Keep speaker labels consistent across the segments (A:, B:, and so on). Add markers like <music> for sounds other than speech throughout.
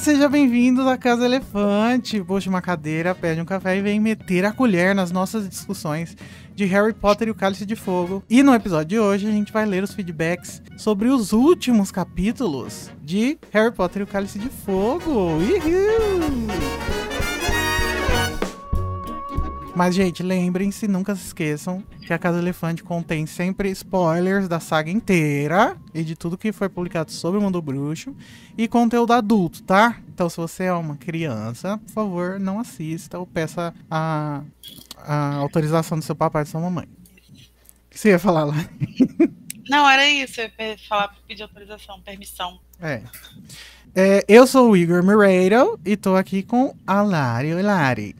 A: Seja bem-vindo à Casa Elefante. Puxa uma cadeira, pede um café e vem meter a colher nas nossas discussões de Harry Potter e o Cálice de Fogo. E no episódio de hoje a gente vai ler os feedbacks sobre os últimos capítulos de Harry Potter e o Cálice de Fogo. Uhul! Mas, gente, lembrem-se, nunca se esqueçam que a Casa Elefante contém sempre spoilers da saga inteira e de tudo que foi publicado sobre o mundo bruxo e conteúdo adulto, tá? Então, se você é uma criança, por favor, não assista ou peça a, a autorização do seu papai e da sua mamãe. O que você ia falar lá? <laughs>
B: Não, era isso. Eu ia falar, pedir autorização, permissão.
A: É. é. Eu sou o Igor Mireiro e tô aqui com a Lari. Oi, Lari.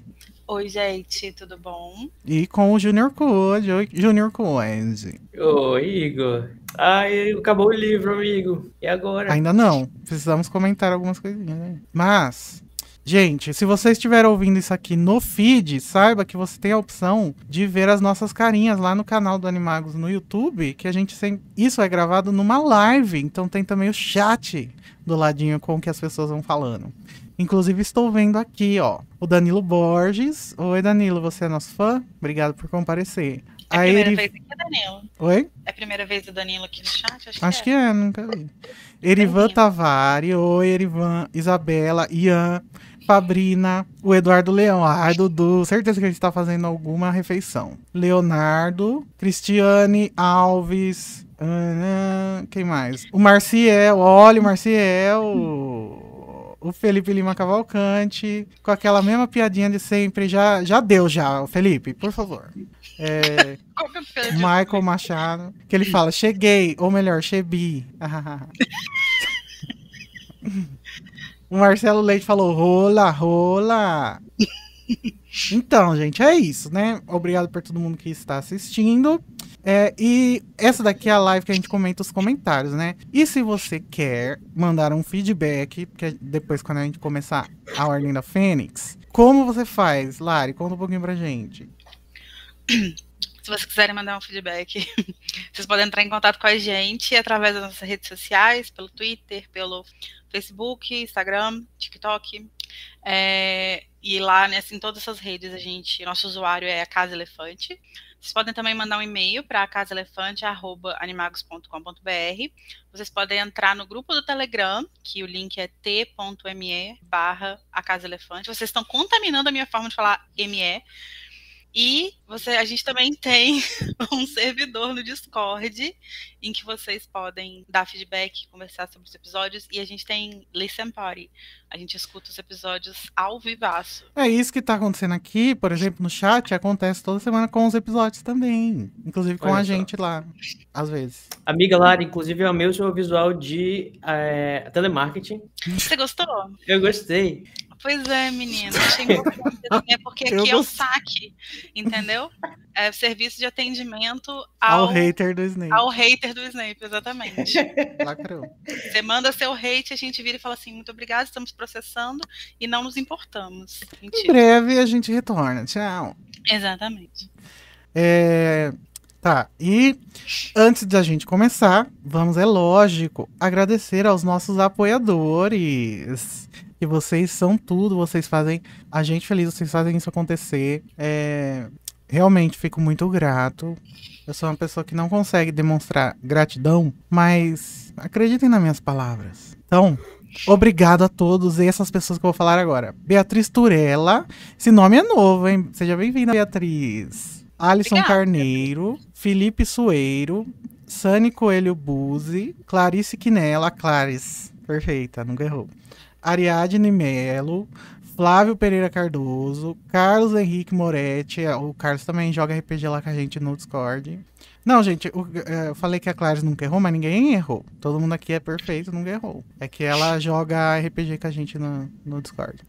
B: Oi, gente, tudo bom?
A: E com o Junior Code. Oi, Junior Code.
C: Oi, Igor. Ai, acabou o livro, amigo. E agora?
A: Ainda não. Precisamos comentar algumas coisinhas, né? Mas, gente, se você estiver ouvindo isso aqui no feed, saiba que você tem a opção de ver as nossas carinhas lá no canal do Animagos no YouTube, que a gente sempre... Isso é gravado numa live, então tem também o chat do ladinho com que as pessoas vão falando. Inclusive, estou vendo aqui, ó, o Danilo Borges. Oi, Danilo, você é nosso fã? Obrigado por comparecer.
B: É a primeira Eri... vez que é Danilo.
A: Oi?
B: É a primeira vez do Danilo aqui no chat?
A: Acho, Acho que, é. que, é. nunca vi. Erivan Tavares, oi, Erivan, Isabela, Ian, Fabrina, o Eduardo Leão, a Dudu, certeza que a gente tá fazendo alguma refeição. Leonardo, Cristiane Alves, quem mais? O Marciel, olha o Marciel o Felipe Lima Cavalcante, com aquela mesma piadinha de sempre. Já, já deu, já, Felipe, por favor. É, <laughs> Michael Machado, que ele fala, cheguei, ou melhor, chebi. <laughs> o Marcelo Leite falou, rola, rola. Então, gente, é isso, né? Obrigado por todo mundo que está assistindo. É, e essa daqui é a live que a gente comenta os comentários, né? E se você quer mandar um feedback, porque depois quando a gente começar a Ordem da Fênix, como você faz, Lari? Conta um pouquinho pra gente. <clears throat>
B: Se vocês quiserem mandar um feedback, <laughs> vocês podem entrar em contato com a gente através das nossas redes sociais, pelo Twitter, pelo Facebook, Instagram, TikTok. É, e lá, né, assim, todas essas redes, a gente, nosso usuário é a Casa Elefante. Vocês podem também mandar um e-mail para casaelefante.animagos.com.br. Vocês podem entrar no grupo do Telegram, que o link é t.me barra a Casa Elefante. Vocês estão contaminando a minha forma de falar ME. E você, a gente também tem <laughs> um servidor no Discord em que vocês podem dar feedback, conversar sobre os episódios e a gente tem Listen Party. A gente escuta os episódios ao vivaço.
A: É isso que está acontecendo aqui, por exemplo, no chat, acontece toda semana com os episódios também. Inclusive com Olha a só. gente lá, às vezes.
C: Amiga Lara, inclusive eu amei o seu visual de é, telemarketing.
B: Você gostou?
C: Eu gostei.
B: Pois é, menina. <laughs> Achei importante é porque aqui é o saque, entendeu? É serviço de atendimento ao,
A: ao hater do Snape.
B: Ao hater do Snape, exatamente. <laughs> Lacrou. Você manda seu hate, a gente vira e fala assim: muito obrigado, estamos processando e não nos importamos.
A: Mentira. Em breve a gente retorna. Tchau.
B: Exatamente.
A: É, Tá, e antes de a gente começar, vamos, é lógico, agradecer aos nossos apoiadores que vocês são tudo, vocês fazem a gente feliz, vocês fazem isso acontecer. É, realmente fico muito grato. Eu sou uma pessoa que não consegue demonstrar gratidão, mas acreditem nas minhas palavras. Então, obrigado a todos e essas pessoas que eu vou falar agora. Beatriz Turella, esse nome é novo, hein? Seja bem-vinda, Beatriz. Alisson Obrigada. Carneiro, Felipe Sueiro, Sani Coelho Buzi, Clarice Quinella, Clarice, perfeita, nunca errou. Ariadne Melo, Flávio Pereira Cardoso, Carlos Henrique Moretti. É, o Carlos também joga RPG lá com a gente no Discord. Não, gente, eu, é, eu falei que a Clarice nunca errou, mas ninguém errou. Todo mundo aqui é perfeito, nunca errou. É que ela joga RPG com a gente no, no Discord.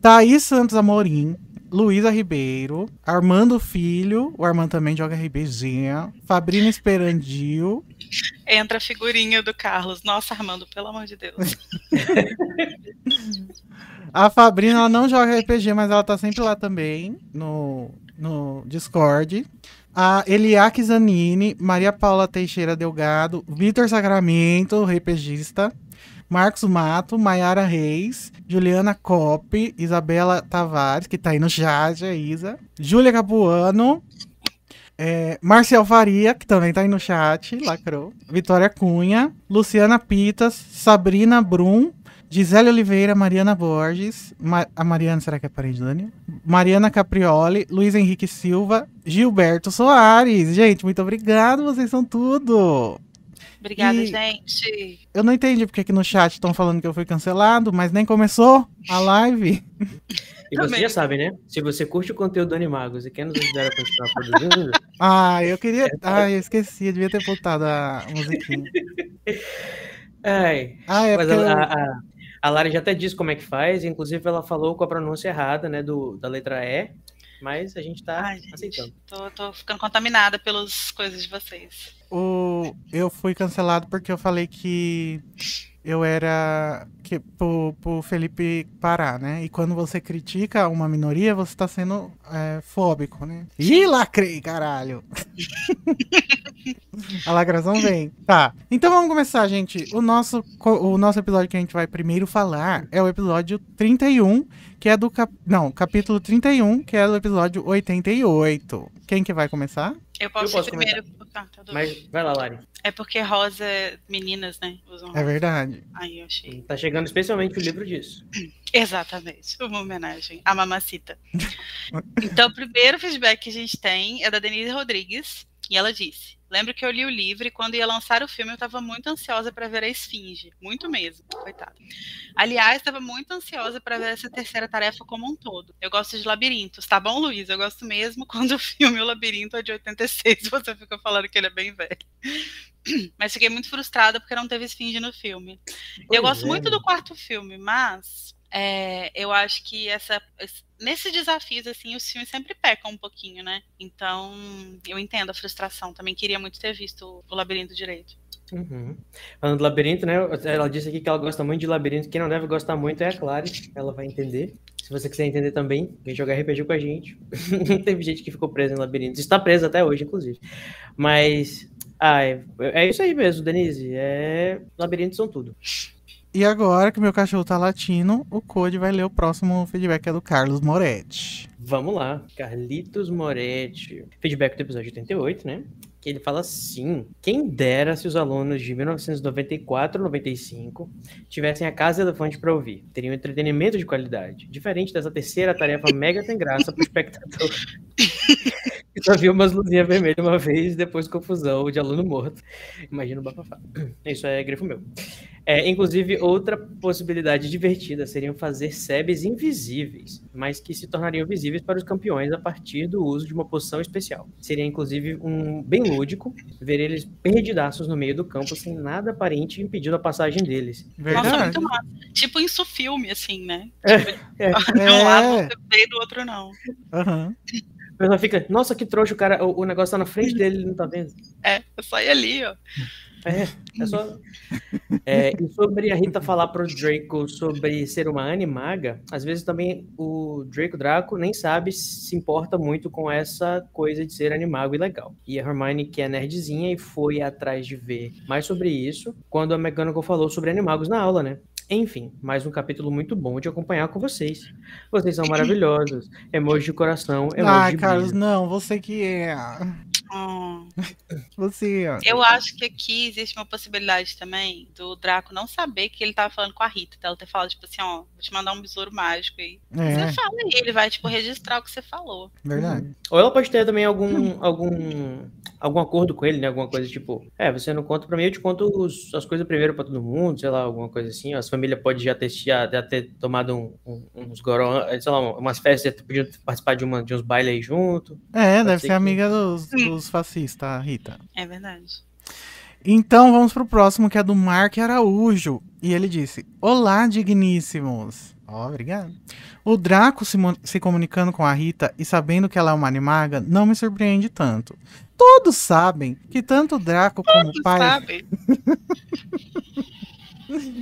A: Thaís Santos Amorim, Luísa Ribeiro, Armando Filho, o Armando também joga RPGinha, Fabrina Esperandio.
B: Entra a figurinha do Carlos. Nossa, Armando, pelo amor de Deus.
A: a Fabrina, ela não joga RPG, mas ela tá sempre lá também, no, no Discord. A Eliake Zanini, Maria Paula Teixeira Delgado, Vitor Sacramento, RPGista. Marcos Mato, Maiara Reis, Juliana Coppe, Isabela Tavares, que tá aí no chat, a Isa, Júlia Capuano, é, Marcial Faria, que também tá aí no chat, lacrou. Vitória Cunha, Luciana Pitas, Sabrina Brum, Gisele Oliveira, Mariana Borges, a Mariana, será que é parente do Daniel? Mariana Caprioli, Luiz Henrique Silva, Gilberto Soares. Gente, muito obrigado, vocês são tudo.
B: Obrigada,
A: E-
B: gente.
A: Eu não entendi porque aqui no chat estão falando que eu fui cancelado, mas nem começou a <laughs> live.
C: E você
B: Também.
C: já sabe, né? Se você curte o conteúdo do Animagos e quer nos ajudar a continuar produzindo, <laughs>
A: Ah, eu queria. Ah, eu esqueci, eu devia ter botado a musiquinha. <laughs>
C: ai,
A: Ah, é
C: mas
A: porque.
C: a,
A: eu-
C: a, a- a Lari já até disse como é que faz, inclusive ela falou com a pronúncia errada, né, do, da letra E, mas a gente tá
B: Ai, gente,
C: aceitando.
B: tô, tô ficando contaminada pelas coisas de vocês.
A: O, eu fui cancelado porque eu falei que eu era que, pro, pro Felipe parar, né? E quando você critica uma minoria, você tá sendo é, fóbico, né? Ih, lacrei, caralho! A lacração vem. Tá. Então vamos começar, gente. O nosso, o nosso episódio que a gente vai primeiro falar é o episódio 31, que é do cap... Não, capítulo 31, que é do episódio 88. Quem que vai começar?
B: Eu posso,
C: posso
B: ir primeiro. Tá doido.
C: Mas vai lá, Lari.
B: É porque rosa, é meninas, né? Usam
A: É
B: rosa.
A: verdade.
B: Aí eu achei.
C: Tá chegando especialmente o livro disso. <clears throat>
B: Exatamente, uma homenagem à Mamacita. <laughs> Então, o primeiro feedback que a gente tem é da Denise Rodrigues, e ela disse: Lembro que eu li o livro e quando ia lançar o filme eu estava muito ansiosa para ver a Esfinge. Muito mesmo, coitada. Aliás, estava muito ansiosa para ver essa terceira tarefa como um todo. Eu gosto de labirintos, tá bom, Luiz? Eu gosto mesmo <laughs> quando o filme O Labirinto é de 86 e <laughs> você fica falando que ele é bem velho. <clears throat> Mas fiquei muito frustrada porque não teve Esfinge no filme. eu
C: Pois
B: gosto
C: é,
B: muito do quarto filme, mas é, eu acho que essa, esse- nesses desafios, assim, os filmes sempre pecam um pouquinho, né? Então, eu entendo a frustração. Também queria muito ter visto o Labirinto direito.
C: Uhum. Falando do labirinto, né? Ela disse aqui que ela gosta muito de labirinto. Quem não deve gostar muito é a Clary. Ela vai entender. Se você quiser entender também, vem jogar RPG com a gente. <laughs> Teve gente que ficou presa em labirintos. Está presa até hoje, inclusive. Mas. Ah, é, é isso aí mesmo, Denise. É... Labirintos são tudo.
A: E agora que meu cachorro tá latindo, o Code vai ler o próximo feedback, que é do Carlos Moretti.
C: Vamos lá. Carlitos Moretti. Feedback do episódio 88, né? Que ele fala assim: quem dera se os alunos de 1994 95 tivessem a Casa Elefante para ouvir. Teriam entretenimento de qualidade. Diferente dessa terceira tarefa mega sem graça pro espectador. <laughs> que só viu umas luzinhas vermelhas uma vez depois confusão de aluno morto. Imagina o bafafá. Isso é grifo meu. É, inclusive, outra possibilidade divertida seriam fazer sebes invisíveis, mas que se tornariam visíveis para os campeões a partir do uso de uma poção especial. Seria, inclusive, um bem lúdico ver eles perdidaços no meio do campo sem nada aparente impedindo a passagem deles.
B: Nossa,
A: Verdade.
B: muito massa. Tipo isso filme, assim, né?
C: É,
B: Tipo,
C: é.
B: de um lado
A: É.
B: você vê e do outro não.
A: Aham.
C: A pessoa fica, nossa, que trouxa, o cara, o, o negócio tá na frente dele, ele não tá vendo.
B: É, eu saí ali, ó.
C: É, é só. É, e sobre a Rita falar pro Draco sobre ser uma animaga, às vezes também o Draco Draco nem sabe se importa muito com essa coisa de ser animago e legal. E a Hermione, que é nerdzinha e foi atrás de ver mais sobre isso, quando a McGonagall falou sobre animagos na aula, né? Enfim, mais um capítulo muito bom de acompanhar com vocês. Vocês são maravilhosos. Emoji de coração, emoji de
A: Carlos, não, você que é.
B: Hum. <laughs>
A: Você. ó.
B: Eu acho que aqui existe uma possibilidade também do Draco não saber que ele tava falando com a Rita. Dela ter falado, tipo assim, ó, vou te mandar um besouro mágico aí.
A: É,
B: Você fala aí, ele vai, tipo, registrar o que você falou.
A: verdade.
C: Ou ela pode ter também algum, algum, algum acordo com ele, né? Alguma coisa tipo, é, você não conta pra mim, eu te conto os- as coisas primeiro pra todo mundo, sei lá, alguma coisa assim. As famílias podem já ter, já, já ter tomado um- um- uns goró, sei lá, umas festas, podiam participar de, uma, de uns bailes aí junto.
A: É, deve
C: ser
A: ser
C: que-
A: amiga dos, dos fascistas, Rita.
B: É verdade.
A: Então vamos pro próximo, que é do Mark Araújo. E ele disse: Olá, digníssimos. Ó, obrigado. O Draco se, se comunicando com a Rita e sabendo que ela é uma animaga não me surpreende tanto. Todos sabem que tanto o Draco como o pai
B: sabe? <laughs>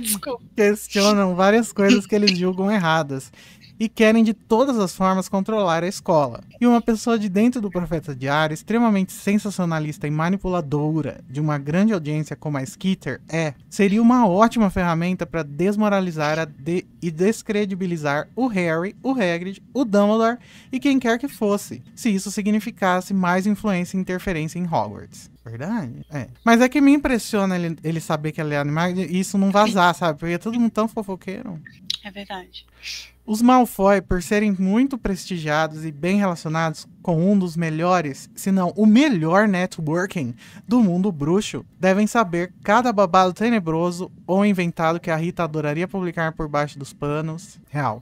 B: Desculpa.
A: questionam várias coisas que eles julgam erradas. E querem de todas as formas controlar a escola. E uma pessoa de dentro do Profeta Diário, extremamente sensacionalista e manipuladora de uma grande audiência como a Skitter, é, seria uma ótima ferramenta para desmoralizar de, e descredibilizar o Harry, o Hagrid, o Dumbledore e quem quer que fosse, se isso significasse mais influência e interferência em Hogwarts. Verdade? É. Mas é que me impressiona ele, ele saber que ela é animal e isso não vazar, sabe? Porque é todo mundo tão fofoqueiro.
B: É verdade.
A: Os Malfoy, por serem muito prestigiados e bem relacionados com um dos melhores, se não o melhor networking do mundo bruxo, devem saber cada babado tenebroso ou inventado que a Rita adoraria publicar por baixo dos panos. Real.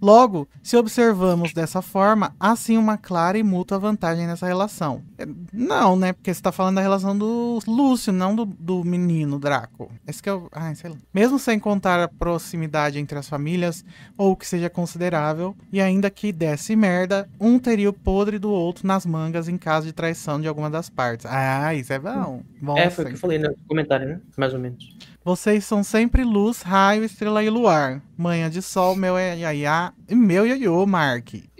A: Logo, se observamos dessa forma, há sim uma clara e mútua vantagem nessa relação. É, não, né? Porque você tá falando da relação do Lúcio, não do, do menino Draco. Esse que é o. Ai, sei lá. Mesmo sem contar a proximidade entre as famílias, ou que seja considerável, e ainda que desse merda, um teria o podre do outro nas mangas em caso de traição de alguma das partes. Ah, isso é bom. bom
C: é, foi o que eu falei no comentário, né? Mais ou menos.
A: Vocês são sempre luz, raio, estrela e luar. Manhã de sol, meu é iaiá e meu ioiô, Mark. <laughs>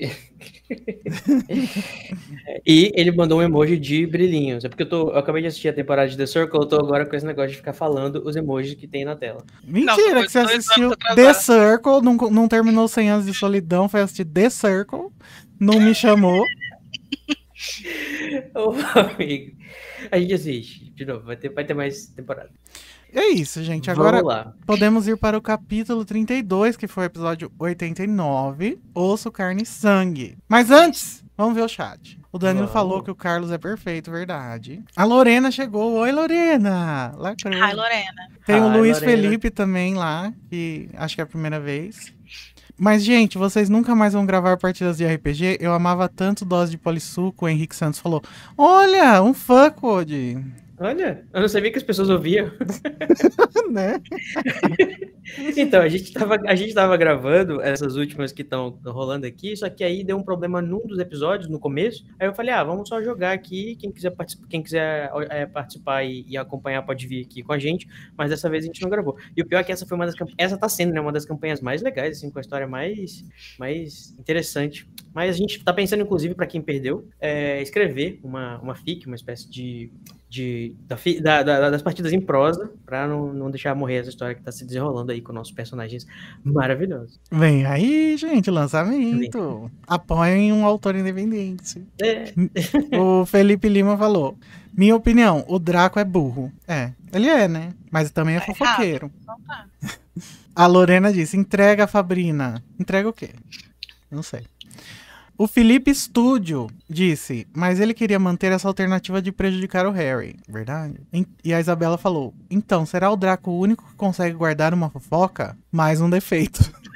C: e ele mandou um emoji de brilhinhos. É porque eu, tô, eu acabei de assistir a temporada de The Circle, eu tô agora com esse negócio de ficar falando os emojis que tem na tela.
A: Mentira, não, que você assistiu The Circle, não, não terminou 100 anos de solidão, foi assistir The Circle, não me chamou. <laughs>
C: Ô, amigo, a gente assiste, de novo, vai ter, vai ter mais temporada.
A: É isso, gente. Agora podemos ir para o capítulo 32, que foi o episódio 89, Osso, Carne e Sangue. Mas antes, vamos ver o chat. O Danilo vamos. falou que o Carlos é perfeito, verdade. A Lorena chegou. Oi, Lorena!
B: Lacrou. Hi, Lorena.
A: Tem Hi, o Luiz Lorena. Felipe também lá, que acho que é a primeira vez. Mas, gente, vocês nunca mais vão gravar partidas de RPG? Eu amava tanto dose de polissuco. O Henrique Santos falou: Olha, um fã code.
C: Olha, eu não sabia que as pessoas ouviam. <laughs> né? <laughs> então, a gente, tava, a gente tava gravando essas últimas que estão rolando aqui, só que aí deu um problema num dos episódios, no começo. Aí eu falei, ah, vamos só jogar aqui. Quem quiser, participar, quem quiser é, participar e, e, acompanhar pode vir aqui com a gente. Mas dessa vez a gente não gravou. E o pior é que essa foi uma das Essa tá sendo, né, uma das campanhas mais legais, assim, com a história mais, mais interessante. Mas a gente tá pensando, inclusive, para quem perdeu, é, escrever uma, uma FIC, uma espécie de de, da, da, das partidas em prosa, para não, não deixar morrer essa história que está se desenrolando aí com nossos personagens maravilhosos.
A: Vem aí, gente, lançamento. Vem. Apoiem um autor independente. É. <laughs> O Felipe Lima falou: Minha opinião, o Draco é burro. É, ele é, né? Mas também é, é fofoqueiro. Tá. <laughs> A Lorena disse: entrega a Fabrina. Entrega o quê? Não sei. O Felipe Studio disse, mas ele queria manter essa alternativa de prejudicar o Harry. Verdade. E a Isabela falou: então, será o Draco o único que consegue guardar uma fofoca? Mais um defeito. <laughs>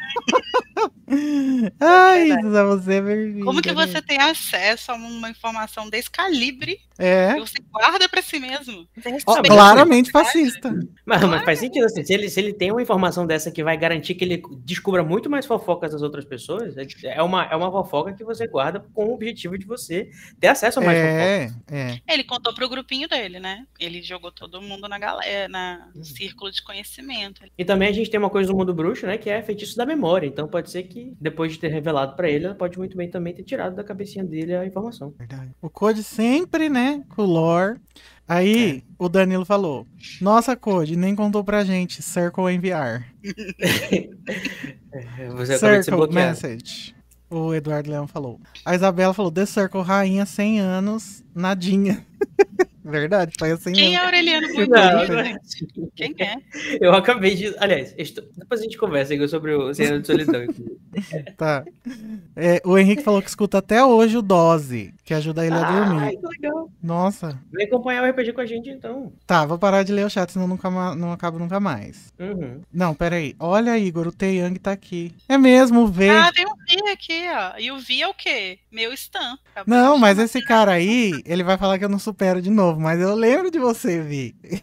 A: Ai, é você é.
B: Como que você tem acesso a uma informação desse calibre
A: é.
B: e você guarda para si mesmo?
A: Oh, claramente fascista.
C: Mas, mas, faz sentido assim, se ele, se ele tem uma informação dessa que vai garantir que ele descubra muito mais fofocas das outras pessoas, é, é uma, é uma fofoca que você guarda com o objetivo de você ter acesso a mais
A: é, fofocas. É.
B: Ele contou pro grupinho dele, né? Ele jogou todo mundo na galera, na no círculo de conhecimento.
C: E também a gente tem uma coisa no mundo bruxo, né? Que é feitiço da memória. Então pode ser que depois de ter revelado para ele, ela pode muito bem também ter tirado da cabecinha dele a informação.
A: Verdade. O Code sempre, né, com o lore. Aí é. o Danilo falou: Nossa, Code, nem contou pra gente. Circle enviar. <laughs>
C: Você Circle
A: message. O Eduardo Leão falou. A Isabela falou: The Circle, rainha, 100 anos, nadinha. <laughs> Verdade, foi assim.
B: Quem é Aureliano Buiu? Quem é?
C: Eu acabei de. Aliás, estou... depois a gente conversa aí sobre o Senhor de Solidão.
A: tá. É, o Henrique falou que escuta até hoje o Dose, que ajuda ele a ah, dormir.
C: Ai, que legal.
A: Nossa.
C: Vem acompanhar o RPG com a gente então.
A: Tá, vou parar de ler o chat, senão nunca não acabo nunca mais.
C: Uhum.
A: Não, peraí. Olha, Igor, o Taeyang tá aqui. É mesmo, o V.
B: Ah, tem um V aqui, ó. E o V é o quê? Meu Stan.
A: Não, mas esse cara aí, ele vai falar que eu não supero de novo, mas eu lembro de você, Vi. <laughs>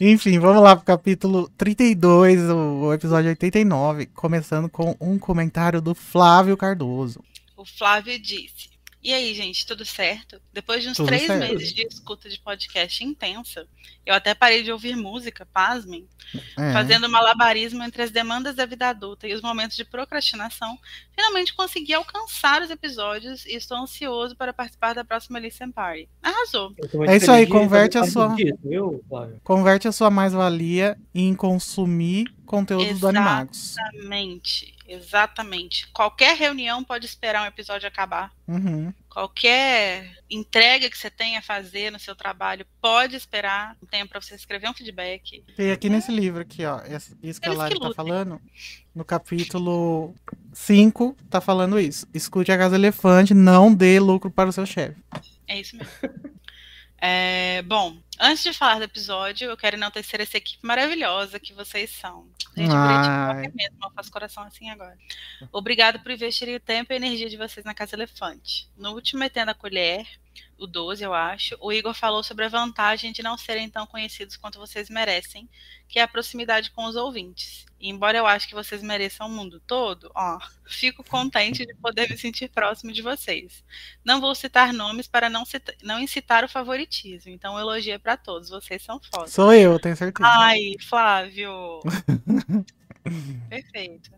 A: Enfim, vamos lá pro capítulo 32, o, o episódio 89, começando com um comentário do Flávio Cardoso.
B: O Flávio disse: E aí, gente, tudo certo? Depois de uns
A: Tudo
B: três
A: certo.
B: meses de escuta de podcast intensa, eu até parei de ouvir música, pasmem,
A: É.
B: fazendo malabarismo entre as demandas da vida adulta e os momentos de procrastinação, finalmente consegui alcançar os episódios e estou ansioso para participar da próxima Listen Party. Arrasou.
A: É isso aí, converte a sua-? Converte a sua mais-valia em consumir conteúdo do. Animagos.
B: Exatamente, exatamente. Qualquer reunião pode esperar um episódio acabar.
A: Uhum.
B: Qualquer entrega que você tenha a fazer no seu trabalho pode esperar um tempo para você escrever um feedback.
A: E aqui nesse livro aqui, ó, isso que a Lari
B: que
A: tá falando, no capítulo 5, tá falando isso. Escute a Casa Elefante, não dê lucro para o seu chefe.
B: É isso mesmo. <laughs> É, bom, antes de falar do episódio, eu quero enaltecer essa equipe maravilhosa que vocês são. Gente,
A: Ai.
B: Mesmo, eu faço coração assim agora. Obrigado por investir o tempo e a energia de vocês na Casa Elefante. No último Metendo a Colher, o 12, eu acho, o Igor falou sobre a vantagem de não serem tão conhecidos quanto vocês merecem, que é a proximidade com os ouvintes. Embora eu ache que vocês mereçam o mundo todo, ó, fico contente de poder me sentir próximo de vocês. Não vou citar nomes para não, não incitar o favoritismo, então elogio é para todos, vocês são fodas.
A: Sou eu, tenho certeza.
B: Ai, Flávio. <laughs> Perfeito.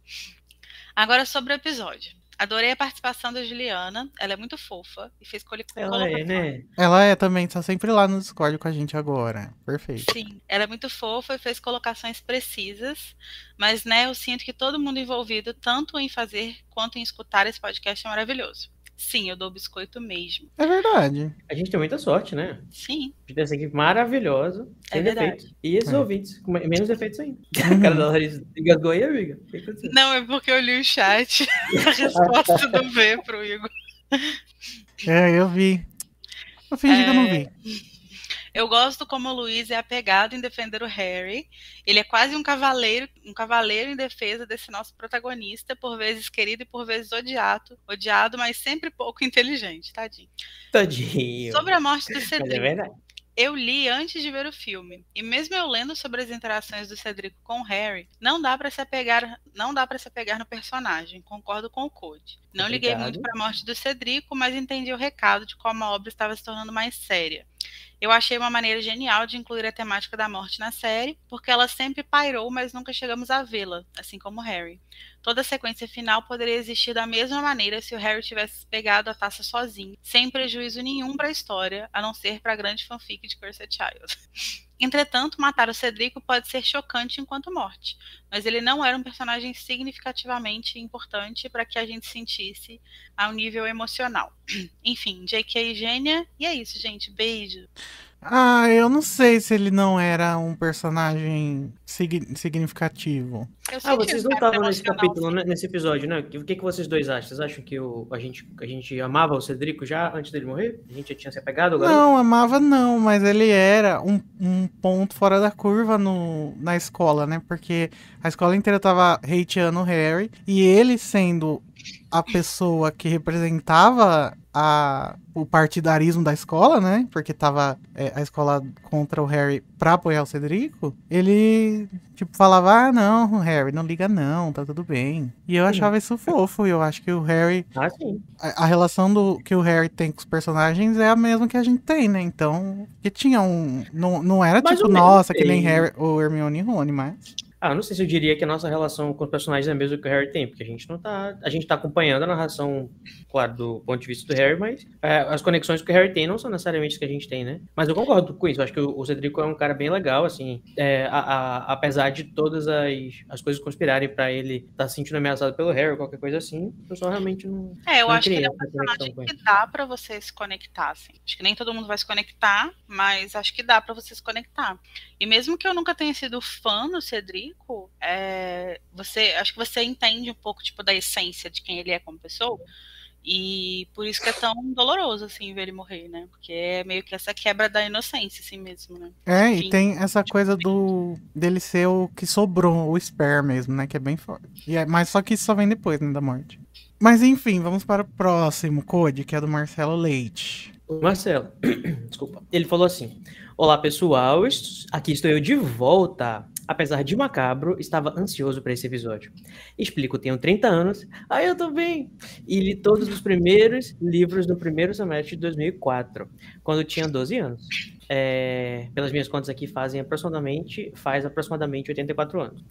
B: Agora sobre o episódio. Adorei a participação da Juliana. Ela é muito fofa e fez coli-
C: Ela é, né?
A: Ela é também, tá sempre lá no Discord com a gente agora. Perfeito.
B: Sim, ela é muito fofa e fez colocações precisas, mas né, eu sinto que todo mundo envolvido, tanto em fazer quanto em escutar esse podcast, é maravilhoso. Sim, eu dou biscoito mesmo.
A: É verdade.
C: A gente tem muita sorte, né?
B: Sim,
C: A gente tem essa equipe maravilhosa,
B: É verdade.
C: defeitos. E esses
A: É.
C: ouvintes, com menos defeitos ainda.
A: Uhum. <laughs>
C: A cara da Larissa engasgou aí, amiga. O que aconteceu?
B: não é porque eu li o chat, <laughs> a resposta do V pro Igor.
A: É, eu vi. Eu fingi que eu não
B: É.
A: vi.
B: Eu gosto como o Luiz é apegado em defender o Harry. Ele é quase um cavaleiro, um cavaleiro em defesa desse nosso protagonista, por vezes querido e por vezes odiado, odiado, mas sempre pouco <laughs> inteligente, tadinho.
C: Tadinho.
B: Sobre a morte do
C: Mas é verdade.
B: Eu li antes de ver o filme, e mesmo eu lendo sobre as interações do Cedric com o Harry, não dá pra se apegar, não dá para se apegar no personagem. Concordo com o Code. Não liguei
C: Obrigado.
B: muito para a morte do Cedrico, mas entendi o recado de como a obra estava se tornando mais séria. Eu achei uma maneira genial de incluir a temática da morte na série, porque ela sempre pairou, mas nunca chegamos a vê-la, assim como Harry. Toda a sequência final poderia existir da mesma maneira se o Harry tivesse pegado a taça sozinho, sem prejuízo nenhum para a história, a não ser para a grande fanfic de Cursed Child. <laughs> Entretanto, matar o Cedrico pode ser chocante enquanto morte, mas ele não era um personagem significativamente importante para que a gente sentisse ao nível emocional. <clears throat> Enfim, JK gênia, e é isso, gente. Beijo.
A: Ah, eu não sei se ele não era um personagem sig- significativo.
C: Ah, vocês não estavam nesse capítulo, né, nesse episódio, né? O que, que vocês dois acham? Vocês acham que o, a, gente, a gente amava o Cedrico já antes dele morrer? A gente já tinha se apegado agora?
A: Não, amava não, mas ele era um, um ponto fora da curva no, na escola, né? Porque a escola inteira tava hateando o Harry e ele sendo a pessoa que representava a, o partidarismo da escola, né? Porque tava é, a escola contra o Harry pra apoiar o Cedrico. Ele, tipo, falava: Ah, não, Harry, não liga não, tá tudo bem. E eu achava isso fofo. E eu acho que o Harry
C: Ah, sim.
A: a, a relação do que o Harry tem com os personagens é a mesma que a gente tem, né? Então, que tinha um. Não, não era
C: Mais
A: tipo, nossa, que nem. Harry ou Hermione e Rony, mas.
C: Ah, não sei se eu diria que a nossa relação com os personagens é a mesma que o Harry tem, porque a gente não tá. A gente tá acompanhando a narração, claro, do ponto de vista do Harry, mas é, as conexões que o Harry tem não são necessariamente as que a gente tem, né? Mas eu concordo com isso. Eu acho que o, o Cedrico é um cara bem legal, assim. é, a- a- apesar de todas as, as coisas conspirarem pra ele estar tá se sentindo ameaçado pelo Harry ou qualquer coisa assim, eu só realmente não.
B: É, eu
C: não
B: acho que ele é um personagem que dá pra você se conectar, assim. Acho que nem todo mundo vai se conectar, mas acho que dá pra você se conectar. E mesmo que eu nunca tenha sido fã do Cedrico, é, você, acho que você entende um pouco, tipo, da essência de quem ele é como pessoa. E por isso que é tão doloroso, assim, ver ele morrer, né? Porque é meio que essa quebra da inocência, assim mesmo, né?
A: É,
B: Enfim.
A: e tem essa coisa do dele ser o que sobrou, o spare mesmo, né? Que é bem forte. E é, mas só que isso só vem depois, né, da morte. Mas enfim, vamos para o próximo code, que é do Marcelo Leite.
C: O Marcelo, <clears throat> desculpa. Ele falou assim: Olá pessoal, aqui estou eu de volta. Apesar de macabro, estava ansioso para esse episódio. Explico, tenho 30 anos, aí eu tô bem, e li todos os primeiros livros no primeiro semestre de 2004, quando tinha 12 anos. É, pelas minhas contas aqui fazem aproximadamente, faz aproximadamente 84 anos.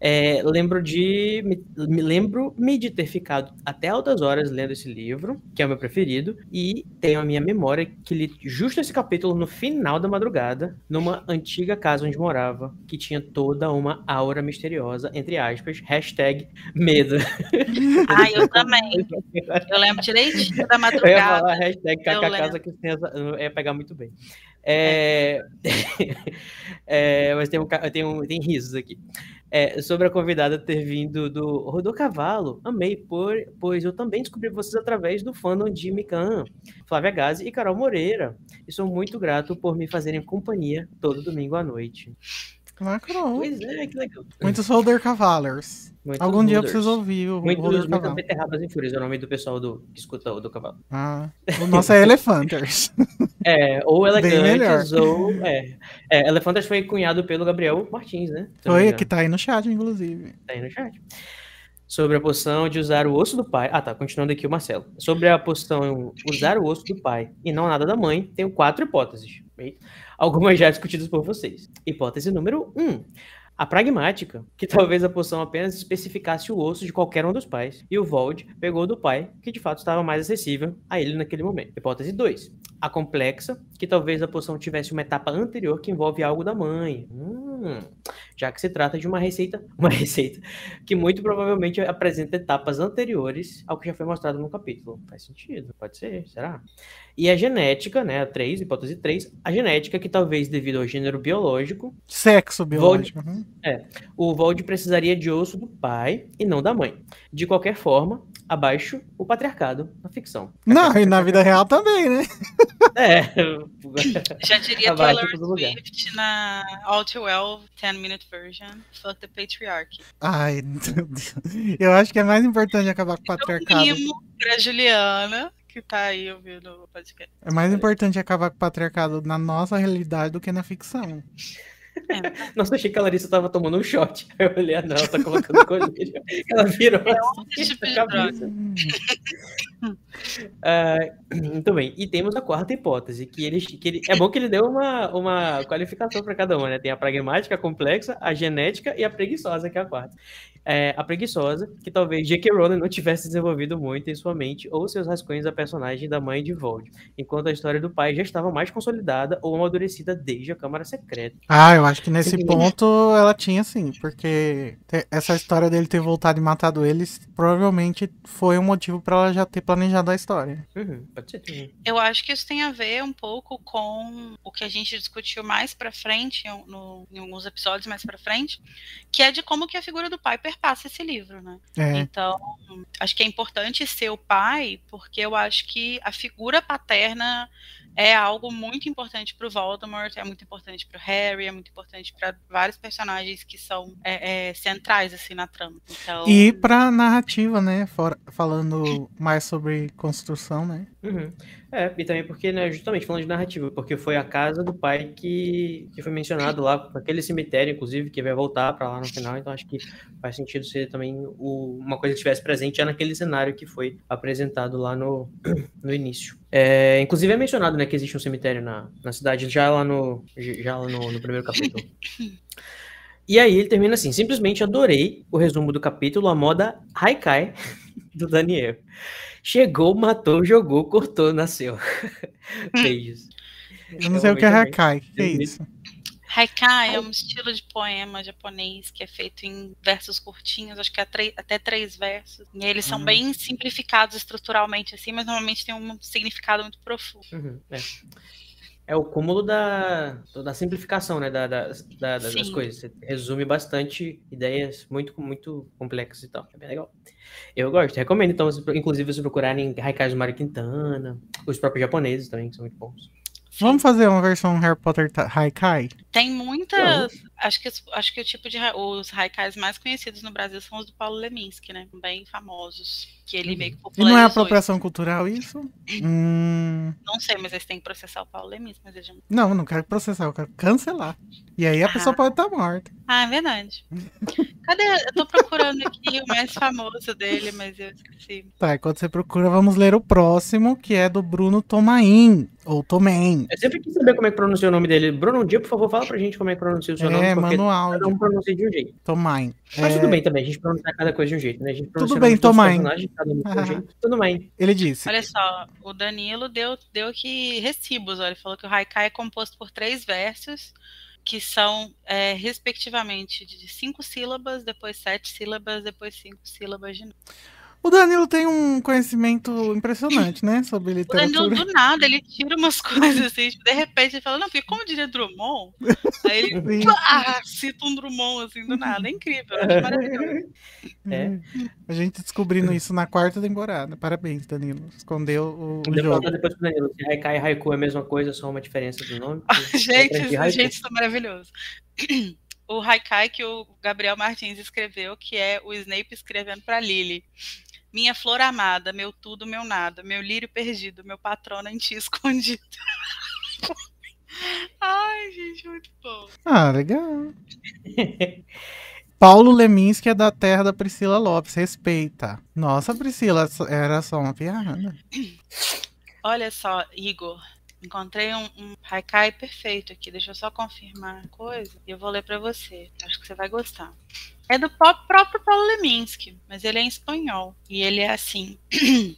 C: É, lembro de me, me lembro me de ter ficado até altas horas lendo esse livro, que é o meu preferido, e tenho a minha memória que li justo esse capítulo no final da madrugada, numa antiga casa onde morava, que tinha toda uma aura misteriosa, entre aspas, hashtag medo. <laughs>
B: Ah, eu também. Eu lembro direitinho da madrugada. <laughs>
C: Eu ia falar hashtag
B: Eu
C: casa que eu ia pegar muito bem. É... é, <laughs> mas tem, um, tem, um, tem risos aqui. É, sobre a convidada ter vindo do Rodô Cavalo, amei, por, pois eu também descobri vocês através do fandom de Mikan, Flávia Gazi e Carol Moreira. E sou muito grato por me fazerem companhia todo domingo à noite.
A: Lacrou.
C: Pois é, que legal.
A: Muitos Holder Cavalers.
C: Muitos
A: Algum dia eu preciso ouvir o
C: Muitos,
A: Holder
C: muitas beterrabas em fúrias, é o nome do pessoal do, que escuta o do cavalo.
A: Ah, o nosso é Elefanters. <laughs>
C: É, ou elegantes, ou. É, é, Elefantas foi cunhado pelo Gabriel Martins, né?
A: Foi, que tá aí no chat, inclusive.
C: Tá aí no chat. Sobre a poção de usar o osso do pai. Ah, tá. Continuando aqui o Marcelo. Sobre a poção usar o osso do pai e não nada da mãe, tenho quatro hipóteses. Algumas já discutidas por vocês. Hipótese número um. A pragmática, que <laughs> talvez a poção apenas especificasse o osso de qualquer um dos pais, e o Vold pegou do pai, que de fato estava mais acessível a ele naquele momento. Hipótese 2. A complexa, que talvez a poção tivesse uma etapa anterior que envolve algo da mãe. Hum, já que se trata de uma receita, <laughs> uma receita que muito provavelmente apresenta etapas anteriores ao que já foi mostrado no capítulo. Faz sentido, pode ser, será? E a genética, né, a 3, hipótese 3, a genética que talvez devido ao gênero biológico,
A: Sexo biológico. uhum.
C: o Vold precisaria de osso do pai e não da mãe. De qualquer forma, abaixo o patriarcado na ficção.
A: Não, e na vida real também, né? <laughs>
C: É.
B: Já diria
C: Abaixo
B: Taylor. Swift na All Too Well 10 Minute Version. Fuck the Patriarchy.
A: Ai, <laughs> meu Deus. Eu acho que é mais importante acabar com o
B: Eu
A: patriarcado.
B: rimo pra Juliana, que tá aí ouvindo o podcast.
A: É mais importante acabar com o patriarcado na nossa realidade do que na ficção.
C: Nossa, achei que a Larissa tava tomando um shot. Eu olhei, não, ela tá colocando colírio. Ela virou assim,
B: Esse tipo de
C: a cabeça. <laughs>
A: Hum,
C: Ah, muito <clears throat> bem. E temos a quarta hipótese, que ele, que ele é bom que ele deu uma, uma qualificação para cada uma, né? Tem a pragmática, a complexa, a genética e a preguiçosa, que é a quarta. É, a preguiçosa, que talvez J.K. Rowling não tivesse desenvolvido muito em sua mente ou seus rascunhos da personagem da mãe de Vold, enquanto a história do pai já estava mais consolidada ou amadurecida desde a Câmara Secreta.
A: Ah, eu acho que nesse ponto ela tinha sim, porque essa história dele ter voltado e matado eles provavelmente foi um motivo pra ela já ter planejado a história.
C: Uhum, pode ser. também.
B: Eu acho que isso tem a ver um pouco com o que a gente discutiu mais pra frente, em, no- em alguns episódios mais pra frente, que é de como que a figura do pai perpassa esse livro, né?
A: É,
B: Então, acho que é importante ser o pai, porque eu acho que a figura paterna é algo muito importante para o Voldemort, é muito importante para o Harry, é muito importante para vários personagens que são é, é, centrais assim na trama. Então,
A: e pra narrativa, né? Fora- falando mais sobre construção, né?
C: Uhum. É, e também porque, né, justamente falando de narrativa, porque foi a casa do pai que, que foi mencionado lá, aquele cemitério, inclusive, que vai voltar pra lá no final, então acho que faz sentido ser também o- uma coisa que estivesse presente já naquele cenário que foi apresentado lá no, <clears throat> no início. É, inclusive é mencionado, né, que existe um cemitério na, na cidade já lá no, já lá no, no primeiro capítulo. E aí ele termina assim, simplesmente adorei o resumo do capítulo, a moda Haikai do Daniel. Chegou, matou, jogou, cortou, nasceu. <laughs> Beijos.
A: Eu não sei o que é
C: realmente
A: Hakai, que é isso?
B: Haikai é um estilo de poema japonês que é feito em versos curtinhos, acho que é até três versos. E eles são
A: Hum.
B: bem simplificados estruturalmente assim, mas normalmente tem um significado muito profundo.
C: Uhum, é. É o cúmulo da, da simplificação, né? Da, da- da- das
B: Sim.
C: coisas. Você resume bastante ideias muito, muito complexas e tal. É bem legal. Eu gosto. Recomendo, então, inclusive, vocês procurarem Haikais do Mário Quintana, os próprios japoneses também, que são muito bons.
A: Vamos fazer uma versão Harry Potter Haikai?
B: Tem muitas acho que, acho que o tipo de os haikais mais conhecidos no Brasil são os do Paulo Leminski, né? Bem famosos. Que ele meio que
A: E não é apropriação cultural isso? <laughs> Hum...
B: Não sei, mas eles têm que processar o Paulo Leminski. Mas eles...
A: Não, não quero processar, eu quero cancelar. E aí a ah. pessoa pode estar tá morta.
B: Ah, é verdade. <laughs> Cadê? Eu tô procurando aqui o mais famoso dele, mas eu esqueci.
A: Tá, enquanto você procura, vamos ler o próximo, que é do Bruno Tomain. Ou Tomain.
C: Eu sempre quis saber como é que pronuncia o nome dele. Bruno, um dia, por favor, fala pra gente como é que pronuncia o seu
A: é,
C: nome.
A: É, manual.
C: Cada um pronuncia de um jeito.
A: Tomain.
C: Mas é... tudo bem também, a gente pronuncia cada coisa de um jeito, né? A gente
A: tudo bem, Tomain.
C: Tudo bem.
A: Ele disse.
B: Olha só, o Danilo deu, deu aqui recibos. Ó. Ele falou que o Haikai é composto por três versos que são, é, respectivamente, de cinco sílabas, depois sete sílabas, depois cinco sílabas de novo.
A: O Danilo tem um conhecimento impressionante, né? Sobre literatura.
B: O Danilo, do nada, ele tira umas <laughs> coisas assim, tipo, de repente ele fala, não, porque como diria Drummond, aí ele <laughs> <laughs> ah, cita um Drummond assim do nada. É incrível, é maravilhoso.
A: É. A gente descobrindo isso na quarta temporada. Parabéns, Danilo. Escondeu o, o jogo.
C: Depois pro Danilo, se Haikai e Haiku é a mesma coisa, só uma diferença do nome.
B: gente, gente, isso é maravilhoso. <clears throat> O Haikai que o Gabriel Martins escreveu, que é o Snape escrevendo para Lily. Minha flor amada, meu tudo, meu nada, meu lírio perdido, meu patrono em ti <laughs> escondido. Ai, gente, muito bom.
A: Ah, legal. Paulo Leminski é da terra da Priscila Lopes, respeita. Nossa, Priscila, era só uma piada.
B: Olha só, Igor, encontrei um, um haikai perfeito aqui. Deixa eu só confirmar a coisa e eu vou ler para você. Acho que você vai gostar. É do próprio Paulo Leminski, mas ele é em espanhol. E ele é assim. <coughs>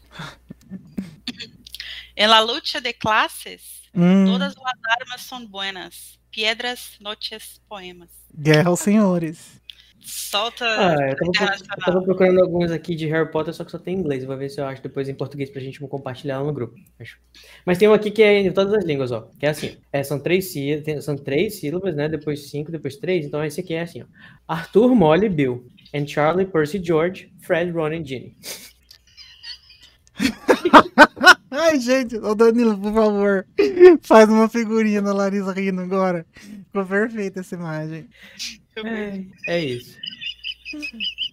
B: en la lucha de clases, hum. todas as armas são buenas. Piedras, noches, poemas.
A: Guerra aos senhores.
B: Solta.
C: Ah, eu tava, eu tava, procurando alguns aqui de Harry Potter, só que só tem em inglês. Vou ver se eu acho depois em português pra gente compartilhar lá no grupo. Acho. Mas tem um aqui que é em todas as línguas, ó. Que é assim: é, são, três, são três sílabas, né? Depois cinco, depois três. Então esse aqui é assim: ó. Arthur, Molly, Bill. And Charlie, Percy, George, Fred, Ron e Ginny. <laughs>
A: Ai, gente, ô Danilo, por favor, faz uma figurinha da Larissa rindo agora. Ficou perfeita essa imagem.
C: É, é isso.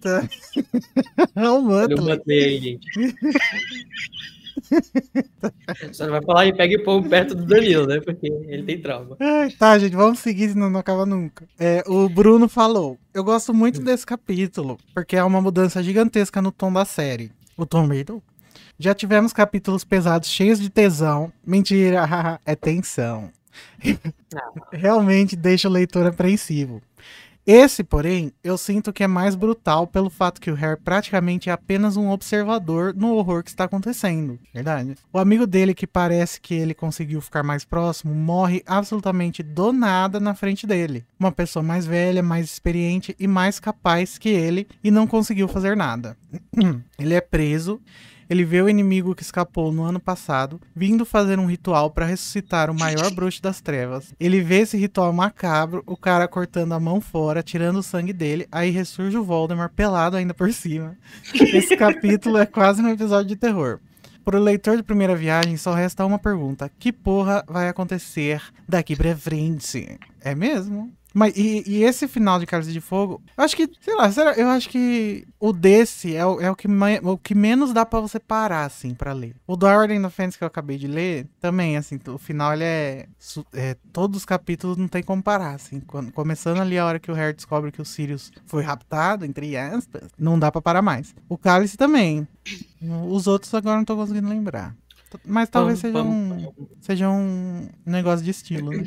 A: Tá. <laughs> É um
C: Muttley. aí, gente. <laughs> Só não vai falar e pega e põe perto do Danilo, né? Porque ele tem trauma.
A: tá, gente, vamos seguir, senão não acaba nunca. É, o Bruno falou: Eu gosto muito desse capítulo, porque é uma mudança gigantesca no tom da série. O Tom Riddle. Já tivemos capítulos pesados, cheios de tesão. Mentira, <laughs> é tensão. Realmente deixa o leitor apreensivo. Esse, porém, eu sinto que é mais brutal pelo fato que o Harry praticamente é apenas um observador no horror que está acontecendo. Verdade. O amigo dele, que parece que ele conseguiu ficar mais próximo, morre absolutamente do nada na frente dele. Uma pessoa mais velha, mais experiente e mais capaz que ele e não conseguiu fazer nada. <clears throat> ele é preso ele vê o inimigo que escapou no ano passado, vindo fazer um ritual para ressuscitar o maior <laughs> bruxo das trevas. Ele vê esse ritual macabro, o cara cortando a mão fora, tirando o sangue dele, aí ressurge o Voldemort pelado ainda por cima. <laughs> Esse capítulo é quase um episódio de terror. Para o leitor de primeira viagem, só resta uma pergunta: que porra vai acontecer daqui pra frente? É mesmo? Mas e, e, esse final de Cálice de Fogo, eu acho que, sei lá, eu acho que o desse é o, é o, que, o que menos dá para você parar, assim, para ler. O do Ordem da Fênix que eu acabei de ler, também, assim, o final ele é, é, Todos os capítulos não tem como parar, assim. Quando, começando ali a hora que o Harry descobre que o Sirius foi raptado, entre aspas, não dá para parar mais. O Cálice também. Os outros agora não tô conseguindo lembrar. Mas talvez seja um, seja um negócio de estilo, né?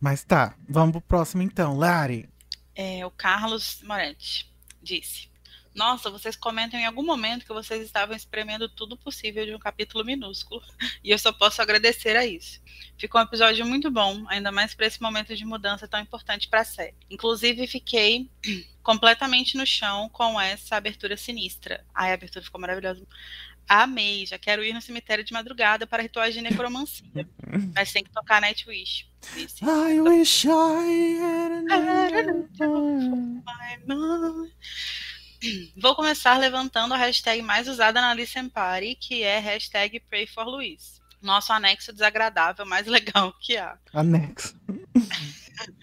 A: Mas tá, vamos pro próximo então. Lari.
B: É, o Carlos Moretti disse: Nossa, vocês comentam em algum momento que vocês estavam espremendo tudo possível de um capítulo minúsculo. <laughs> E eu só posso agradecer a isso. Ficou um episódio muito bom, ainda mais para esse momento de mudança tão importante para série. Inclusive, fiquei <clears throat> completamente no chão com essa abertura sinistra. Ai, a abertura ficou maravilhosa. Amei, já quero ir no cemitério de madrugada para rituais de necromancia. Mas tem que tocar Nightwish.
A: Esse. I wish I had
B: Vou começar levantando a hashtag mais usada na Listen Party, que é hashtag Pray for Luiz. Nosso anexo desagradável mais legal que há.
A: Anexo.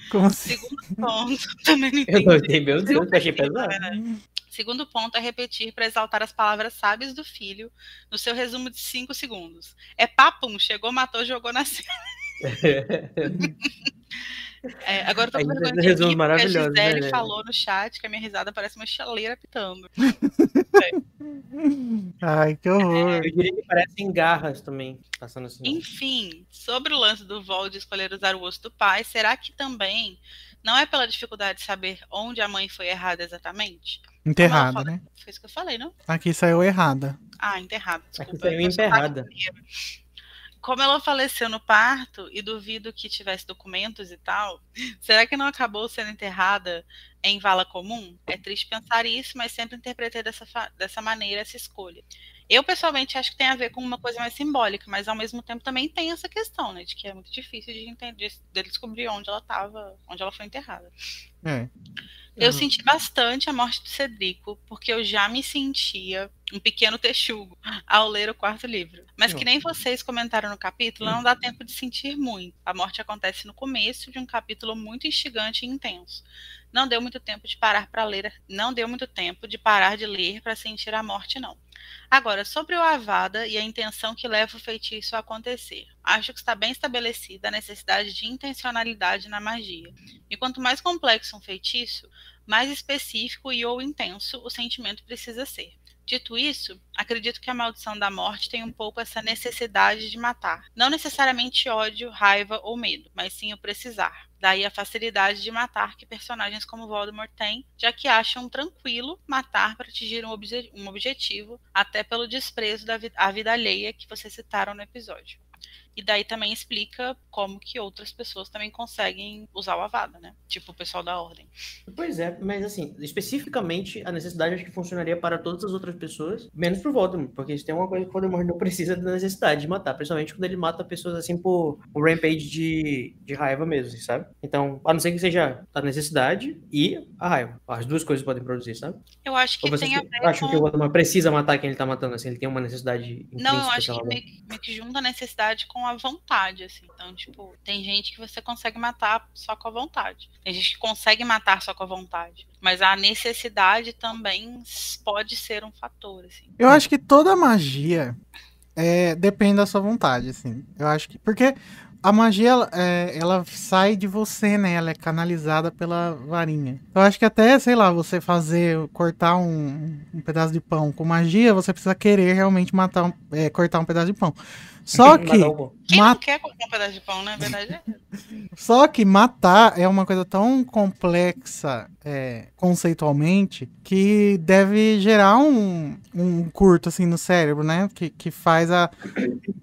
A: Como assim?
B: Segundo ponto, também não
C: Eu não
B: entendi.
C: entendi, meu Deus, eu achei pesado.
B: É. Segundo ponto é repetir para exaltar as palavras sábias do filho no seu resumo de 5 segundos. É papum, chegou, matou, jogou, nasceu. <laughs> É, agora eu tô com
C: Ainda
B: vergonha de
C: resumo
B: rir, porque a
C: né,
B: Gisele
C: velho?
B: falou no chat que a minha risada parece uma chaleira pitando. <laughs>
A: Ai, que horror.
C: Eu diria que parecem garras também, passando assim.
B: Enfim, sobre o lance do Vol de escolher usar o osso do pai, será que também não é pela dificuldade de saber onde a mãe foi errada exatamente?
A: Enterrada,
B: Como ela
A: né?
B: Foi isso que eu falei, não?
A: Aqui saiu errada.
B: Ah, enterrada, desculpa.
C: Aqui saiu
B: primeiro. Como ela faleceu no parto e duvido que tivesse documentos e tal, será que não acabou sendo enterrada em vala comum? É triste pensar isso, mas sempre interpretei dessa, fa- dessa maneira essa escolha. Eu, pessoalmente, acho que tem a ver com uma coisa mais simbólica, mas ao mesmo tempo também tem essa questão, né? De que é muito difícil de entender, de descobrir onde ela estava, onde ela foi enterrada.
A: É.
B: Eu
C: Uhum.
B: senti bastante a morte do Cedrico, porque eu já me sentia um pequeno texugo ao ler o quarto livro. Mas que nem vocês comentaram no capítulo, não dá tempo de sentir muito. A morte acontece no começo de um capítulo muito instigante e intenso. Não deu muito tempo de parar para ler, não deu muito tempo de parar de ler para sentir a morte, não. Agora, sobre o Avada e a intenção que leva o feitiço a acontecer. Acho que está bem estabelecida a necessidade de intencionalidade na magia. E quanto mais complexo um feitiço, mais específico e ou intenso o sentimento precisa ser. Dito isso, acredito que a maldição da morte tem um pouco essa necessidade de matar. Não necessariamente ódio, raiva ou medo, mas sim o precisar. Daí a facilidade de matar que personagens como Voldemort têm, já que acham tranquilo matar para atingir um, obje um objetivo, até pelo desprezo da vi vida alheia que vocês citaram no episódio. E daí também explica como que outras pessoas também conseguem usar o Avada, né? Tipo o pessoal da Ordem.
C: Pois é, mas assim, especificamente a necessidade acho que funcionaria para todas as outras pessoas, menos pro Voldemort, porque isso tem uma coisa que o Voldemort não precisa da necessidade de matar, principalmente quando ele mata pessoas assim por um rampage de, de raiva mesmo, sabe? Então, a não ser que seja a necessidade e a raiva. As duas coisas podem produzir, sabe?
B: Eu acho que
C: Ou vocês
B: tem a ver
C: acham
B: com...
C: que o Voldemort precisa matar quem ele tá matando, assim, ele tem uma necessidade
B: Não, eu acho que meio, meio que junta a necessidade com a vontade, assim. Então, tipo, tem gente que você consegue matar só com a vontade. Tem gente que consegue matar só com a vontade. Mas a necessidade também pode ser um fator, assim.
A: Eu acho que toda magia é, depende da sua vontade, assim. Eu acho que. Porque a magia, ela, é, ela sai de você, né? Ela é canalizada pela varinha. Eu acho que até, sei lá, você fazer, cortar um, um pedaço de pão com magia, você precisa querer realmente matar, um- é, cortar um pedaço de pão. Só que.
B: Quem
A: ma-
B: não quer cortar um pedaço de pão, né? Verdade é. <laughs>
A: Só que matar é uma coisa tão complexa é, conceitualmente que deve gerar um, um curto assim no cérebro, né? Que, que faz a,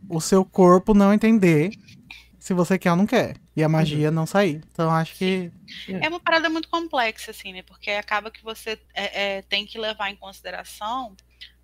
A: o seu corpo não entender se você quer ou não quer. E a magia não sair. Então acho que.
B: É uma parada muito complexa, assim, né? Porque acaba que você é, é, tem que levar em consideração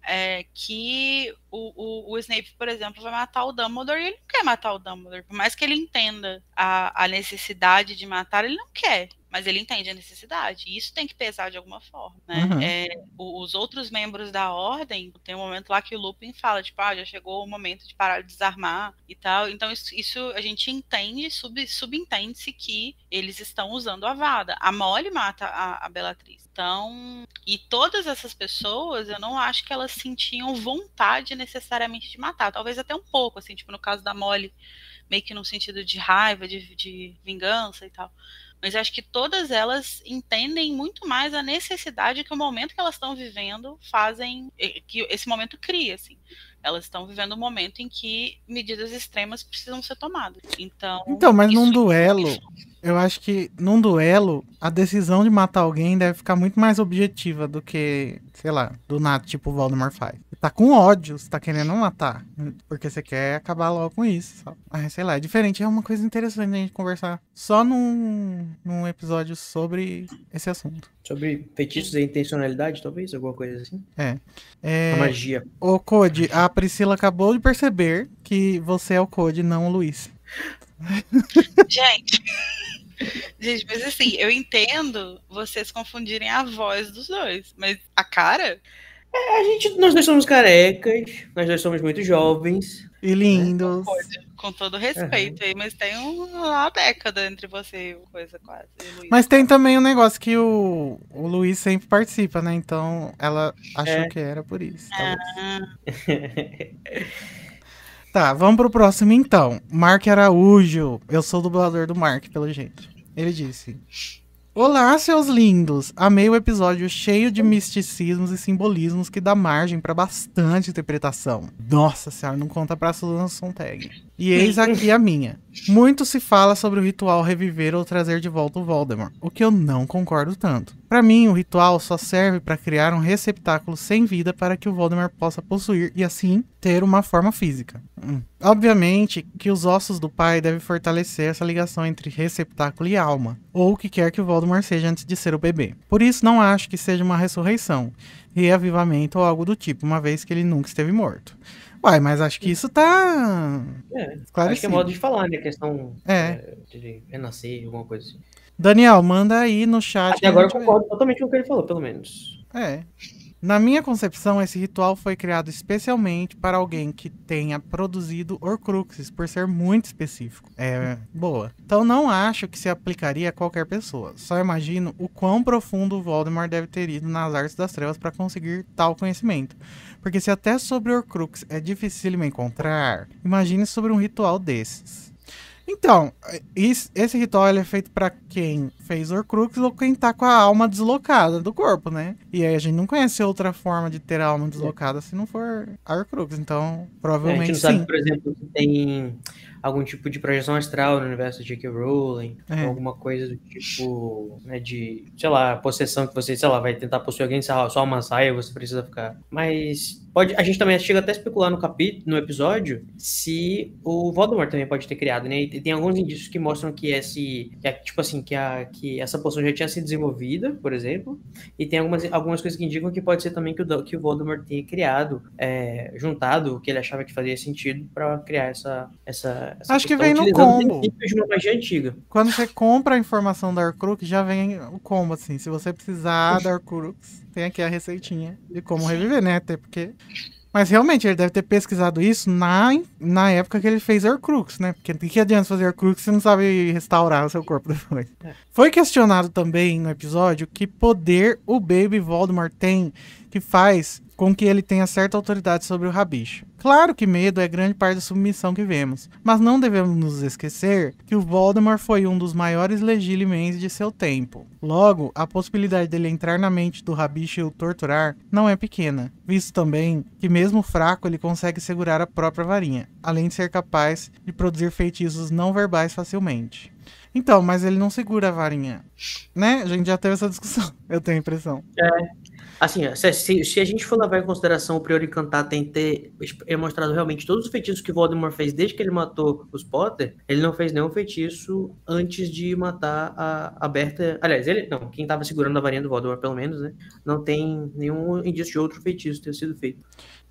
B: é, que o, o, o, Snape, por exemplo, vai matar o Dumbledore e ele não quer matar o Dumbledore. Por mais que ele entenda a, a necessidade de matar, ele não quer. Mas ele entende a necessidade. E isso tem que pesar de alguma forma, né?
A: Uhum.
B: É, os outros membros da ordem, tem um momento lá que o Lupin fala, tipo, ah, já chegou o momento de parar de desarmar e tal. Então, isso, isso a gente entende, sub, subentende-se que eles estão usando a Vada. A Molly mata a, a Bellatrix. Então, e todas essas pessoas, eu não acho que elas sentiam vontade necessariamente de matar. Talvez até um pouco, assim, tipo, no caso da Molly, meio que no sentido de raiva, de, de vingança e tal. Mas acho que todas elas entendem muito mais a necessidade que o momento que elas estão vivendo fazem, que esse momento cria, assim. Elas estão vivendo um momento em que medidas extremas precisam ser tomadas. Então,
A: Então, mas num duelo, eu acho que num duelo, a decisão de matar alguém deve ficar muito mais objetiva do que, sei lá, do nada, tipo o Voldemort faz. Tá com ódio, você tá querendo matar. Porque você quer acabar logo com isso. Sabe? Ah, sei lá, é diferente. É uma coisa interessante a gente conversar só num, num episódio sobre esse assunto.
C: Sobre feitiços e intencionalidade, talvez? Alguma coisa assim?
A: É. é...
C: A magia.
A: Ô, Code, a Priscila acabou de perceber que você é o Code, não o Luiz.
B: Gente. <laughs> Gente, mas assim, eu entendo vocês confundirem a voz dos dois, mas a cara.
C: A gente, nós dois somos carecas, nós dois somos muito jovens.
A: E lindos.
B: Pode, com todo respeito aí, mas tem uma década entre você e coisa quase. e Luiz.
A: Mas tem também um negócio que o, o Luiz sempre participa, né? Então ela achou
C: É.
A: que era por isso. talvez.
B: Ah,
A: Tá, vamos pro próximo então. Mark Araújo. Eu sou o dublador do Mark, pelo jeito. Ele disse: Olá, seus lindos! Amei o episódio cheio de misticismos e simbolismos que dá margem pra bastante interpretação. Nossa senhora, não conta pra Susana Sontag. E eis aqui a minha. Muito se fala sobre o ritual reviver ou trazer de volta o Voldemort, o que eu não concordo tanto. Pra mim, o ritual só serve pra criar um receptáculo sem vida para que o Voldemort possa possuir e assim ter uma forma física. Hum. Obviamente que os ossos do pai devem fortalecer essa ligação entre receptáculo e alma, ou o que quer que o Voldemort seja antes de ser o bebê. Por isso não acho que seja uma ressurreição, reavivamento ou algo do tipo, uma vez que ele nunca esteve morto. Uai, mas acho que isso tá
C: É, acho que é modo de falar, né? Questão
A: É.
C: é, de renascer, alguma coisa assim.
A: Daniel, manda aí no chat.
C: Até agora eu
A: vê.
C: concordo totalmente com o que ele falou, pelo menos.
A: É. Na minha concepção, esse ritual foi criado especialmente para alguém que tenha produzido Horcruxes, por ser muito específico. É, boa. Então não acho que se aplicaria a qualquer pessoa. Só imagino o quão profundo Voldemort deve ter ido nas artes das trevas para conseguir tal conhecimento. Porque se até sobre Horcrux é difícil me encontrar, imagine sobre um ritual desses. Então, esse ritual é feito pra quem fez Horcrux ou quem tá com a alma deslocada do corpo, né? E aí a gente não conhece outra forma de ter a alma deslocada se não for a Horcrux. Então,
C: É, a gente
A: provavelmente
C: não
A: sim.
C: sabe, por exemplo, se tem algum tipo de projeção astral no universo de J.K. Rowling,
A: É.
C: alguma coisa do tipo, né, de, sei lá, possessão que você, sei lá, vai tentar possuir alguém, sei lá, só uma saia, você precisa ficar. Mas pode, a gente também chega até a especular no capítulo, no episódio, se o Voldemort também pode ter criado, né? E tem alguns indícios que mostram que esse, que a- tipo assim, que, a, que essa poção já tinha sido desenvolvida, por exemplo, e tem algumas, algumas coisas que indicam que pode ser também que o, que o Voldemort tenha criado, é, juntado o que ele achava que fazia sentido para criar essa, essa, essa
A: Acho que vem no combo.
C: de uma magia antiga.
A: Quando você compra a informação da Horcrux, já vem o combo, assim. Se você precisar da Horcrux, tem aqui a receitinha de como reviver, né? Até porque... Mas realmente, ele deve ter pesquisado isso na, na época que ele fez Horcrux, né? Porque que adianta fazer Horcrux se você não sabe restaurar o seu corpo depois.
C: É.
A: Foi questionado também no episódio que poder o Baby Voldemort tem que faz com que ele tenha certa autoridade sobre o rabicho. Claro que medo é grande parte da submissão que vemos, mas não devemos nos esquecer que o Voldemort foi um dos maiores legilimens de seu tempo. Logo, a possibilidade dele entrar na mente do rabicho e o torturar não é pequena, visto também que mesmo fraco ele consegue segurar a própria varinha, além de ser capaz de produzir feitiços não verbais facilmente. Então, mas ele não segura a varinha, né? A gente já teve essa discussão, <laughs> eu tenho a impressão.
C: Assim, se, se- a gente for levar em consideração o Prior Encantar tem ter é mostrado realmente todos os feitiços que Voldemort fez desde que ele matou os Potter, ele não fez nenhum feitiço antes de matar a, a Berta. Aliás, ele não, quem tava segurando a varinha do Voldemort, pelo menos, né? Não tem nenhum indício de outro feitiço ter sido feito.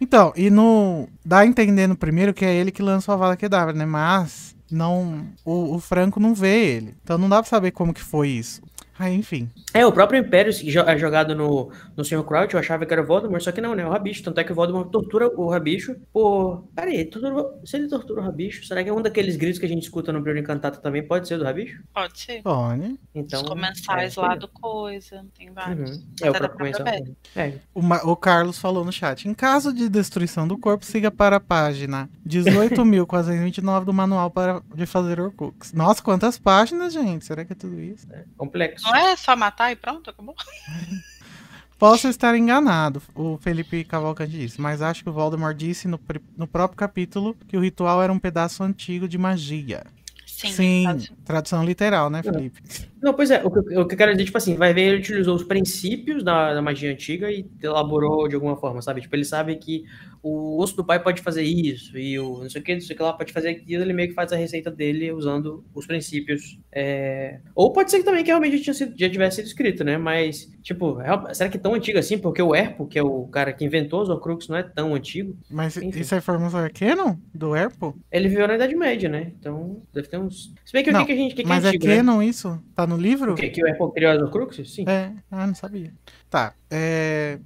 A: Então, e no. Dá a entender no primeiro que é ele que lança a Avada Kedavra, né? Mas não. O, o Franco não vê ele. Então não dá pra saber como que foi isso. Aí, enfim.
C: É, o próprio Império é jogado no, no Sr. Crouch, eu achava que era o Voldemort, só que não, né? É o Rabicho. Tanto é que o Voldemort tortura o Rabicho por. Peraí, tortura... se ele tortura o Rabicho, será que é um daqueles gritos que a gente escuta no Prior Encantado também pode ser do Rabicho?
B: Pode ser.
A: Pode.
C: Então.
B: Os comensais
C: é,
B: lá do coisa, tem vários.
C: Uhum. É o próprio comensal. É.
A: O, Ma- o Carlos falou no chat. Em caso de destruição do corpo, siga para a página 18.429 <laughs> do manual para, de fazer Horcrux. Nossa, quantas páginas, gente? Será que é tudo isso?
C: Complexo.
B: Não é só matar e pronto, acabou? <laughs>
A: Posso estar enganado, o Felipe Cavalcante disse, mas acho que o Voldemort disse no, no próprio capítulo que o ritual era um pedaço antigo de magia.
B: Sim.
A: Sim, tradução literal, né, Felipe?
C: Não, pois é, o que, eu- o que eu quero dizer, tipo assim, vai ver, ele utilizou os princípios da, da magia antiga e elaborou de alguma forma, sabe? Tipo, ele sabe que o osso do pai pode fazer isso, e o não sei o que, não sei o que lá pode fazer aquilo, ele meio que faz a receita dele usando os princípios. é, Ou pode ser que também que realmente já, tinha sido- já tivesse sido escrito, né? Mas, tipo, real- será que é tão antigo assim? Porque o Erpo, que é o cara que inventou os Horcrux, não é tão antigo.
A: Mas
C: Enfim.
A: isso é é canon? Do Erpo?
C: Ele viveu na Idade Média, né? Então, deve ter uns... Se bem que o
A: Não,
C: que, que a gente... Que que
A: Mas
C: é
A: é
C: antigo, né?
A: canon isso? Tá no livro?
C: O quê? Que o Erpo criou os Horcruxes? Sim.
A: É, ah, não sabia. Tá, é...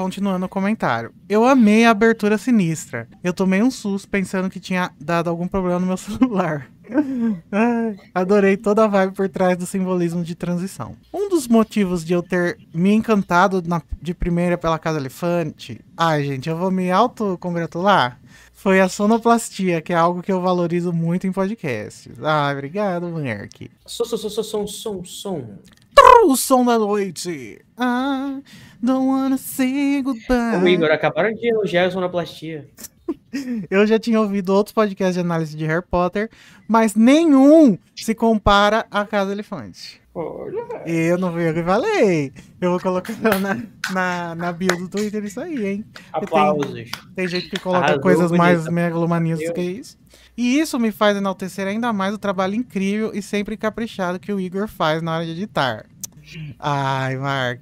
A: continuando o comentário. Eu amei a abertura sinistra. Eu tomei um susto pensando que tinha dado algum problema no meu <laughs> celular. Ai, adorei toda a vibe por trás do simbolismo de transição. Um dos motivos de eu ter me encantado na- de primeira pela Casa Elefante. Ai, gente, eu vou me autocongratular. Foi a sonoplastia, que é algo que eu valorizo muito em podcasts. Ah, obrigado.
C: Som, som, som, som, som, som, som.
A: O som da noite. Ah, don't wanna say goodbye.
C: O Igor, acabaram de elogiar a sonoplastia. <laughs>
A: Eu já tinha ouvido outros podcasts de análise de Harry Potter, mas nenhum se compara a Casa Elefante.
C: Olha.
A: Eu não fui eu que falei. Eu vou colocar na, na, na bio do Twitter isso aí, hein?
C: Aplausos.
A: Tem gente que coloca
C: Arrasou,
A: coisas mais
C: bonita.
A: megalomaníacas do que isso. E isso me faz enaltecer ainda mais o trabalho incrível e sempre caprichado que o Igor faz na hora de editar. Ai, Mark,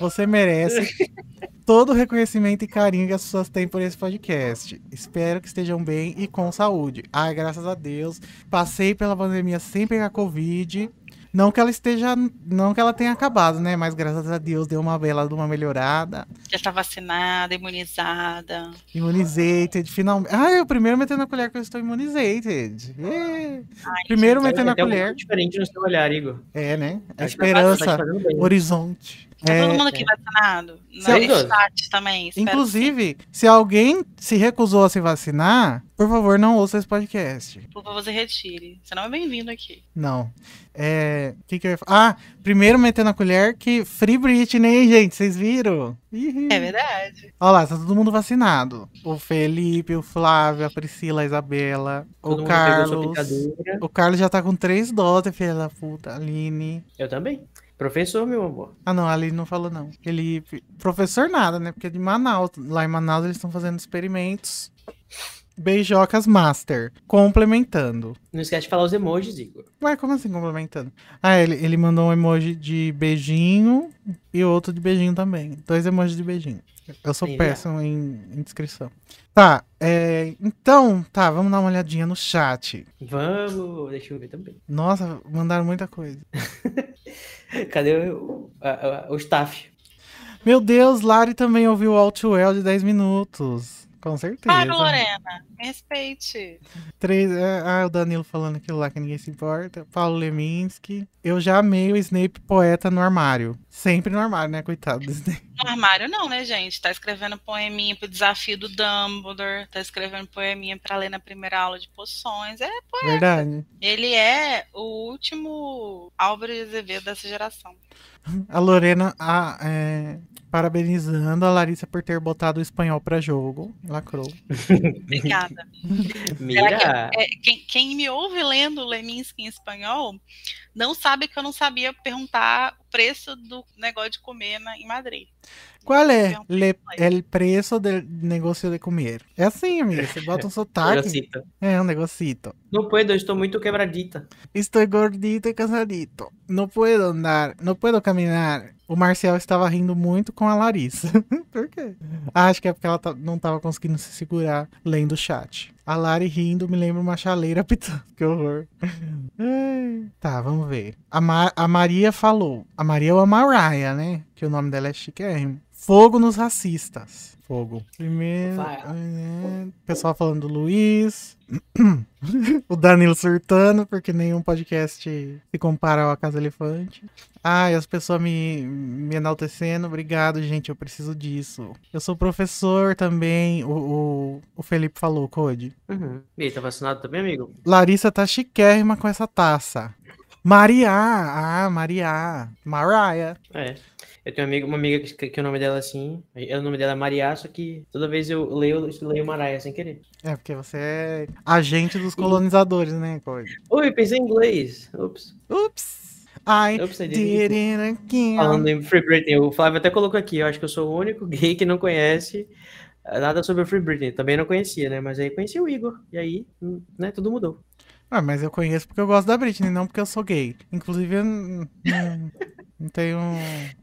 A: você merece <laughs> todo o reconhecimento e carinho que as pessoas têm por esse podcast. Espero que estejam bem e com saúde. Ai, graças a Deus. Passei pela pandemia sem pegar Covid. Não que ela esteja. Não que ela tenha acabado, né? Mas graças a Deus deu uma bela de uma melhorada.
B: Já está vacinada, imunizada.
A: Imunizated, finalmente. Ah, é o primeiro metendo na colher que eu estou imunizated. Yeah.
B: Ai,
A: Primeiro
B: gente,
A: metendo na
C: Tem um
A: colher.
C: pouco diferente no seu olhar, Igor.
A: É, né? A
C: tá tá
A: esperança,
C: bem.
A: horizonte.
B: Tá
A: É,
B: todo mundo aqui vacinado? No
C: eu-
B: chat também. espero que
A: inclusive, se alguém se recusou a se vacinar, por favor, não ouça esse podcast.
B: Por favor, você retire. Você não é bem-vindo aqui.
A: Não. É. O que, que eu ia falar? Ah, primeiro metendo na colher que Free Britney, hein, gente? Vocês viram? Ih.
B: É verdade.
A: Olha lá, tá todo mundo vacinado. O Felipe, o Flávio, a Priscila, a Isabela,
C: Todo
A: o Carlos. O Carlos já tá com três doses, filha da puta. Aline.
C: Eu também. Professor, meu amor.
A: Ah, não, a Aline não falou, não. Felipe. Professor nada, né? Porque é de Manaus. Lá em Manaus eles estão fazendo experimentos. Beijocas Master. Complementando.
C: Não esquece de falar os emojis, Igor.
A: Ué, como assim complementando? Ah, ele, ele mandou um emoji de beijinho e outro de beijinho também. Dois emojis de beijinho. Eu sou
C: Sim,
A: péssimo em, em descrição. Tá, é, então, tá, vamos dar uma olhadinha no chat.
C: Vamos, deixa eu ver também.
A: Nossa, mandaram muita coisa. <laughs>
C: Cadê o, a- a- o staff?
A: Meu Deus, Lari também ouviu o Outwell de 10 minutos. Com certeza.
B: Para, Lorena. Me respeite.
A: Três, é, ah, o Danilo falando aquilo lá que ninguém se importa. Paulo Leminski. Eu já amei o Snape poeta no armário. Sempre no armário, né? Coitado do Snape.
B: No armário não, né, gente? Tá escrevendo poeminha pro desafio do Dumbledore. Tá escrevendo poeminha pra ler na primeira aula de poções. É,
A: Verdade.
B: ele é o último Álvaro de Azevedo dessa geração.
A: A Lorena a- é, parabenizando a Larissa por ter botado o espanhol pra jogo. Lacrou.
B: Obrigada. <laughs>
C: Mira.
B: É, quem, quem me ouve lendo Leminski em espanhol não sabe que eu não sabia perguntar o preço do negócio de comer na, em Madrid.
A: Qual é
B: Então,
A: le, el preço del negocio de comer? É assim, amiga. Você bota um <laughs> sotaque. É, um negocito.
C: Não puedo, estou muito quebradita.
A: Estou gordito e cansadito. Não puedo andar, não puedo caminhar. O Marcial estava rindo muito com a Larissa. <laughs> Por quê? Acho que é porque ela tá- não estava conseguindo se segurar lendo o chat. A Lari rindo me lembra uma chaleira <laughs> pitando. Que horror. Tá, vamos ver. A, Ma- a Maria falou. A Maria ou a Mariah, né? Que o nome dela é chiquérrimo. Fogo nos racistas. Fogo. Primeiro. É, Pessoal falando do Luiz. <coughs> o Danilo surtando, porque nenhum podcast se compara ao Casa Elefante. Ai, as pessoas me, me enaltecendo. Obrigado, gente. Eu preciso disso. Eu sou professor também. O, o, o Felipe falou, Code.
C: Uhum. E aí, tá vacinado também, amigo?
A: Larissa tá chiquérrima com essa taça. Maria! Ah, Maria. Mariah.
C: É. Eu tenho uma amiga, uma amiga que, que o nome dela é assim. é, O nome dela é Maria, só que toda vez eu leio, eu leio Maraia sem querer.
A: É, porque você é agente dos colonizadores, né, Code?
C: Oi, pensei em inglês. Ups.
A: Ups! I
C: Ups, did
A: it.
C: Falando em Free Britney, o Flávio até colocou aqui. Eu acho que eu sou o único gay que não conhece eh, nada sobre o Free Britney. Também não conhecia, né? Mas aí conheci o Igor. E aí, hum, né, tudo mudou.
A: Ah, mas eu conheço porque eu gosto da Britney, não porque eu sou gay. Inclusive, eu não, tenho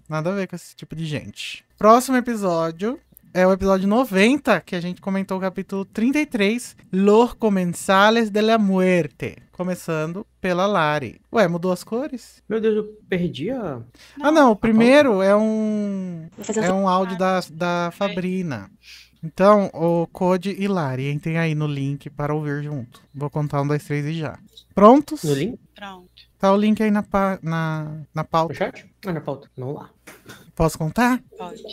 A: nada a ver com esse tipo de gente. Próximo episódio é o episódio 90, que a gente comentou o capítulo 33, Los Comensales de la Muerte. Começando pela Lari. Ué, mudou as cores?
C: Meu Deus, eu perdi a.
A: ah, não, o primeiro é um.
D: Um
A: É um áudio da, da Fabrina. Então, o Code e Lari, entrem aí no link para ouvir junto. Vou contar um, dois, três e já. Prontos?
C: No link?
B: Pronto.
A: Tá o link aí na, na, na
C: No
A: pauta.
C: chat? Ah, na pauta. Vamos lá.
A: Posso contar?
B: Pode.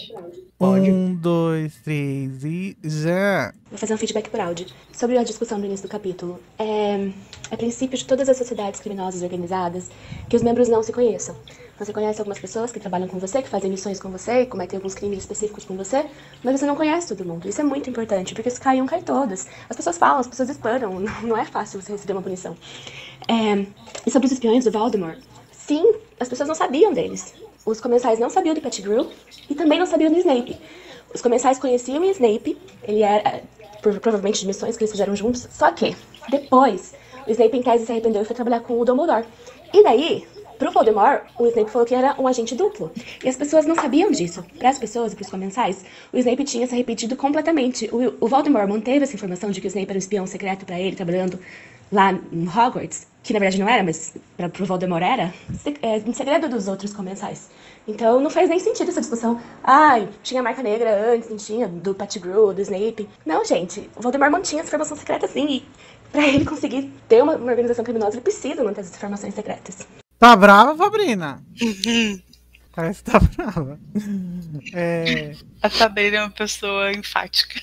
C: Pode.
A: Um, dois, três e já.
D: Vou fazer um feedback por áudio. Sobre a discussão do início do capítulo. É, é princípio de todas as sociedades criminosas organizadas que os membros não se conheçam. Você conhece algumas pessoas que trabalham com você, que fazem missões com você, cometem alguns crimes específicos com você, mas você não conhece todo mundo. Isso é muito importante, porque se cai um, cai todas. As pessoas falam, as pessoas não <laughs> não é fácil você receber uma punição. É, e sobre os espiões do Voldemort, sim, as pessoas não sabiam deles. Os comensais não sabiam do Pettigrew e também não sabiam do Snape. Os comensais conheciam Snape, ele era, provavelmente, de missões que eles fizeram juntos, só que, depois, o Snape em tese se arrependeu e foi trabalhar com o Dumbledore. E daí, pro Voldemort, o Snape falou que era um agente duplo. E as pessoas não sabiam disso. Para as pessoas e pros comensais, o Snape tinha se arrependido completamente. O, o Voldemort manteve essa informação de que o Snape era um espião secreto para ele, trabalhando lá em Hogwarts, que na verdade não era, mas para pro Voldemort era, é, em segredo dos outros comensais. Então não faz nem sentido essa discussão. Ai, tinha marca negra antes, não tinha, do Pettigrew, do Snape. Não, gente, o Voldemort mantinha essa informação secreta sim, e pra ele conseguir ter uma, uma organização criminosa, ele precisa manter essas informações secretas.
A: Tá brava, Fabrina? Parece que tá brava. <laughs> É,
B: A Sabrina é uma pessoa enfática.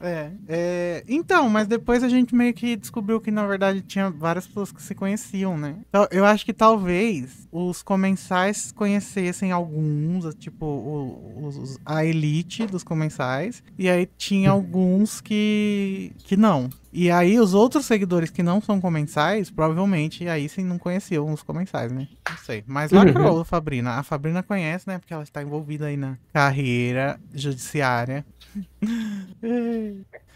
A: É, é, então, mas depois a gente meio que descobriu que na verdade tinha várias pessoas que se conheciam, né? Então, eu acho que talvez os comensais conhecessem alguns, tipo os- os- a elite dos comensais, e aí tinha alguns que, que não. E aí os outros seguidores que não são comensais, provavelmente aí sim não conheciam os comensais, né? Não sei. Mas lacrou, Fabrina. A Fabrina conhece, né? Porque ela está envolvida aí na carreira judiciária.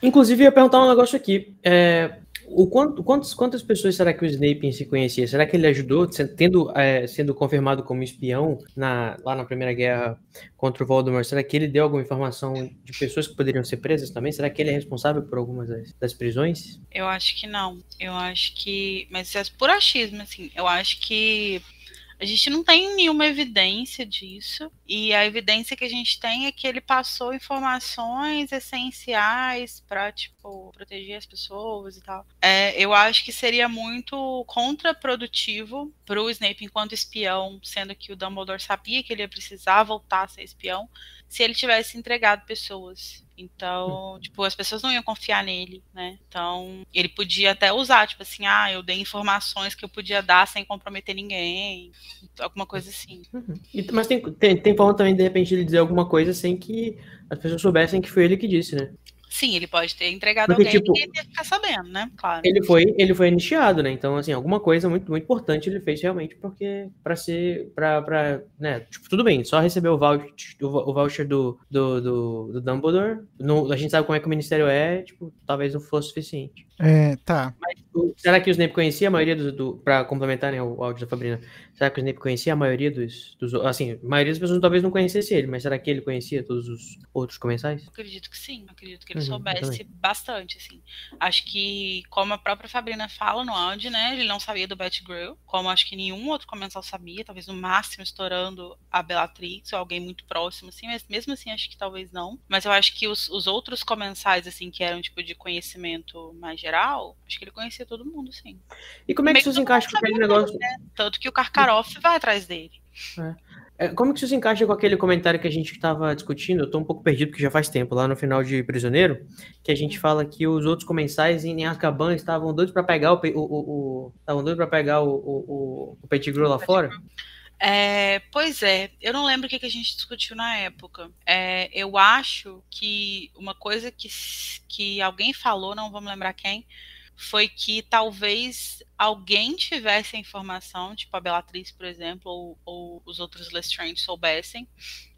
C: Inclusive, eu ia perguntar um negócio aqui. É, o quanto, quantos, quantas pessoas será que o Snape si conhecia? Será que ele ajudou, se- tendo, é, sendo confirmado como espião na, lá na Primeira Guerra contra o Voldemort? Será que ele deu alguma informação de pessoas que poderiam ser presas também? Será que ele é responsável por algumas das, das prisões?
B: Eu acho que não. Eu acho que. Mas isso é por achismo, assim. Eu acho que a gente não tem nenhuma evidência disso. E a evidência que a gente tem é que ele passou informações essenciais para, tipo, proteger as pessoas e tal. É, eu acho que seria muito contraprodutivo pro Snape enquanto espião, sendo que o Dumbledore sabia que ele ia precisar voltar a ser espião, se ele tivesse entregado pessoas. Então, tipo, as pessoas não iam confiar nele, né? Então, ele podia até usar, tipo assim, ah, eu dei informações que eu podia dar sem comprometer ninguém, alguma coisa assim.
C: E- mas tem, tem, tem forma também, de repente, ele dizer alguma coisa sem que as pessoas soubessem que foi ele que disse, né?
B: Sim, ele pode ter entregado
C: Porque,
B: alguém
C: tipo,
B: e ninguém ia ficar sabendo, né? Claro.
C: Ele foi, ele foi anistiado, né? Então, assim, alguma coisa muito, muito importante ele fez realmente, porque para ser, pra, pra, né? Tipo, tudo bem, só receber o voucher, o, vou- o voucher do, do, do, do Dumbledore, não- a gente sabe como é que o Ministério é, tipo, talvez não fosse suficiente.
A: É, tá.
C: O- Será que o Snape conhecia a maioria do, do para complementar, né, o áudio da Fabrina? Será que o Snape conhecia a maioria dos, dos, assim, a maioria das pessoas talvez não conhecesse ele, mas será que ele conhecia todos os outros comensais?
B: Eu acredito que sim, acredito que ele soubesse
C: também.
B: bastante, assim. Acho que, como a própria Fabrina fala no áudio, né, ele não sabia do Batgirl, como acho que nenhum outro comensal sabia, talvez no máximo estourando a Bellatrix ou alguém muito próximo, assim, mas mesmo assim acho que talvez não. Mas eu acho que os, os outros comensais, assim, que eram tipo de conhecimento mais geral, acho que ele conhecia todo mundo, sim.
C: E como é que isso se encaixa com aquele negócio?
B: né? Tanto que o Karkaroff vai atrás dele.
C: É, Como que isso se encaixa com aquele comentário que a gente estava discutindo? Eu tô um pouco perdido, porque já faz tempo, lá no final de Prisioneiro, que a gente fala que os outros comensais em Azkaban estavam doidos para pegar o, o, o, estavam doidos para pegar o, o, o, Pettigrew lá fora.
B: É, pois é, eu não lembro o que, que a gente discutiu na época. É, eu acho que uma coisa que, que alguém falou, não vamos lembrar quem, foi que talvez alguém tivesse a informação, tipo a Bellatrix, por exemplo, ou, ou os outros Lestrange soubessem,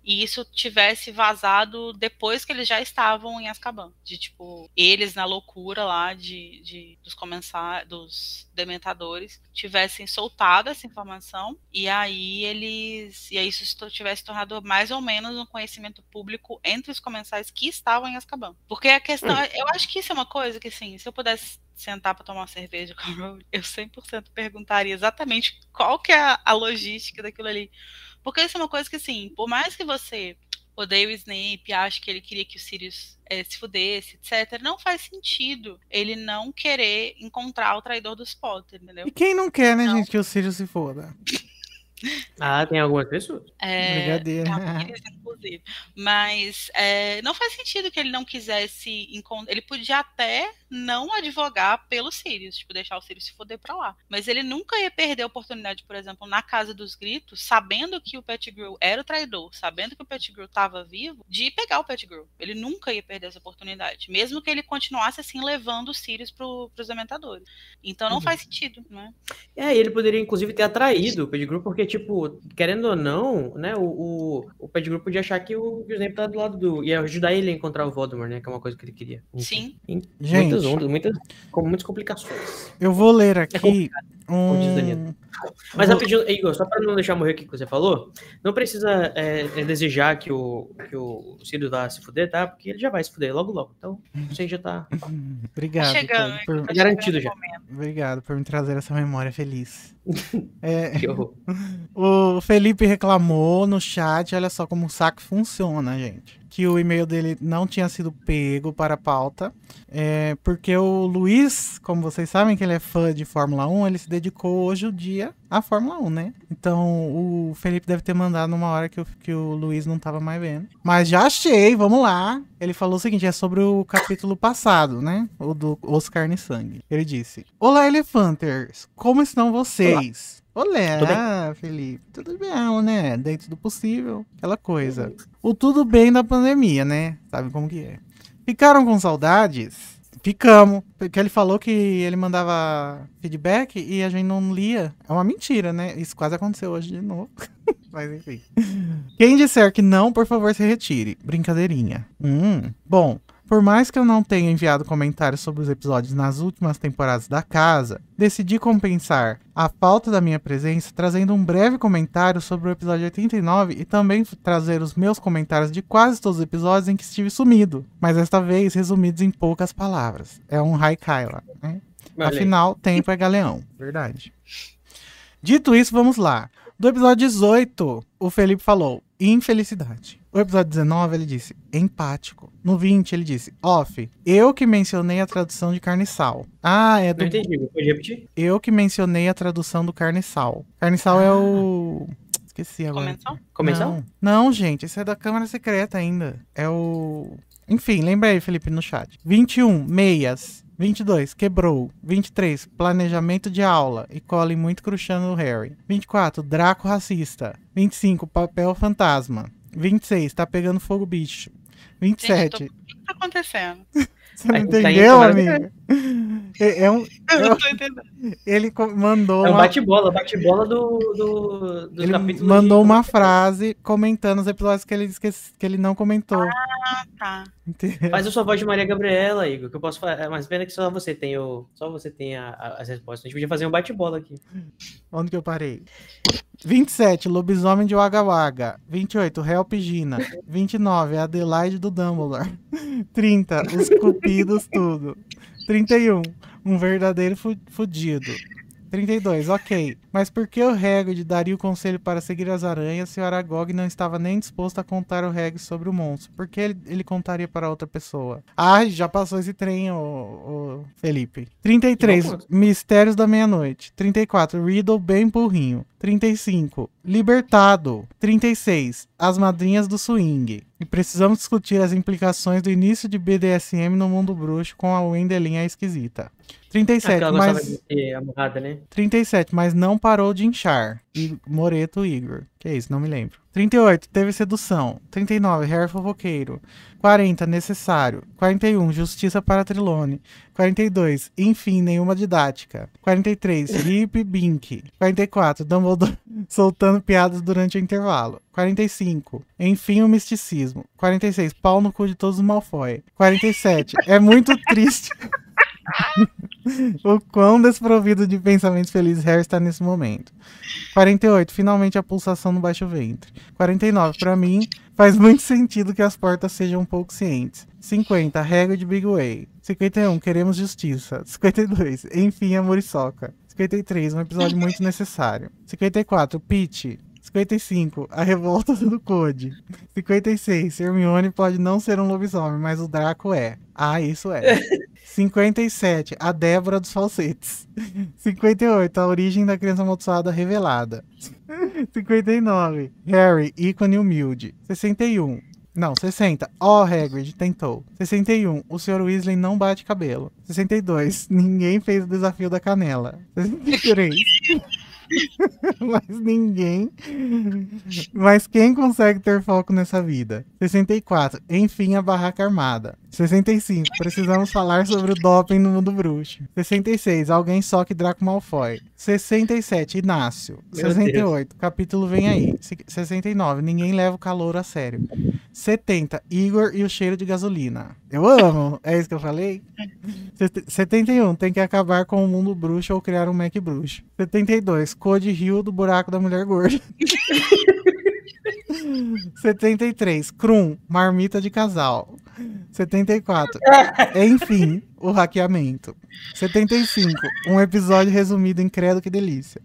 B: e isso tivesse vazado depois que eles já estavam em Azkaban. De tipo, eles na loucura lá de, de dos comensar, dos dementadores tivessem soltado essa informação e aí eles e aí isso tivesse tornado mais ou menos um conhecimento público entre os comensais que estavam em Azkaban. Porque a questão, hum. eu acho que isso é uma coisa que assim, se eu pudesse sentar para tomar uma cerveja <laughs> Rowling, eu 100% perguntaria exatamente qual que é a, a logística daquilo ali. Porque isso é uma coisa que, assim, por mais que você odeie o Snape, ache que ele queria que o Sirius é, se fudesse, etc., não faz sentido ele não querer encontrar o traidor dos Potter, entendeu?
A: E quem não quer, né, não. gente, que o Sirius se foda?
C: Ah, tem algumas pessoas.
B: É, Brigadeiro. inclusive. Mas é, não faz sentido que ele não quisesse encontrar. Ele podia até não advogar pelo Sirius, tipo, deixar o Sirius se foder pra lá. Mas ele nunca ia perder a oportunidade, por exemplo, na Casa dos Gritos, sabendo que o Pettigrew era o traidor, sabendo que o Pettigrew estava vivo, de pegar o Pettigrew. Ele nunca ia perder essa oportunidade. Mesmo que ele continuasse assim, levando o Sirius pro, pros dementadores. Então não uhum. faz sentido, né?
C: É, ele poderia, inclusive, ter atraído o Pettigrew, porque tipo, querendo ou não, né, o, o, o Pettigrew podia achar que o, que Snape tá do lado do... ia ajudar ele a encontrar o Voldemort, né, que é uma coisa que ele queria.
B: Sim.
C: Em, Gente, muitas ondas, muitas, com muitas complicações.
A: Eu vou ler é aqui... É
C: um... Mas rapidinho, Igor, só para não deixar morrer o que você falou, não precisa é, é, desejar que o, que o Sirius vá se fuder, tá? Porque ele já vai se fuder logo, logo. Então, você já tá. <laughs>
A: Obrigado.
B: Tá chegando,
A: por,
B: por... Tá
C: garantido já.
A: Obrigado por me trazer essa memória feliz. <laughs> É, <laughs> o Felipe reclamou no chat, olha só como o saco funciona, gente que o e-mail dele não tinha sido pego para a pauta, é, porque o Luiz, como vocês sabem que ele é fã de Fórmula 1, ele se dedicou hoje o dia à Fórmula 1, né? Então o Felipe deve ter mandado numa hora que o, que o Luiz não estava mais vendo. Mas já achei, vamos lá. Ele falou o seguinte: é sobre o capítulo passado, né? O do Oscar e Sangue. Ele disse: Olá, Elefanters, como estão vocês? Olá. Olá, Felipe. Tudo bem, né? Dentro do possível, aquela coisa. O tudo bem da pandemia, né? Sabe como que é. Ficaram com saudades? Ficamos. Porque ele falou que ele mandava feedback e a gente não lia. É uma mentira, né? Isso quase aconteceu hoje de novo. <laughs> Mas enfim. Quem disser que não, por favor, se retire. Brincadeirinha. Hum. Bom, por mais que eu não tenha enviado comentários sobre os episódios nas últimas temporadas da casa, decidi compensar a falta da minha presença trazendo um breve comentário sobre o episódio 89 e também trazer os meus comentários de quase todos os episódios em que estive sumido, mas desta vez resumidos em poucas palavras. É um Kyla, né? Afinal, tempo é galeão. <laughs> Verdade. Dito isso, vamos lá. Do episódio 18, o Felipe falou: infelicidade. O episódio 19 ele disse empático. No 20 ele disse off. Eu que mencionei a tradução de carne e sal. Ah, é do.
C: Não entendi, pode repetir?
A: Eu que mencionei a tradução do carne e sal. Carne e sal ah. é o. Esqueci agora.
B: Comensal?
C: Comensal?
A: Não. Não, gente, isso é da Câmara Secreta ainda. É o. Enfim, lembra aí, Felipe, no chat. 21, meias. 22, quebrou. 23, planejamento de aula e cole muito cruxando o Harry. 24, Draco racista. 25, papel fantasma. 26, tá pegando fogo bicho. 27. Gente, tô... O
B: que tá acontecendo? <laughs>
A: Você não entendeu, tá amiga? É, é um, <laughs> eu não tô entendendo. Ele mandou.
C: É um bate-bola, bate-bola do, do, do
A: ele Mandou de... uma frase comentando os episódios que ele, que, que ele não comentou.
B: Ah, tá.
C: Entendeu? Faz a sua voz de Maria Gabriela, Igor, que eu posso fazer. Mas pena que só você tem o. Só você tem a, a, as respostas. A gente podia fazer um bate-bola aqui.
A: Onde que eu parei? 27, Lobisomem de Wagga Wagga. 28, Help Gina. 29, Adelaide do Dumbledore. 30, Os Cupidos Tudo. 31. Um verdadeiro fudido. 32, ok. Mas por que o Hagrid daria o conselho para seguir as aranhas se o Aragog não estava nem disposto a contar o Hagrid sobre o monstro? Por que ele, ele contaria para outra pessoa? Ah, já passou esse trem, o, Felipe. 33, Mistérios da Meia-Noite. 34, Riddle bem burrinho. 35, Libertado. 36, As Madrinhas do Swing. E precisamos discutir as implicações do início de BDSM no mundo bruxo com a Wendelin a esquisita. 37, Aquela mas...
C: De amorrada, né?
A: 37, mas não parou de inchar. E Moreto Igor. Que é isso, não me lembro. 38, teve sedução. 39, Harry fofoqueiro. 40, necessário. 41, justiça para Trilone. 42, enfim, nenhuma didática. 43, <laughs> Rip Bink. 44, Dumbledore <laughs> soltando piadas durante o intervalo. 45, enfim, o misticismo. 46, pau no cu de todos os Malfoy. 47, é muito triste. <laughs> <laughs> o quão desprovido de pensamentos felizes Harry está nesse momento. 48. Finalmente a pulsação no baixo ventre. 49. Para mim, faz muito sentido que as portas sejam um pouco cientes. 50. Regra de Big Way. 51. Queremos justiça. 52. Enfim, a muriçoca. 53. Um episódio muito necessário. 54. Pete. 55. A revolta <laughs> do Code. 56. Hermione pode não ser um lobisomem, mas o Draco é. Ah, isso é. <laughs> 57. A Débora dos falsetes. <laughs> 58. A origem da criança amaldiçoada revelada. 59. Harry, ícone humilde. 61. Não, 60. Ó, oh, Hagrid, tentou. 61. O Sr. Weasley não bate cabelo. 62. Ninguém fez o desafio da canela. 63. <laughs> Mas ninguém. Mas quem consegue ter foco nessa vida? 64. Enfim, a barraca armada. 65. Precisamos falar sobre o doping no mundo bruxo. 66. Alguém só que Draco Malfoy. 67. Inácio. Meu 68. Deus. Capítulo vem aí. 69. Ninguém leva o calor a sério. 70. Igor e o cheiro de gasolina. Eu amo. É isso que eu falei? 71. Tem que acabar com o mundo bruxo ou criar um Mac bruxo. 72. Code Rio do buraco da mulher gorda. <laughs> 73. Krum, marmita de casal. 74. Enfim, o hackeamento. 75. Um episódio resumido em Credo que Delícia.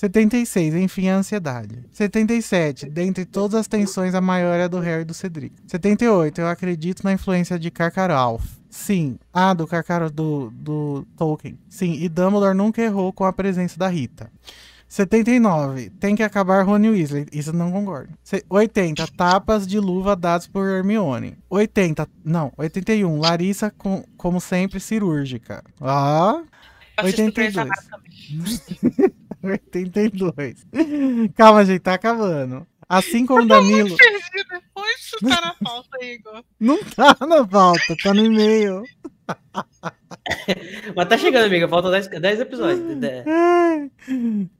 A: 76. Enfim, a ansiedade. 77. Dentre todas as tensões, a maior é a do Harry e do Cedric. 78. Eu acredito na influência de Karkaroff. Sim. Ah, do Karkaroff do, do Tolkien. Sim. E Dumbledore nunca errou com a presença da Rita. 79. Tem que acabar Rony Weasley. Isso não concordo. 80. Tapas de luva dadas por Hermione. 80. Não, 81. Larissa, com, como sempre, cirúrgica. Ó. 82. <laughs> 82. Calma, gente, tá acabando. Assim como Danilo.
B: Depois isso tá na pauta, Igor.
A: Não tá na pauta, tá no e-mail. <laughs>
C: Mas tá chegando, amiga. Faltam 10, 10 episódios.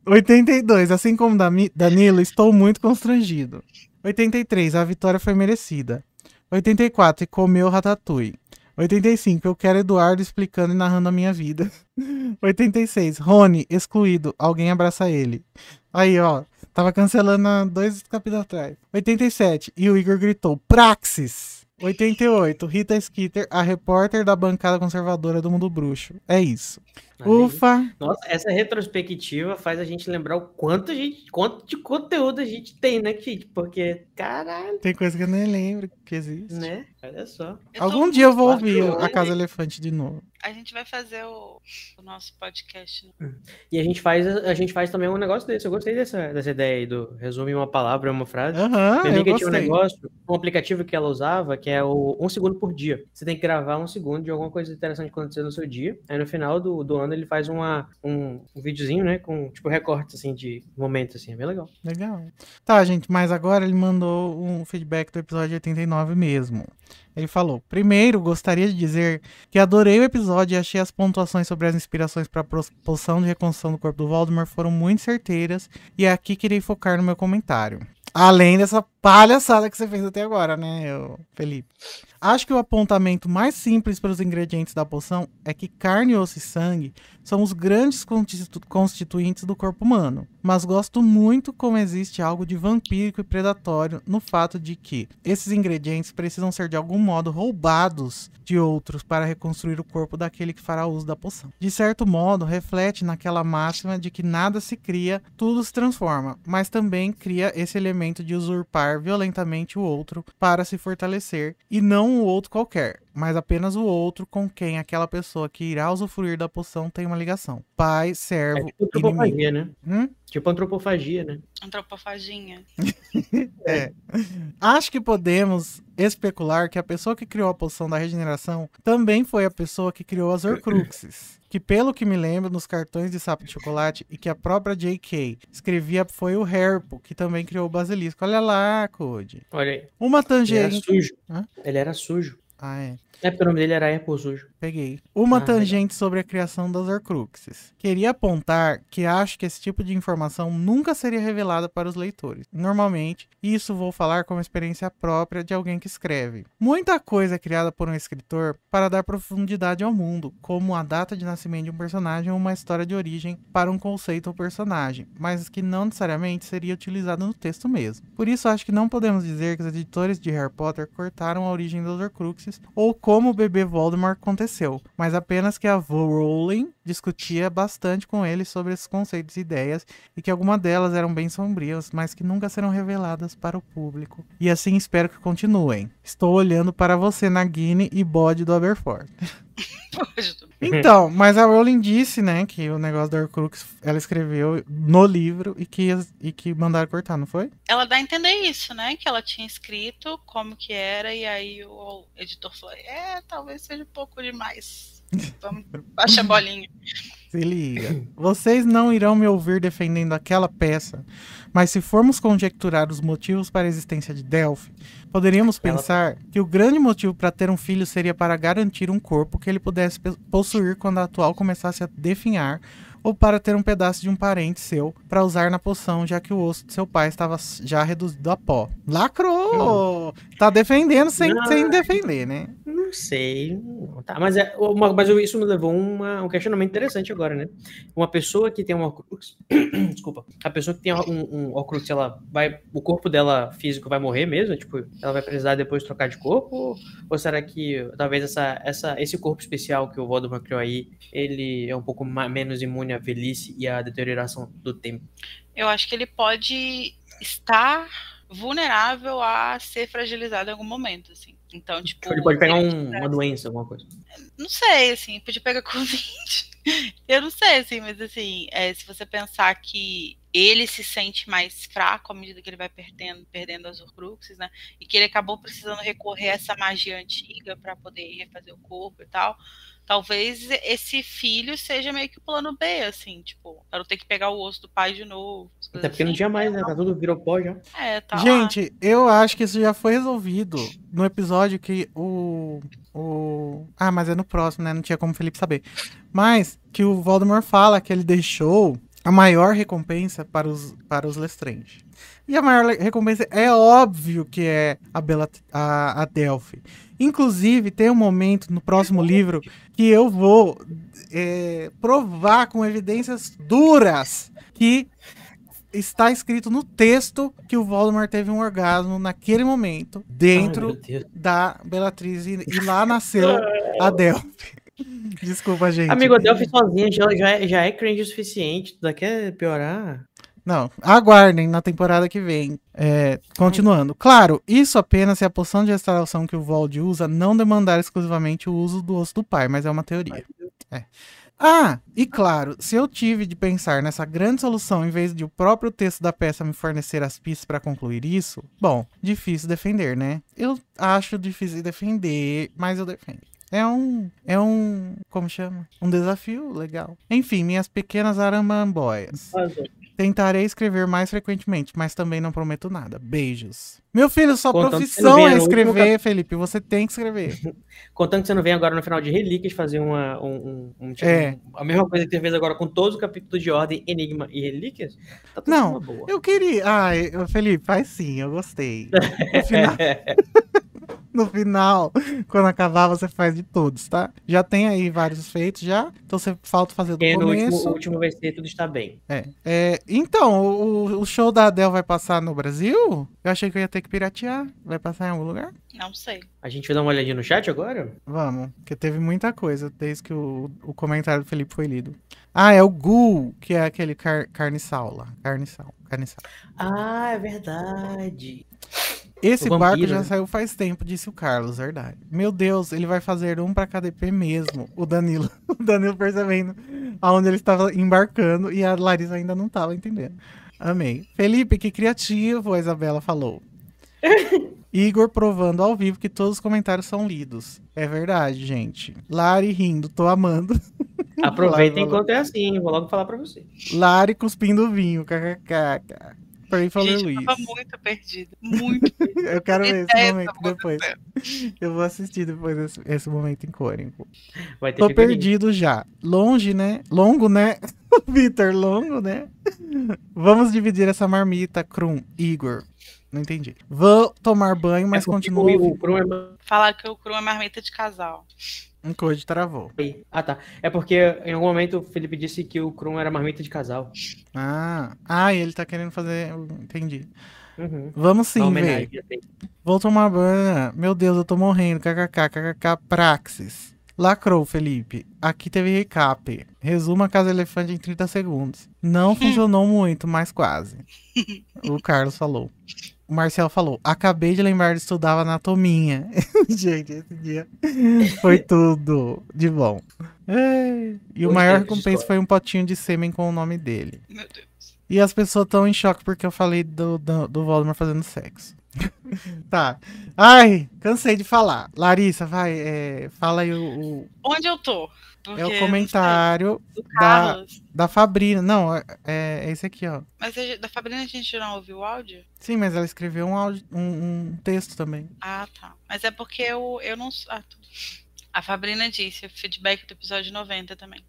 A: 82. Assim como Danilo, estou muito constrangido. 83. A vitória foi merecida. 84. E comeu ratatouille. 85. Eu quero Eduardo explicando e narrando a minha vida. <laughs> 86. Rony, excluído. Alguém abraça ele. Aí, ó. Tava cancelando dois capítulos atrás. 87. E o Igor gritou: Praxis! 88. Rita Skeeter, a repórter da bancada conservadora do Mundo Bruxo. É isso. Ufa!
C: Nossa, essa retrospectiva faz a gente lembrar o quanto, a gente, quanto de conteúdo a gente tem, né, Kit? Porque, caralho.
A: Tem coisa que eu nem lembro que existe.
C: Né? Olha só.
A: Eu Algum dia eu vou ouvir a Casa Elefante de novo.
B: A gente vai fazer o, o nosso podcast. Né?
C: Hum. E a gente faz a gente faz também um negócio desse. Eu gostei dessa, dessa ideia aí do resume uma palavra, uma frase.
A: Uhum, Minha amiga tinha um
C: negócio, um aplicativo que ela usava, que é o um segundo por dia. Você tem que gravar um segundo de alguma coisa interessante acontecer no seu dia. Aí no final do, do ano ele faz uma, um, um videozinho, né? Com tipo recortes assim de momentos assim. É bem legal.
A: Legal. Tá, gente, mas agora ele mandou um feedback do episódio 89 mesmo. Ele falou: Primeiro, gostaria de dizer que adorei o episódio e achei as pontuações sobre as inspirações para a poção de reconstrução do corpo do Voldemort foram muito certeiras, e é aqui que irei focar no meu comentário. Além dessa palhaçada que você fez até agora, né, Felipe? Acho que o apontamento mais simples para os ingredientes da poção é que carne, osso e sangue são os grandes constituintes do corpo humano, mas gosto muito como existe algo de vampírico e predatório no fato de que esses ingredientes precisam ser de algum modo roubados de outros para reconstruir o corpo daquele que fará uso da poção. De certo modo, reflete naquela máxima de que nada se cria, tudo se transforma, mas também cria esse elemento de usurpar violentamente o outro para se fortalecer e não um outro qualquer. Mas apenas o outro com quem aquela pessoa que irá usufruir da poção tem uma ligação. Pai,
C: É
A: servo,
C: tipo
A: inimigo.
C: antropofagia, né?
A: Hum?
C: Tipo antropofagia, né?
B: Antropofaginha. <laughs>
A: É. Acho que podemos especular que a pessoa que criou a poção da regeneração também foi a pessoa que criou as Horcruxes. Que, pelo que me lembro, nos cartões de sapo de chocolate e que a própria J.K. escrevia foi o Herpo, que também criou o basilisco. Olha lá, Code.
C: Olha aí.
A: Uma
C: Ele era
A: tangente.
C: sujo.
A: Hã?
C: Ele era sujo.
A: Ah, é.
C: É porque o nome dele era Apple Sujo.
A: Peguei. Uma
C: Ah,
A: tangente sobre a criação das Horcruxes. Queria apontar que acho que esse tipo de informação nunca seria revelada para os leitores. Normalmente, isso vou falar como experiência própria de alguém que escreve. Muita coisa é criada por um escritor para dar profundidade ao mundo, como a data de nascimento de um personagem ou uma história de origem para um conceito ou personagem, mas que não necessariamente seria utilizado no texto mesmo. Por isso, acho que não podemos dizer que os editores de Harry Potter cortaram a origem dos Horcruxes ou como o bebê Voldemort aconteceu, mas apenas que a Rowling discutia bastante com ele sobre esses conceitos e ideias e que algumas delas eram bem sombrias, mas que nunca serão reveladas para o público. E assim espero que continuem. Estou olhando para você, Nagini e bode do Aberfort. <laughs> <laughs> Então, mas a Rowling disse, né, que o negócio da Horcrux ela escreveu no livro e que, e que mandaram cortar, não foi?
B: Ela dá a entender isso, né? Que ela tinha escrito como que era, e aí o editor falou: é, talvez seja um pouco demais. Vamos, <laughs> baixa a bolinha.
A: Se liga. Vocês não irão me ouvir defendendo aquela peça, mas se formos conjecturar os motivos para a existência de Delphi, poderíamos
C: Ela-
A: pensar que o grande motivo para ter um filho seria para garantir um corpo que ele pudesse possuir quando a atual começasse a definhar, ou para ter um pedaço de um parente seu para usar na poção, já que o osso de seu pai estava já reduzido a pó. Lacrou! Tá defendendo sem,
C: Não.
A: sem defender, né?
C: Não sei. não, Tá, mas, é, uma, mas isso me levou a um questionamento interessante agora, né? Uma pessoa que tem um Horcrux. <clears throat> Desculpa. A pessoa que tem um, um Horcrux, ela vai. O corpo dela físico vai morrer mesmo? Tipo, ela vai precisar depois trocar de corpo? Ou será que talvez essa, essa, esse corpo especial que o Voldemort criou aí, ele é um pouco ma- menos imune à velhice e à deterioração do tempo?
B: Eu acho que ele pode estar vulnerável a ser fragilizado em algum momento, assim. Então, tipo.
C: Ele pode pegar um- uma doença, alguma coisa.
B: Não sei, assim, podia pegar <laughs> Covid. Eu não sei, assim, mas assim, é, se você pensar que ele se sente mais fraco à medida que ele vai perdendo, perdendo as Horcruxes, né? E que ele acabou precisando recorrer a essa magia antiga para poder refazer o corpo e tal. Talvez esse filho seja meio que o plano B, assim, tipo, para não ter que pegar o osso do pai de novo.
C: Até porque não
B: assim.
C: tinha mais, né? Tá tudo virou pó já.
B: É, tá lá.
A: Gente, eu acho que isso já foi resolvido no episódio que o. o... Ah, mas é no próximo, né? Não tinha como o Felipe saber. Mas que o Voldemort fala que ele deixou a maior recompensa para os, para os Lestrange. E a maior recompensa é óbvio que é a, Bela, a, a Delphi. Inclusive, tem um momento no próximo livro que eu vou é, provar com evidências duras que está escrito no texto que o Voldemort teve um orgasmo naquele momento
C: Ai,
A: dentro
C: Deus.
A: da Bellatrix e, e lá nasceu a <laughs> Delphi. Desculpa, gente.
C: Amigo, a Delphi sozinha já, já, é, já é cringe o suficiente. Tu quer piorar?
A: Não, aguardem na temporada que vem. É, continuando. Claro, isso apenas se a poção de restauração que o Vold usa não demandar exclusivamente o uso do osso do pai, mas é uma teoria. É. Ah, e claro, se eu tive de pensar nessa grande solução em vez de o próprio texto da peça me fornecer as pistas para concluir isso, bom, difícil defender, né? Eu acho difícil defender, mas eu defendo. É um. É um. Como chama? Um desafio legal. Enfim, minhas pequenas aramamboias. Tentarei escrever mais frequentemente, mas também não prometo nada. Beijos. Meu filho, sua
C: Contando que
A: profissão é
C: no último
A: escrever, Felipe. Você tem que escrever. <laughs>
C: Contando que você não vem agora no final de Relíquias fazer uma, um, um, um- tipo,
A: É.
C: a mesma coisa que você fez agora com todos os capítulos de Ordem, Enigma e Relíquias, tá tudo
A: Não,
C: boa.
A: Eu queria. Ai, Felipe, faz sim, eu gostei. <laughs> No final, <laughs> <laughs> no final, quando acabar, você faz de todos, tá? Já tem aí vários feitos já. Então você falta fazer do
C: E no último,
A: começo.
C: o último vai ser Tudo Está Bem.
A: É. É, então, o, o show da Adele vai passar no Brasil? Eu achei que eu ia ter que piratear. Vai passar em algum lugar?
B: Não sei.
C: A gente vai dar uma olhadinha no chat agora?
A: Vamos, porque teve muita coisa desde que o, o comentário do Felipe foi lido. Ah, é o Gul, que é aquele car, carniçal lá. Carniçal, carniçal.
C: Ah, é verdade.
A: Esse
C: O
A: barco
C: vampiro,
A: já
C: né?
A: saiu faz tempo, disse o Carlos, verdade. Meu Deus, ele vai fazer um pra KDP mesmo. O Danilo. <laughs> O Danilo percebendo aonde ele estava embarcando e a Larissa ainda não estava entendendo. Amei. Felipe, que criativo, a Isabela falou. <laughs> Igor provando ao vivo que todos os comentários são lidos. É verdade, gente. Lari rindo, tô amando.
C: Aproveitem
A: falou.
C: enquanto é assim, vou logo falar pra você.
A: Lari cuspindo vinho, kkk. Pray for
B: Gente,
A: Luiz.
B: eu tava muito perdida. Muito. <laughs>
A: Eu quero ver esse momento depois. Eu vou assistir depois esse, esse momento icônico.
C: Vai ter
A: Tô perdido já. Longe, né? Longo, né? <laughs> Vitor, longo, né? Vamos dividir essa marmita, Krum, Igor. Não entendi. Vou tomar banho, mas
C: É
A: continuo.
C: o-
A: ouvindo.
C: o Krum é
B: Falar que o cru é marmita de casal.
A: Um code travou.
C: Ah, tá. É porque em algum momento o Felipe disse que o Krum era marmita de casal.
A: Ah, ah, e ele tá querendo fazer. Entendi.
C: Uhum.
A: Vamos sim, velho.
C: assim.
A: Vou tomar banho. Meu Deus, eu tô morrendo. KKK, KKK, Praxis. Lacrou, Felipe. Aqui teve recap. Resuma a Casa Elefante em 30 segundos. Não <laughs> funcionou muito, mas quase. O Carlos falou. O Marcel falou. Acabei de lembrar de estudar anatomia. <laughs> Gente, esse dia foi tudo de bom. É. E o maior recompensa foi um potinho de sêmen com o nome dele.
B: Meu Deus.
A: E as pessoas estão em choque porque eu falei do, do, do Voldemort fazendo sexo. <laughs> tá. Ai, cansei de falar. Larissa, vai, é, fala aí o, o-
B: Onde eu tô? Porque,
A: é o comentário da, da Fabrina. Não, é, é esse aqui, ó.
B: Mas da Fabrina a gente não ouviu o áudio?
A: Sim, mas ela escreveu um, áudio- um, um texto também.
B: Ah, tá. Mas é porque eu, eu não. Ah. A Fabrina disse, feedback do episódio 90 também.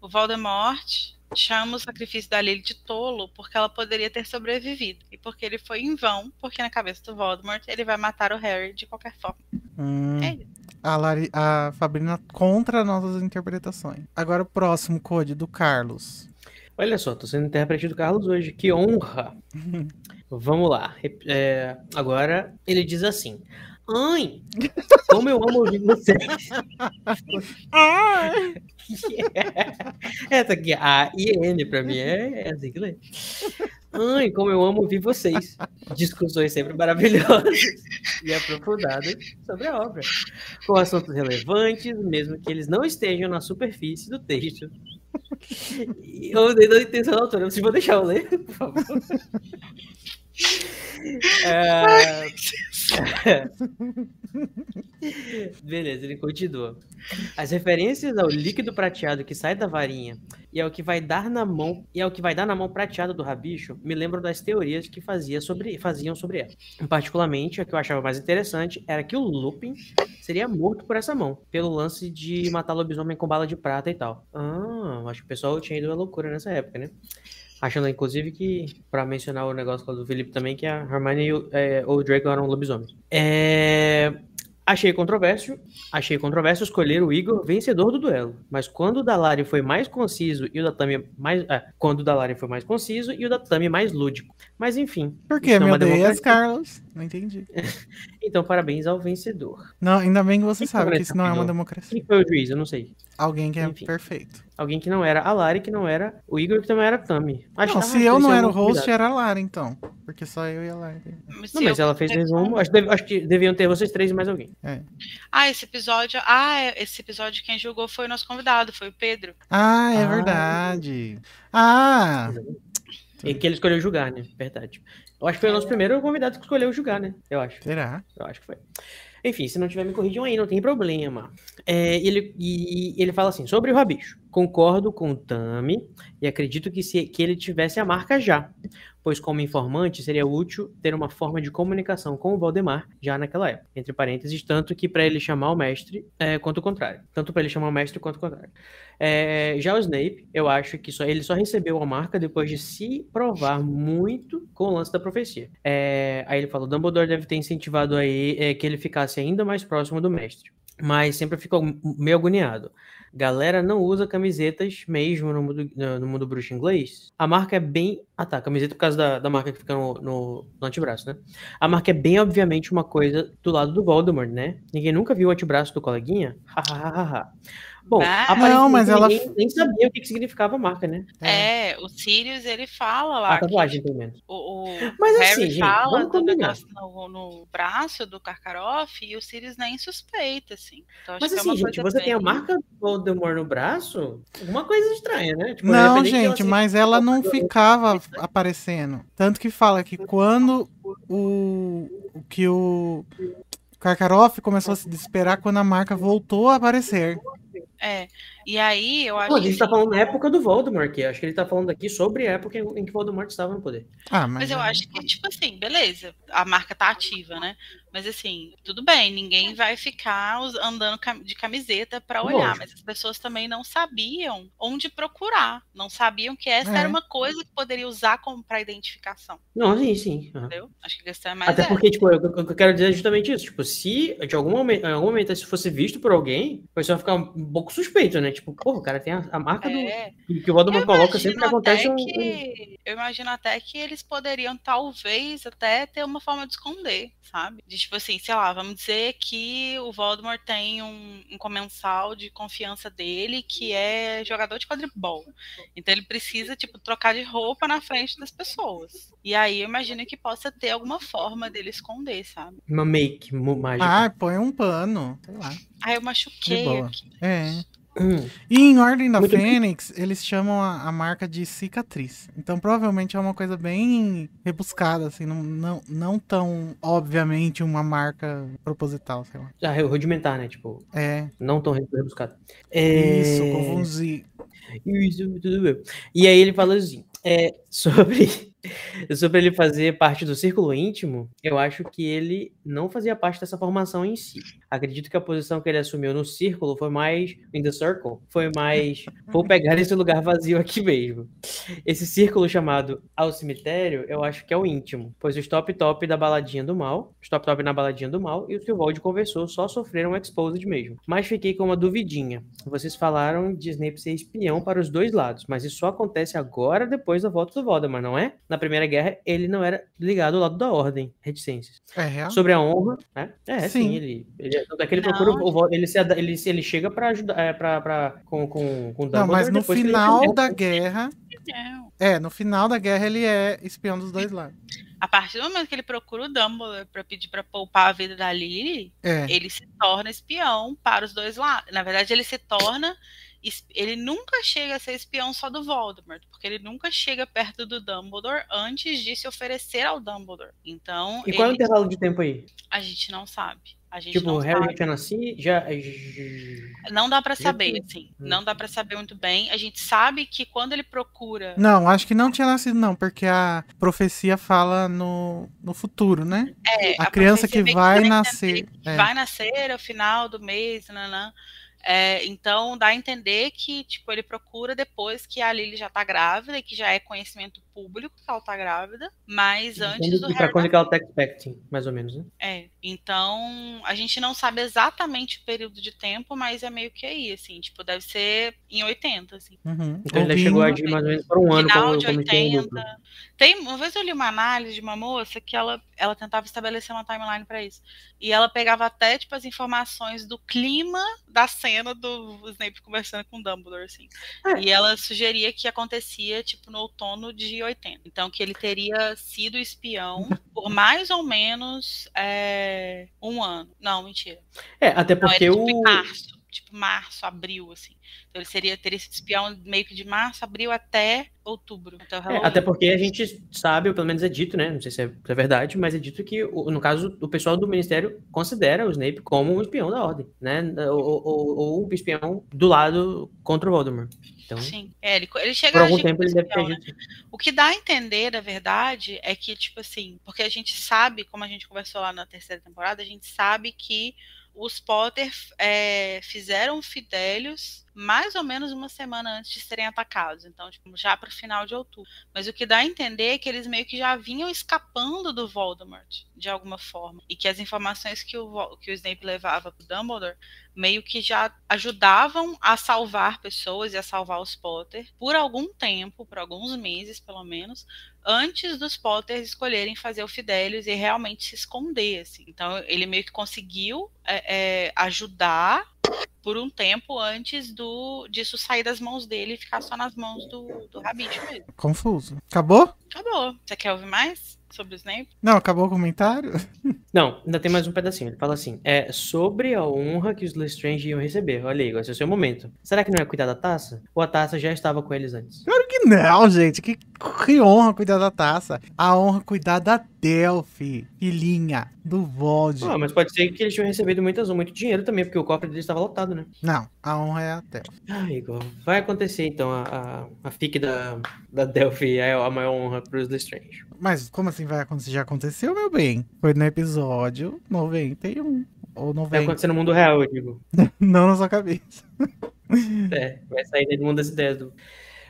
B: O Voldemort chama o sacrifício da Lily de tolo porque ela poderia ter sobrevivido. E porque ele foi em vão, porque na cabeça do Voldemort ele vai matar o Harry de qualquer forma.
A: Hum,
B: É isso.
A: a, Lari, a Fabrina contra nossas interpretações. Agora o próximo code do Carlos.
C: Olha só, tô sendo intérprete do Carlos hoje. Que honra! <laughs> Vamos lá. É, agora ele diz assim: Ai, como eu amo ouvir vocês. <laughs> Essa aqui, a IN, pra mim é, é assim que lê. Ai, como eu amo ouvir vocês. Discussões sempre maravilhosas e aprofundadas sobre a obra. Com assuntos relevantes, mesmo que eles não estejam na superfície do texto. Eu dei da intenção da autora, vocês vão deixar eu ler, por favor. É, <laughs> Beleza, ele continua. As referências ao líquido prateado que sai da varinha e ao que vai dar na mão e ao que vai dar na mão prateada do rabicho me lembram das teorias que fazia sobre, faziam sobre ela. Particularmente, a que eu achava mais interessante era que o Lupin seria morto por essa mão, pelo lance de matar lobisomem com bala de prata e tal. Ah, acho que o pessoal tinha ido à loucura nessa época, né? Achando, inclusive, que, pra mencionar o negócio do Felipe também, que a Hermione e o, é, o Draco eram lobisomens. É... Achei controverso, achei controverso escolher o Igor vencedor do duelo, mas quando o Dalari foi mais conciso e o da Tami mais, é, quando o Dalari foi mais conciso e o da Tami mais lúdico. Mas enfim.
A: Por que,
C: é
A: meu Deus. Carlos? Não entendi. <laughs>
C: Então parabéns ao vencedor.
A: Não, ainda bem que você
C: Quem que
A: sabe que isso não é uma democracia.
C: Quem foi o juiz? Eu não sei.
A: Alguém que é
C: Enfim.
A: perfeito.
C: Alguém que não era a Lari, que não era o Igor, que também era a Tami. Acho
A: não,
C: que-
A: se eu não
C: é
A: era o host, era a Lara, então. Porque só eu e a Lara.
B: Mas
C: Não, mas
B: eu-
C: ela fez resumo. Acho, que deve- acho que deviam ter vocês três e mais alguém.
B: Ah, esse episódio. Ah, é- esse episódio quem julgou foi o nosso convidado, foi o Pedro.
A: Ah, é
C: Ah.
A: verdade. Ah,
C: E que ele escolheu julgar, né? Verdade. Eu acho que foi o nosso primeiro convidado que escolheu julgar, né? Eu acho.
A: será?
C: Eu acho que foi. Enfim, se não tiver, me corrijam aí, não tem problema. É, ele, e ele fala assim, sobre o Rabicho. Concordo com o Tami e acredito que, se, que ele tivesse a marca já, pois como informante seria útil ter uma forma de comunicação com o Valdemar já naquela época. Entre parênteses, tanto que para ele chamar o mestre, é, quanto o contrário. Tanto para ele chamar o mestre quanto o contrário. É, já o Snape, eu acho que só, ele só recebeu a marca depois de se provar muito com o lance da profecia. É, aí ele falou: Dumbledore deve ter incentivado aí é, que ele ficasse ainda mais próximo do mestre. Mas sempre ficou meio agoniado. Galera não usa camisetas mesmo no mundo, no, mundo bruxo inglês. A marca é bem. Ah tá, camiseta por causa da, da marca que fica no, no, no antebraço, né? A marca é bem, obviamente, uma coisa do lado do Voldemort, né? Ninguém nunca viu o antebraço do coleguinha? Hahaha. Bom, aparentemente
A: Não, mas ela-
C: nem sabia o que que significava a marca, né?
B: É, o Sirius, ele fala lá.
C: A tatuagem, pelo menos.
B: o, o
C: Mas
B: Harry
C: assim, gente,
B: fala
C: vamos
B: do negócio no, no braço do Karkaroff e o Sirius nem suspeita, assim. Então, acho
C: Mas
B: que é
C: assim,
B: uma
C: gente,
B: coisa
C: você tem a
B: bem-
C: marca do Voldemort no braço? Alguma coisa estranha, né? Tipo,
A: Não,
C: de ela
A: gente,
C: ser-
A: mas ela não ficava aparecendo. Tanto que fala que quando o, o que o Karkaroff começou a se desesperar quando a marca voltou a aparecer.
B: É. E aí, eu acho
C: Pô, a
B: que.
C: gente tá falando na época do Voldemort, que acho que ele tá falando aqui sobre a época em que Voldemort estava no poder.
A: Ah, mas,
B: Mas eu
A: é-
B: acho que, tipo assim, beleza, a marca tá ativa, né? Mas assim, tudo bem, ninguém vai ficar us- andando de camiseta pra olhar,
C: Lógico.
B: mas as pessoas também não sabiam onde procurar, não sabiam que essa
A: É.
B: era uma coisa que poderia usar como para identificação,
C: Não, sim, sim. aham.
B: entendeu? Acho que a questão é mais
C: Até
B: essa.
C: porque, tipo, eu, eu quero dizer justamente isso. Tipo, se de algum momento, em algum momento isso fosse visto por alguém, o pessoal vai ficar um pouco suspeito, né? Tipo, porra, o cara tem a, a marca
B: É,
C: do. Que o Voldemort
B: Eu
C: coloca sempre que acontece um. um-
B: eu imagino até que eles poderiam, talvez, até ter uma forma de esconder, sabe? De tipo assim, sei lá, vamos dizer que o Voldemort tem um, um comensal de confiança dele que é jogador de quadribol. Então ele precisa, tipo, trocar de roupa na frente das pessoas. E aí eu imagino que possa ter alguma forma dele esconder, sabe?
C: Uma make mágica.
A: Ah, põe um pano, sei lá.
B: Aí eu machuquei aqui.
A: É.
C: Hum.
A: E em Ordem da
C: Muito bem.
A: Fênix, eles chamam a, a marca de cicatriz. Então provavelmente é uma coisa bem rebuscada, assim, não, não, não tão obviamente uma marca proposital, sei lá.
C: Ah, rudimentar, né? Tipo,
A: É,
C: não tão rebuscado. É...
A: isso, confundir.
C: Isso, tudo bem. E aí ele fala assim, é, sobre, <laughs> sobre ele fazer parte do círculo íntimo, eu acho que ele não fazia parte dessa formação em si. Acredito que a posição que ele assumiu no círculo foi mais, in the circle, foi mais, <laughs> vou pegar esse lugar vazio aqui mesmo. Esse círculo chamado ao cemitério, eu acho que é o íntimo, pois o Stop Top da baladinha do mal, Stop Top na baladinha do mal e o Silvold conversou só sofreram exposed mesmo. Mas fiquei com uma duvidinha. Vocês falaram de Snape ser espião para os dois lados, mas isso só acontece agora depois da volta do Voldemort, não é? Na Primeira Guerra, ele não era ligado ao lado da Ordem, reticências.
A: É real?
C: Sobre a honra, né? É, sim,
A: Sim.
C: ele, ele, tanto é que ele
B: Não.
C: procura o Vol- ele, se, ele, ele chega para ajudar, é, pra, pra, com, com, com o
A: Não, mas no
C: ele
A: final
C: aprendeu.
A: da guerra.
B: É.
A: É, no final da guerra ele é espião dos dois lados.
B: A partir do momento que ele procura o Dumbledore pra pedir pra poupar a vida da Lily,
A: É.
B: ele se torna espião para os dois lados. Na verdade, ele se torna. Ele nunca chega a ser espião só do Voldemort, porque ele nunca chega perto do Dumbledore antes de se oferecer ao Dumbledore. Então,
C: E qual é o
B: ele-
C: intervalo de tempo aí?
B: a gente não sabe. A gente
C: Tipo,
B: não
C: o Harry já
B: sabe.
C: tinha nascido, já...
B: Não dá pra
C: Já
B: saber, assim.
C: Hum.
B: Não dá pra saber muito bem. A gente sabe que quando ele procura.
A: Não, acho que não tinha nascido, não, porque a profecia fala no, no futuro, né?
B: É,
A: a criança
B: profecia
A: que vai
B: a
A: nascer,
B: que
A: é.
B: Vai nascer ao final do mês, nanã. É, então dá a entender que tipo ele procura depois que a Lily já tá grávida e que já é conhecimento público que ela tá grávida, mas antes do
C: E pra quando que ela tá expecting, mais ou menos, né?
B: é, então a gente não sabe exatamente o período de tempo, mas é meio que aí, assim, tipo, deve ser em 80, assim.
A: Uhum.
C: Então ele chegou a de mais ou menos por um ano
B: Final
C: como,
B: de
C: como espião
B: 80.
C: duplo.
B: Tem, uma vez eu li uma análise de uma moça que ela, ela tentava estabelecer uma timeline para isso. E ela pegava até, tipo, as informações do clima da cena do Snape conversando com o Dumbledore, assim.
C: É.
B: E ela sugeria que acontecia, tipo, no outono de 80. Então, que ele teria sido espião por mais ou menos é, um ano. Não, mentira.
C: É, até
B: Não,
C: porque
B: era tipo
C: o...
B: março. Tipo, março, abril, assim. Então ele seria, teria sido espião meio que de março, abril até outubro. Até o
C: É, até porque a gente sabe, ou pelo menos é dito, né? Não sei se é, se é verdade, mas é dito que, no caso, o pessoal do Ministério considera o Snape como um espião da Ordem, né? Ou, ou, ou um espião do lado contra o Voldemort. Então,
B: Sim. É, ele, ele chega
C: por algum tempo ele deve ter
B: né? O que dá a entender, na verdade, é que, tipo assim, porque a gente sabe, como a gente conversou lá na terceira temporada, a gente sabe que os Potter é, fizeram Fidélios mais ou menos uma semana antes de serem atacados. Então, tipo, já para o final de outubro. Mas o que dá a entender é que eles meio que já vinham escapando do Voldemort, de alguma forma. E que as informações que o, que o Snape levava pro Dumbledore meio que já ajudavam a salvar pessoas e a salvar os Potter por algum tempo, por alguns meses pelo menos, antes dos Potters escolherem fazer o Fidelius e realmente se esconder. Assim. Então ele meio que conseguiu é, é, ajudar por um tempo antes do disso sair das mãos dele e ficar só nas mãos do, do Rabbit mesmo.
A: Confuso. Acabou?
B: Acabou. Você quer ouvir mais sobre o Snape?
A: Não, acabou o comentário? <laughs>
C: Não, ainda tem mais um pedacinho. Ele fala assim: é sobre a honra que os Lestrange iam receber. Olha aí, esse é o seu momento. Será que não é cuidar da taça? Ou a taça já estava com eles antes?
A: Que não, gente. Que, que honra cuidar da taça. A honra cuidar da Delphi, filhinha do Vold.
C: Ah, mas pode ser que eles tinham recebido muitas, muito dinheiro também, porque o cofre deles estava lotado, né?
A: Não, a honra é a Delphi.
C: Ah, Igor, vai acontecer então a, a, a FIC da, da Delphi é a maior honra para os Lestrange.
A: Mas como assim vai acontecer? Já aconteceu, meu bem. Foi no episódio 91. Ou
C: Vai
A: 90.
C: acontecer no mundo real, eu digo. <laughs>
A: Não na sua cabeça.
C: É, vai sair do mundo das ideias. Do...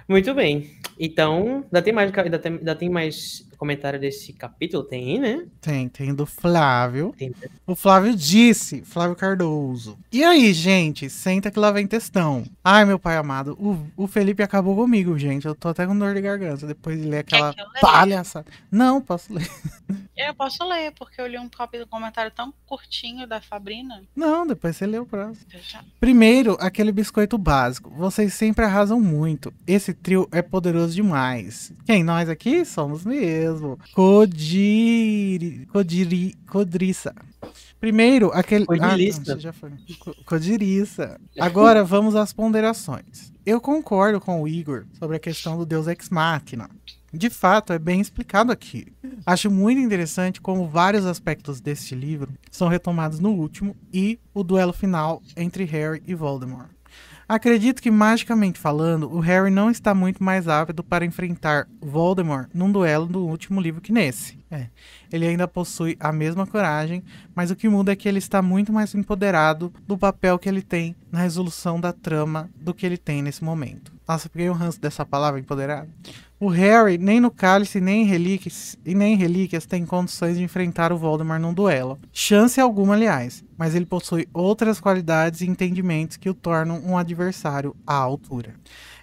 C: Muito bem. Então, ainda tem mais, ainda tem, ainda tem mais comentário desse capítulo? Tem aí, né?
A: Tem, tem do Flávio.
C: Tem.
A: O Flávio disse, Flávio Cardoso. E aí, gente? Senta que lá vem textão. Ai, meu pai amado, o, o Felipe acabou comigo, gente. Eu tô até com dor de garganta depois de ler aquela
B: leia?
A: palhaçada. Não, posso ler.
B: Eu posso ler, porque eu li um copy do comentário tão curtinho da Fabrina.
A: Não, depois você lê o próximo. Primeiro, aquele biscoito básico. Vocês sempre arrasam muito. Esse trio é poderoso demais. Quem? Nós aqui somos mesmo. Codiri... Codiri... Codriça. Primeiro, aquele...
C: Codiriça.
A: Ah, não, você já foi. Co- Codiriça. Agora, vamos às ponderações. Eu concordo com o Igor sobre a questão do Deus Ex Machina. De fato, é bem explicado aqui. Acho muito interessante como vários aspectos deste livro são retomados no último e o duelo final entre Harry e Voldemort. Acredito que, magicamente falando, o Harry não está muito mais ávido para enfrentar Voldemort num duelo do último livro que nesse. É, ele ainda possui a mesma coragem, mas o que muda é que ele está muito mais empoderado do papel que ele tem na resolução da trama do que ele tem nesse momento. Nossa, peguei o ranço dessa palavra, empoderado. O Harry, nem no Cálice, nem em Relíquias, e nem em Relíquias, tem condições de enfrentar o Voldemort num duelo. Chance alguma, aliás, mas ele possui outras qualidades e entendimentos que o tornam um adversário à altura.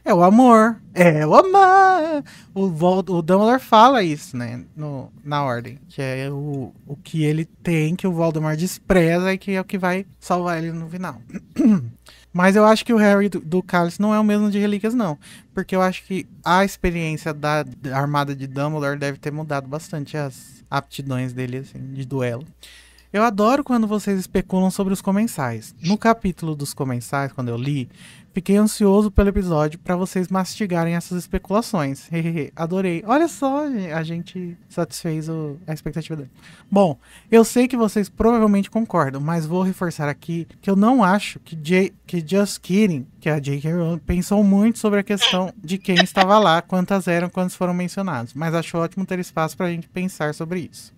A: É o amor, é o amor. O, Vol o Dumbledore fala isso, né, no, na ordem, que é o, o que ele tem, que o Voldemort despreza e que é o que vai salvar ele no final. <clears throat> Mas eu acho que o Harry do, do Cálice não é o mesmo de Relíquias, não. Porque eu acho que a experiência da, da armada de Dumbledore deve ter mudado bastante as aptidões dele, assim, de duelo. Eu adoro quando vocês especulam sobre os comensais. No capítulo dos comensais, quando eu li, fiquei ansioso pelo episódio para vocês mastigarem essas especulações. <laughs> Adorei. Olha só, a gente satisfez o- a expectativa dele. Bom, eu sei que vocês provavelmente concordam, mas vou reforçar aqui que eu não acho que, J, que Just Kidding, que é a J.K. Rowling, pensou muito sobre a questão de quem estava lá, quantas eram, quantos foram mencionados. Mas acho ótimo ter espaço pra gente pensar sobre isso.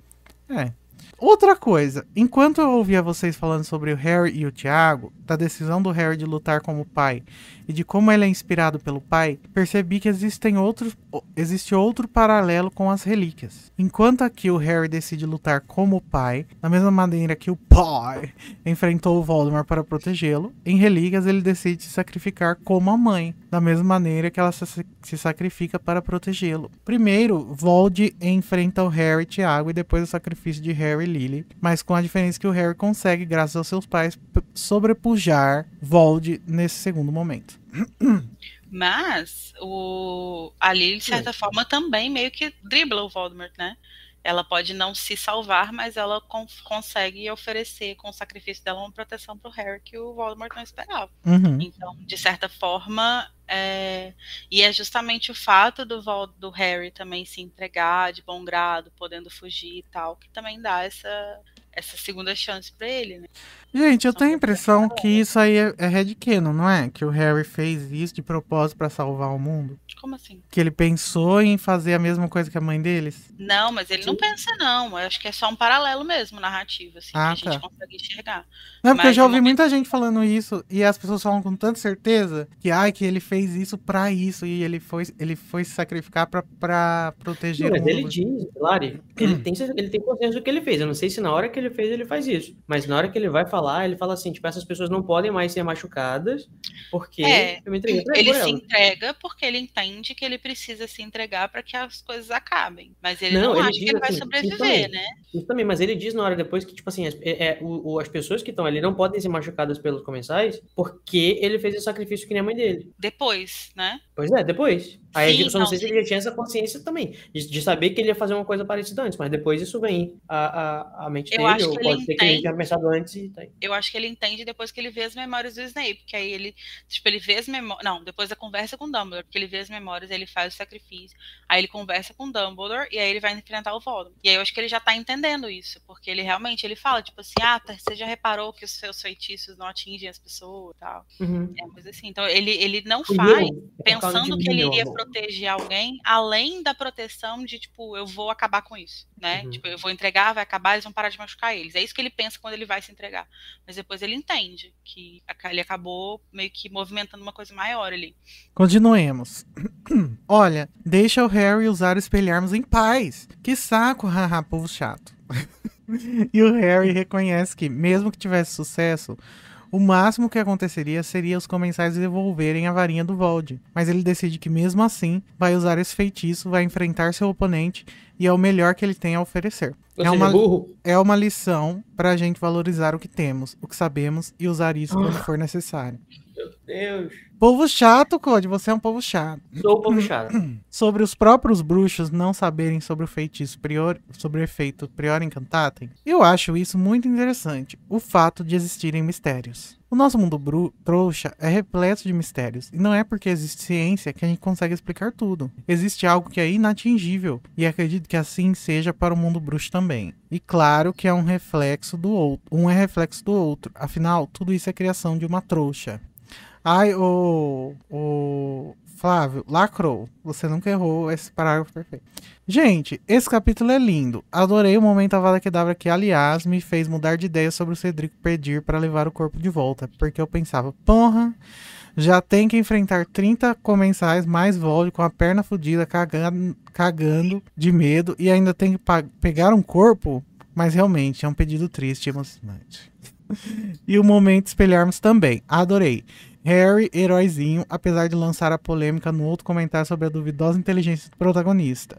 A: É. Outra coisa, enquanto eu ouvia vocês falando sobre o Harry e o Tiago, da decisão do Harry de lutar como pai e de como ele é inspirado pelo pai, percebi que existem outros, o- existe outro paralelo com as relíquias. Enquanto aqui o Harry decide lutar como pai, da mesma maneira que o pai enfrentou o Voldemort para protegê-lo, em relíquias ele decide se sacrificar como a mãe, da mesma maneira que ela se, sacrifica para protegê-lo. Primeiro, Vold enfrenta o Harry e Tiago e depois o sacrifício de Harry e Lily, mas com a diferença que o Harry consegue, graças aos seus pais, sobrepujar Vold nesse segundo momento. <clears throat>
B: Mas o, a Lily, de certa forma, também meio que dribla o Voldemort, né? Ela pode não se salvar, mas ela con- consegue oferecer com o sacrifício dela uma proteção pro Harry que o Voldemort não esperava.
A: Uhum.
B: Então, de certa forma, é... e é justamente o fato do, Vol- do Harry também se entregar de bom grado, podendo fugir e tal, que também dá essa, essa segunda chance pra ele, né?
A: Gente, eu tenho a impressão que isso aí é, é headcanon, não é? Que o Harry fez isso de propósito pra salvar o mundo.
B: Como assim?
A: Que ele pensou em fazer a mesma coisa que a mãe deles.
B: Não, mas ele não pensa, não. Eu acho que é só um paralelo mesmo, narrativo, assim,
A: Ah,
B: que a gente
A: tá.
B: consegue enxergar.
A: Não, porque eu
B: Mas
A: já
B: no
A: ouvi muita gente falando isso e as pessoas falam com tanta certeza que, ai, que ele fez isso pra isso e ele foi, ele foi se sacrificar pra, pra proteger
C: Não,
A: o
C: mas
A: mundo.
C: ele diz, Lari, ele tem, ele tem consciência do que ele fez. Eu não sei se na hora que ele ele fez, ele faz isso. Mas na hora que ele vai falar, ele fala assim, tipo, essas pessoas não podem mais ser machucadas porque
B: É,
C: eu me entreguei pra
B: Ele
C: por
B: se entrega porque ele entende que ele precisa se entregar para que as coisas acabem. Mas ele
C: Não,
B: não,
C: ele
B: acha que ele vai
C: assim,
B: sobreviver,
C: justamente.
B: né?
C: Isso também, mas ele diz na hora depois que, tipo assim, as, é, é, o- o- as pessoas que estão ali não podem ser machucadas pelos comensais porque ele fez esse sacrifício que nem a mãe dele.
B: Depois, né?
C: Pois é, depois. Aí
B: Sim,
C: eu só não
B: não,
C: sei se ele já tinha essa consciência também, de, de saber que ele ia fazer uma coisa parecida antes, mas depois isso vem à, à, à mente
B: Eu
C: dele,
B: acho
C: ou
B: que
C: pode
B: ele
C: ser que ele
B: entende.
C: tinha pensado antes e tá.
B: Eu acho que ele entende depois que ele vê as memórias do Snape, que aí ele, tipo, ele vê as memórias, não, depois da conversa com o Dumbledore, porque ele vê as memórias, ele faz o sacrifício, aí ele conversa com o Dumbledore e aí ele vai enfrentar o Voldemort. E aí eu acho que ele já tá entendendo isso, porque ele realmente, ele fala, tipo assim, ah, tá, você já reparou que os seus feitiços não atingem as pessoas e tal.
C: Uhum.
B: É, mas assim, então ele, ele não faz
C: eu, é
B: pensando que ele iria
C: amor.
B: Proteger alguém, além da proteção de, tipo, eu vou acabar com isso, né?
C: Uhum.
B: Tipo, eu vou entregar, vai acabar, eles vão parar de machucar eles. É isso que ele pensa quando ele vai se entregar. Mas depois ele entende que ele acabou meio que movimentando uma coisa maior ali.
A: Continuemos. <clears throat> Olha, deixa o Harry usar espelharmos em paz. Que saco, <laughs> haha, povo chato. <laughs> e o Harry reconhece que, mesmo que tivesse sucesso, o máximo que aconteceria seria os comensais devolverem a varinha do Vold. Mas ele decide que, mesmo assim, vai usar esse feitiço, vai enfrentar seu oponente e é o melhor que ele tem a oferecer.
C: Ou
A: É
C: seja,
A: uma,
C: burro.
A: é uma lição pra gente valorizar o que temos, o que sabemos e usar isso quando for necessário.
C: Meu Deus.
A: Povo chato, Code, você é um povo chato.
C: Sou o povo chato. <clears throat>
A: Sobre os próprios bruxos não saberem sobre o feitiço prior, sobre o efeito prior incantatem, eu acho isso muito interessante, o fato de existirem mistérios. O nosso mundo trouxa é repleto de mistérios, e não é porque existe ciência que a gente consegue explicar tudo. Existe algo que é inatingível, e acredito que assim seja para o mundo bruxo também. E claro que é um reflexo do outro, um é reflexo do outro, afinal, tudo isso é criação de uma trouxa. Ai, o. O. Flávio, lacrou. Você nunca errou esse parágrafo perfeito. Gente, esse capítulo é lindo. Adorei o momento Avada Kedavra que, aliás, me fez mudar de ideia sobre o Cedric pedir para levar o corpo de volta. Porque eu pensava, porra, já tem que enfrentar 30 comensais mais Vold com a perna fodida, cagando, cagando de medo e ainda tem que pegar um corpo. Mas realmente é um pedido triste e emocionante. <laughs> e o momento espelharmos também. Adorei. Harry, heróizinho, apesar de lançar a polêmica no outro comentário sobre a duvidosa inteligência do protagonista.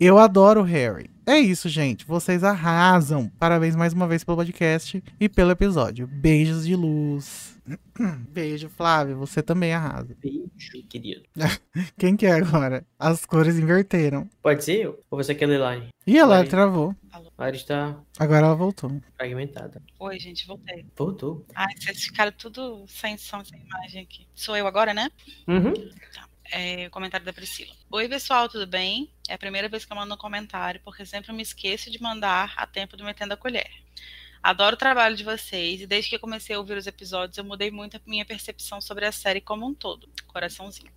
A: Eu adoro Harry. É isso, gente. Vocês arrasam. Parabéns mais uma vez pelo podcast e pelo episódio. Beijos de luz. <clears throat> Beijo, Flávio. Você também arrasa.
C: Beijo, querido. <laughs>
A: Quem que é agora? As cores inverteram.
C: Pode ser eu? Ou você quer ler Lari?
A: Ih, ela travou.
C: Lari está
A: Agora ela voltou.
C: fragmentada.
B: Oi, gente, voltei.
C: Voltou.
B: Ai, vocês ficaram tudo sem som, sem imagem aqui. Sou eu agora, né?
C: Uhum.
B: É, o comentário da Priscila. Oi, pessoal, tudo bem? É a primeira vez que eu mando um comentário, porque sempre me esqueço de mandar a tempo do Metendo a Colher. Adoro o trabalho de vocês e desde que eu comecei a ouvir os episódios eu mudei muito a minha percepção sobre a série como um todo. Coraçãozinho.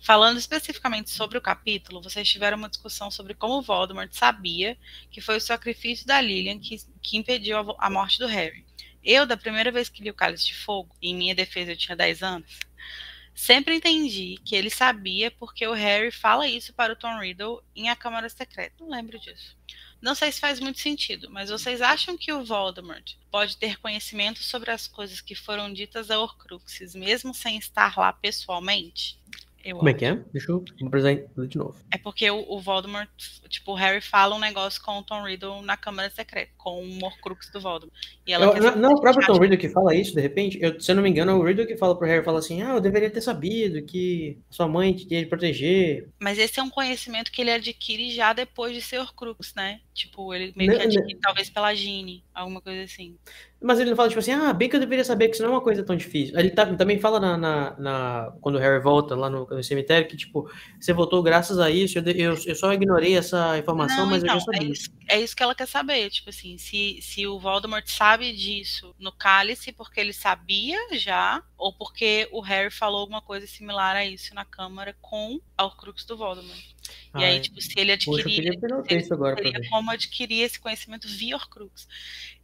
B: Falando especificamente sobre o capítulo, vocês tiveram uma discussão sobre como Voldemort sabia que foi o sacrifício da Lilian que, que impediu a, a morte do Harry. Eu, da primeira vez que li o Cálice de Fogo, em minha defesa eu tinha 10 anos, sempre entendi que ele sabia porque o Harry fala isso para o Tom Riddle em A Câmara Secreta. Não lembro disso. Não sei se faz muito sentido, mas vocês acham que o Voldemort pode ter conhecimento sobre as coisas que foram ditas a Horcruxes, mesmo sem estar lá pessoalmente? Eu
C: Como é
B: acho.
C: que é? Deixa eu ler de novo.
B: É porque o, o Voldemort, tipo, o Harry fala um negócio com o Tom Riddle na Câmara Secreta, com o Horcrux do Voldemort. E ela
C: Eu- não, não é o próprio Tom Riddle que fala isso, de repente? Eu, se eu não me engano, é o Riddle que fala pro Harry, fala assim, ah, eu deveria ter sabido que sua mãe te ia proteger.
B: Mas esse é um conhecimento que ele adquire já depois de ser Horcrux, né? Tipo, ele meio que
C: Não,
B: adquire talvez pela Ginny, alguma coisa assim.
C: Mas ele não fala, tipo assim, ah, bem que eu deveria saber que isso não é uma coisa tão difícil. Ele tá- também fala na, na- na- quando o Harry volta lá no, no cemitério que, tipo, você voltou graças a isso, eu, eu, eu só ignorei essa informação,
B: Não,
C: mas eu
B: então,
C: já sabia.
B: é isso, é isso que ela quer saber. Tipo assim, se, se o Voldemort sabe disso no cálice porque ele sabia já, ou porque o Harry falou alguma coisa similar a isso na Câmara com a Horcrux do Voldemort. E aí,
C: Ai,
B: tipo, se ele
C: Poxa, eu
B: se ele
C: agora
B: teria como adquirir esse conhecimento via Horcrux.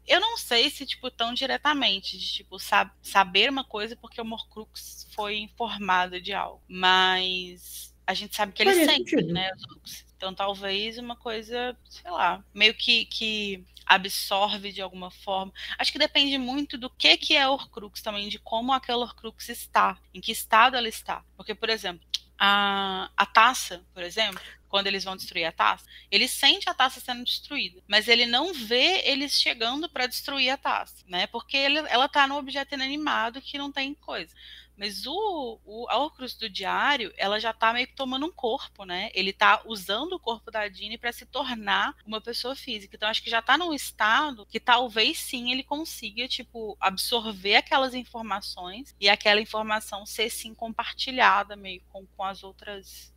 B: Eu não sei se, tipo, tão diretamente, de, tipo, sab- saber uma coisa porque o Horcrux foi informado de algo. Mas a gente sabe que ele
C: Faria
B: sente,
C: sentido.
B: né? os. Então talvez uma coisa, sei lá, meio que, que absorve de alguma forma. Acho que depende muito do que, que é Horcrux também, de como aquela Horcrux está, em que estado ela está. Porque, por exemplo, a, a taça, por exemplo, quando eles vão destruir a taça, ele sente a taça sendo destruída, mas ele não vê eles chegando para destruir a taça, né? Porque ele, ela tá no objeto inanimado que não tem coisa. Mas o, o a Horcrux do diário, ela já tá meio que tomando um corpo, né? Ele tá usando o corpo da Dini para se tornar uma pessoa física. Então acho que já tá num estado que talvez sim ele consiga, tipo, absorver aquelas informações e aquela informação ser sim compartilhada meio com, com as outras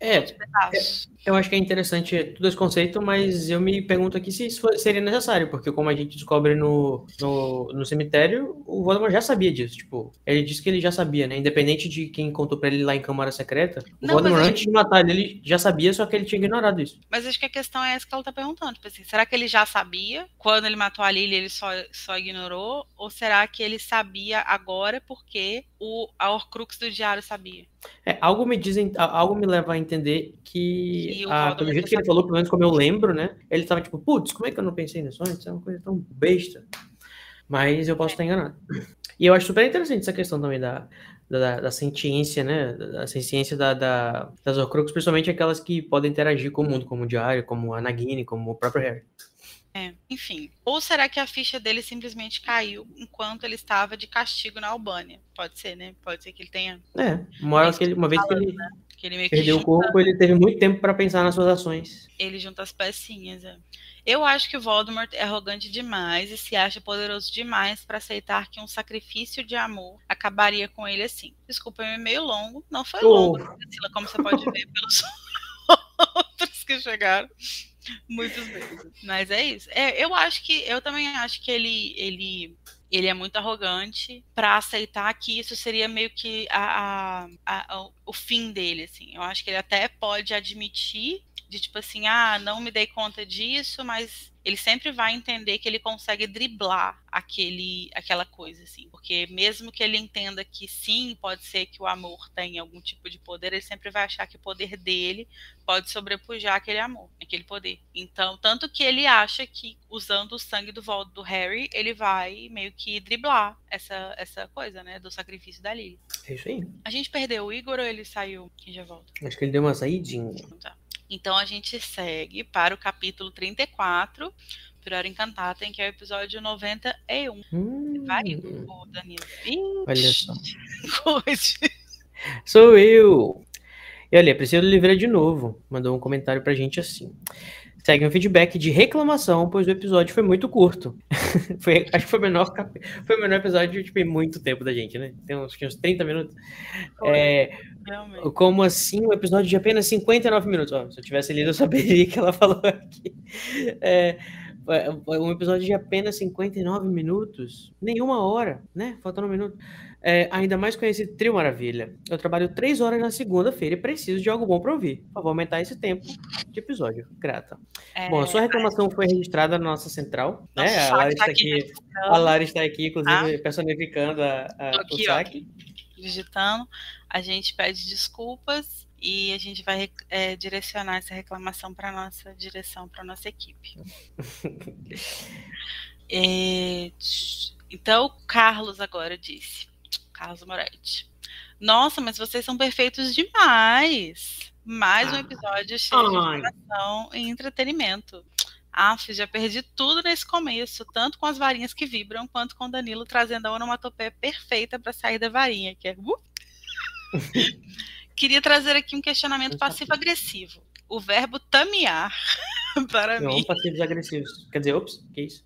C: É, eu acho que é interessante todo esse conceito, mas eu me pergunto aqui se isso seria necessário, porque como a gente descobre no, no, no cemitério, o Voldemort já sabia disso, tipo, ele disse que ele já sabia, né, independente de quem contou pra ele lá em Câmara Secreta, o
B: Não,
C: Voldemort
B: mas a
C: antes de matar ele, ele já sabia, só que ele tinha ignorado isso.
B: Mas acho que a questão é essa que ela tá perguntando. Tipo assim, será que ele já sabia? Quando ele matou a Lily, ele só, só ignorou? Ou será que ele sabia agora porque o, a Horcrux do diário sabia?
C: É, algo me dizem, a- algo me leva a entender que,
B: o
C: ah, pelo jeito que ele falou, pelo menos como eu lembro, né, ele tava tipo, putz, como é que eu não pensei nisso antes? É uma coisa tão besta. Mas eu posso estar enganado. E eu acho super interessante essa questão também da, da, da ciência, né, da ciência da, da, das Horcruxes, principalmente aquelas que podem interagir com o mundo, como o Diário, como a Nagini, como o próprio Harry.
B: É, enfim. Ou será que a ficha dele simplesmente caiu enquanto ele estava de castigo na Albânia? Pode ser, né? Pode ser que ele tenha.
C: É, uma, hora que ele- uma vez que ele
B: Que ele meio que
C: perdeu o
B: junta,
C: corpo, ele teve muito tempo para pensar nas suas ações.
B: ele junta as pecinhas. é. Eu acho que o Voldemort é arrogante demais e se acha poderoso demais para aceitar que um sacrifício de amor acabaria com ele assim. Desculpa, é meio longo. Não foi
C: Oh.
B: longo, Priscila, como você pode ver <laughs> pelos <laughs> outros que chegaram. Muitos deles. Mas é isso. É, eu acho que eu também acho que ele ele ele é muito arrogante para aceitar que isso seria meio que a, a- a- o- o fim dele, assim. Eu acho que ele até pode admitir de tipo assim, ah, não me dei conta disso, mas ele sempre vai entender que ele consegue driblar aquele, aquela coisa, assim. Porque mesmo que ele entenda que sim, pode ser que o amor tenha algum tipo de poder, ele sempre vai achar que o poder dele pode sobrepujar aquele amor, aquele poder. Então, tanto que ele acha que usando o sangue do Vol do Harry, ele vai meio que driblar essa, essa coisa, né, do sacrifício da Lily.
C: É isso aí.
B: A gente perdeu o Igor ou ele saiu? Quem já volta?
C: Acho que ele deu uma saidinha.
B: Tá. Então a gente segue para o capítulo 34, Prior Encantatem, que é o episódio 91.
C: Hum,
B: Vai, o Danilo.
C: olha só. <laughs> Sou eu. E olha, Priscila Oliveira de novo mandou um comentário pra gente assim. Segue um feedback de reclamação, pois o episódio foi muito curto. <laughs> foi, acho que foi o menor, foi o menor episódio tipo, em muito tempo da gente, né? Tem uns, uns 30 minutos. É, como assim um episódio de apenas 59 minutos? Ó, se eu tivesse lido, eu saberia que ela falou aqui. É, é um episódio de apenas 59 minutos, nenhuma hora, né? Faltando um minuto. É, ainda mais esse trio maravilha. Eu trabalho três horas na segunda-feira e preciso de algo bom para ouvir. Por favor, aumentar esse tempo de episódio. Grata.
B: É,
C: Bom, a sua reclamação foi registrada na nossa central, né? A
B: saque
C: Lara
B: tá
C: está
B: aqui
C: aqui, a Lara está aqui, inclusive, personificando a, a,
B: Tô
C: o
B: aqui, ó.
C: saque.
B: digitando, a gente pede desculpas e a gente vai é, direcionar essa reclamação para nossa direção, para nossa equipe. <laughs> É, então, o Carlos agora disse, Carlos Moretti. Nossa, mas vocês são perfeitos demais. Mais um
C: Ah.
B: episódio cheio de informação e entretenimento. Aff, já perdi tudo nesse começo, tanto com as varinhas que vibram, quanto com Danilo trazendo a onomatopeia perfeita para sair da varinha, que é. Uh! <laughs> Queria trazer aqui um questionamento passivo-agressivo. O verbo tamear, <laughs> para
C: Não,
B: mim,
C: passivos agressivos. Quer dizer, ops, que isso?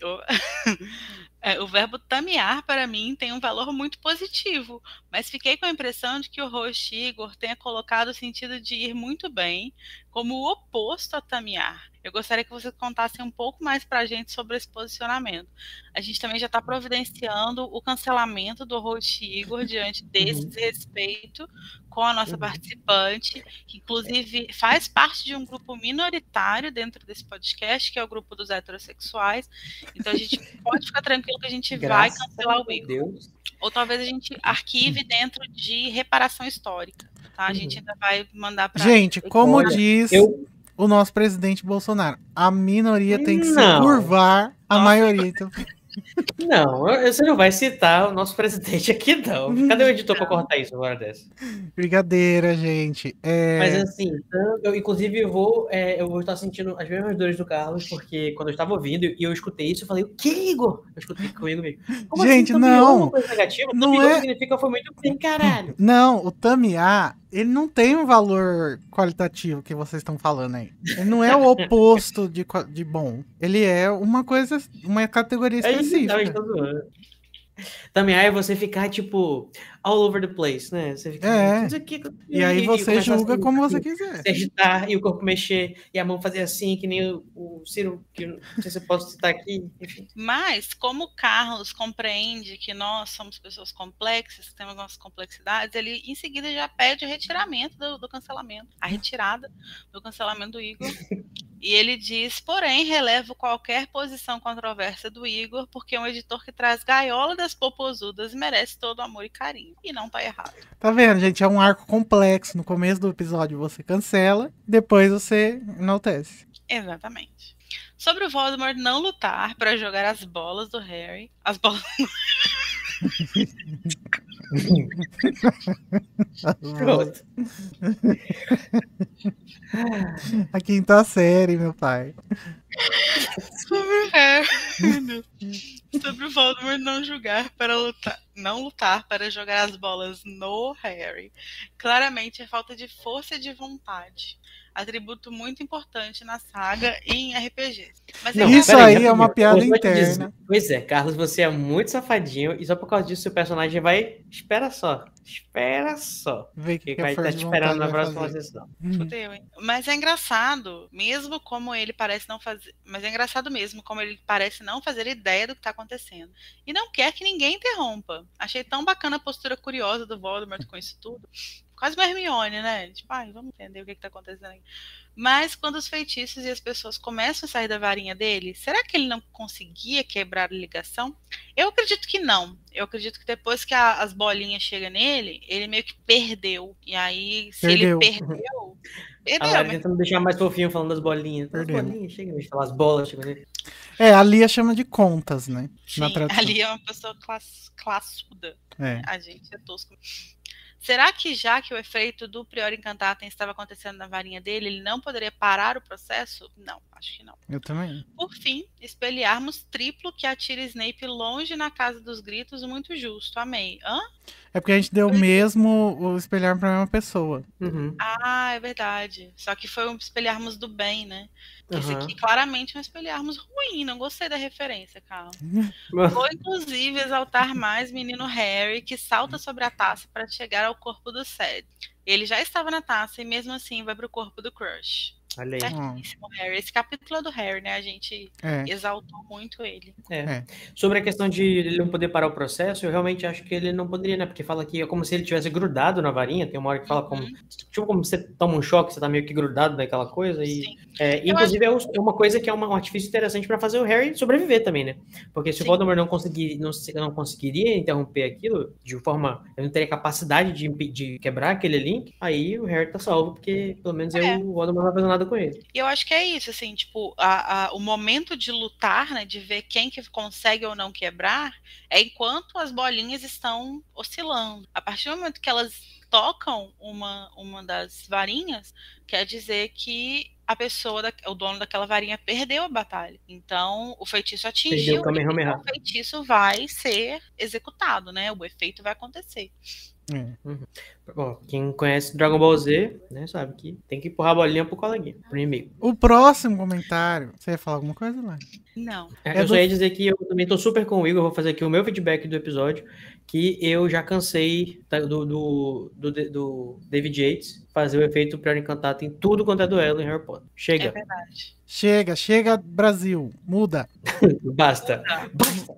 C: <laughs>
B: o, é, o verbo tamear, para mim, tem um valor muito positivo, mas fiquei com a impressão de que o host Igor tenha colocado o sentido de ir muito bem como o oposto a tamear. Eu gostaria que você contasse um pouco mais para a gente sobre esse posicionamento. A gente também já está providenciando o cancelamento do host Igor diante desse desrespeito com a nossa
C: Uhum.
B: participante, que inclusive faz parte de um grupo minoritário dentro desse podcast, que é o grupo dos heterossexuais. Então a gente <laughs> pode ficar tranquilo que a gente vai cancelar o Igor.
C: Deus.
B: Ou talvez a gente <clears throat> arquive dentro de reparação histórica. tá? A gente ainda vai mandar pra.
A: Gente, como
C: Olha,
A: diz
C: Eu,
A: o nosso presidente Bolsonaro, a minoria tem que se curvar a maioria. Então, <laughs>
C: não, você não vai citar o nosso presidente aqui, não. Cadê o <laughs> editor pra cortar isso agora dessa?
A: brincadeira, gente. É,
C: Mas assim, eu inclusive eu vou, é, eu vou estar sentindo as mesmas dores do Carlos, porque quando eu estava ouvindo e eu escutei isso, eu falei, o que, Igor? Eu escutei comigo mesmo. Como
A: Gente,
C: assim,
A: não.
C: uma coisa negativa?
A: Não é-
C: significa foi muito bem, caralho.
A: Não, o Tamiya, ele não tem um valor qualitativo que vocês estão falando aí. Ele não é o oposto de, de bom. Ele é uma coisa, uma categoria
C: É isso, não,
A: específica.
C: Também aí você ficar, tipo, all over the place, né? Você fica,
A: É.
C: o que-
A: E aí você julga
C: assim,
A: como você quiser.
C: se agitar e o corpo mexer e a mão fazer assim, que nem o, o Ciro, que não sei se eu posso citar aqui, enfim.
B: Mas, como o Carlos compreende que nós somos pessoas complexas, temos nossas complexidades, ele em seguida já pede o retiramento do, do cancelamento, a retirada do cancelamento do Igor. <laughs> E ele diz, porém, relevo qualquer posição controversa do Igor, porque é um editor que traz gaiola das popozudas merece todo o amor e carinho. E não tá errado.
A: Tá vendo, gente? É um arco complexo. No começo do episódio você cancela, depois você enaltece.
B: Exatamente. Sobre o Voldemort não lutar para jogar as bolas do Harry. As bolas.
C: Pronto.
A: A <laughs> quinta série, meu pai.
B: Sobre o Harry. Sobre o Voldemort não julgar para lutar. Não lutar para jogar as bolas no Harry. Claramente é falta de força e de vontade. Atributo muito importante na saga e em RPG. Mas é
C: Não,
A: Isso aí é uma piada
C: dizer-
A: interna.
C: Pois é, Carlos, você é muito safadinho e só por causa disso seu personagem vai. Espera só. Espera só.
A: Vê o
C: Que
A: que, que
C: vai
A: a
C: estar te esperando na próxima
A: fazer.
C: sessão.
A: Hum.
B: Fudeu, hein? Mas é engraçado, mesmo como ele parece não fazer. Mas é engraçado mesmo como ele parece não fazer ideia do que tá acontecendo. E não quer que ninguém interrompa. Achei tão bacana a postura curiosa do Voldemort com isso tudo. Quase uma Hermione, né? Tipo, ai, vamos entender o que, que tá acontecendo aqui. Mas quando os feitiços e as pessoas começam a sair da varinha dele, será que ele não conseguia quebrar a ligação? Eu acredito que não. Eu acredito que depois que a- as bolinhas chegam nele, ele meio que perdeu. E aí, se
A: Perdeu.
B: ele perdeu.
C: A
B: Perdeu, <laughs> mas
C: tentando deixar mais fofinho falando das bolinhas. As
A: Perdemos.
C: bolinhas, chega, deixa eu falar as bolas, chega. né?
A: É, a Lia chama de contas, né? Na
B: Sim,
A: tradução.
B: ali é uma pessoa class, classuda.
A: É.
B: A gente é tosco. Será que já que o efeito do Prior Incantatem estava acontecendo na varinha dele, ele não poderia parar o processo? Não, acho que não.
A: Eu também.
B: Por fim, espelharmos triplo que atira Snape longe na casa dos gritos, muito justo. Amei. Hã?
A: É porque a gente deu o mesmo o espelhar pra mesma pessoa.
C: Uhum.
B: Ah, é verdade. Só que foi um espelharmos do bem, né? Esse aqui claramente é um espelharmos ruim. Não gostei da referência, Carlos. <laughs> Vou inclusive exaltar mais menino Harry, que salta sobre a taça para chegar ao corpo do Ced. Ele já estava na taça e mesmo assim vai pro corpo do Crush.
C: Olha aí.
B: Certíssimo, Harry. Esse capítulo é do Harry, né? A gente
A: É.
B: exaltou muito ele.
C: É.
A: É.
C: Sobre a questão de ele não poder parar o processo, eu realmente acho que ele não poderia, né? Porque fala que é como se ele tivesse grudado na varinha. Tem uma hora que fala como.
B: Uhum.
C: Tipo, como você toma um choque, você tá meio que grudado naquela coisa. E,
B: Sim.
C: é, inclusive, é um- é uma coisa que é uma- um artifício interessante para fazer o Harry sobreviver também, né? Porque se
B: Sim.
C: o Voldemort não, conseguir, não, não conseguiria interromper aquilo de forma. Ele não teria capacidade de, de quebrar aquele link, aí o Harry tá salvo, porque pelo menos
B: É.
C: o Voldemort não vai fazer nada com ele.
B: E eu acho que é isso, assim, tipo, a- a- o momento de lutar, né, de ver quem que consegue ou não quebrar, é enquanto as bolinhas estão oscilando. A partir do momento que elas tocam uma, uma das varinhas, quer dizer que a pessoa, da- o dono daquela varinha perdeu a batalha. Então, o feitiço atingiu
C: o
B: e o feitiço vai ser executado, né? O efeito vai acontecer.
A: É.
C: Bom, quem conhece Dragon Ball Z, né, sabe que tem que empurrar a bolinha pro coleguinha, pro inimigo.
A: O próximo comentário. Você ia falar alguma coisa, lá?
B: Não.
C: É,
A: É
C: eu só
A: do-
C: ia dizer que eu também tô super com o Igor, vou fazer aqui o meu feedback do episódio, que eu já cansei do, do, do, do David Yates fazer o efeito Prior Encantado em tudo quanto é duelo em Harry Potter.
B: É
C: Chega,
B: verdade.
A: Chega, chega, Brasil. Muda. <laughs>
C: basta. Basta.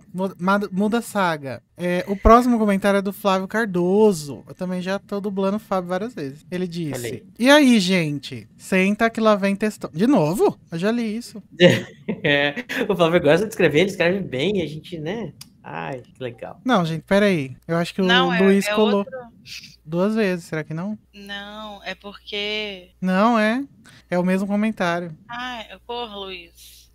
A: Muda, a saga. É, o próximo comentário é do Flávio Cardoso. Eu também já tô dublando o Fábio várias vezes. Ele disse:
C: aí.
A: E aí, gente? Senta que lá vem textão. De novo? Eu já li isso. <laughs>
C: É, o Flávio gosta de escrever, ele escreve bem, a gente, né? Ai, que legal.
A: Não, gente, peraí. Eu acho que o
B: Não, é,
A: Luiz
B: é
A: colou.
B: outro.
A: Duas vezes, será que não?
B: Não, é porque.
A: Não, é. É o mesmo comentário.
B: Ai, porra, Luiz.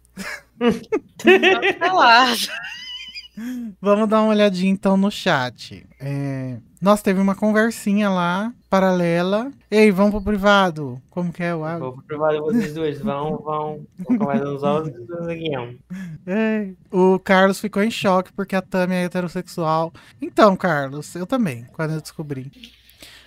B: <laughs>
A: Vamos dar uma olhadinha então no chat. É... Nossa, teve uma conversinha lá, paralela. Ei, vamos pro privado. Como que é o áudio?
C: Vou pro privado vocês dois. Vão, vão. Os áudios.
A: É. O Carlos ficou em choque porque a Tami é heterossexual. Então, Carlos, eu também, quando eu descobri.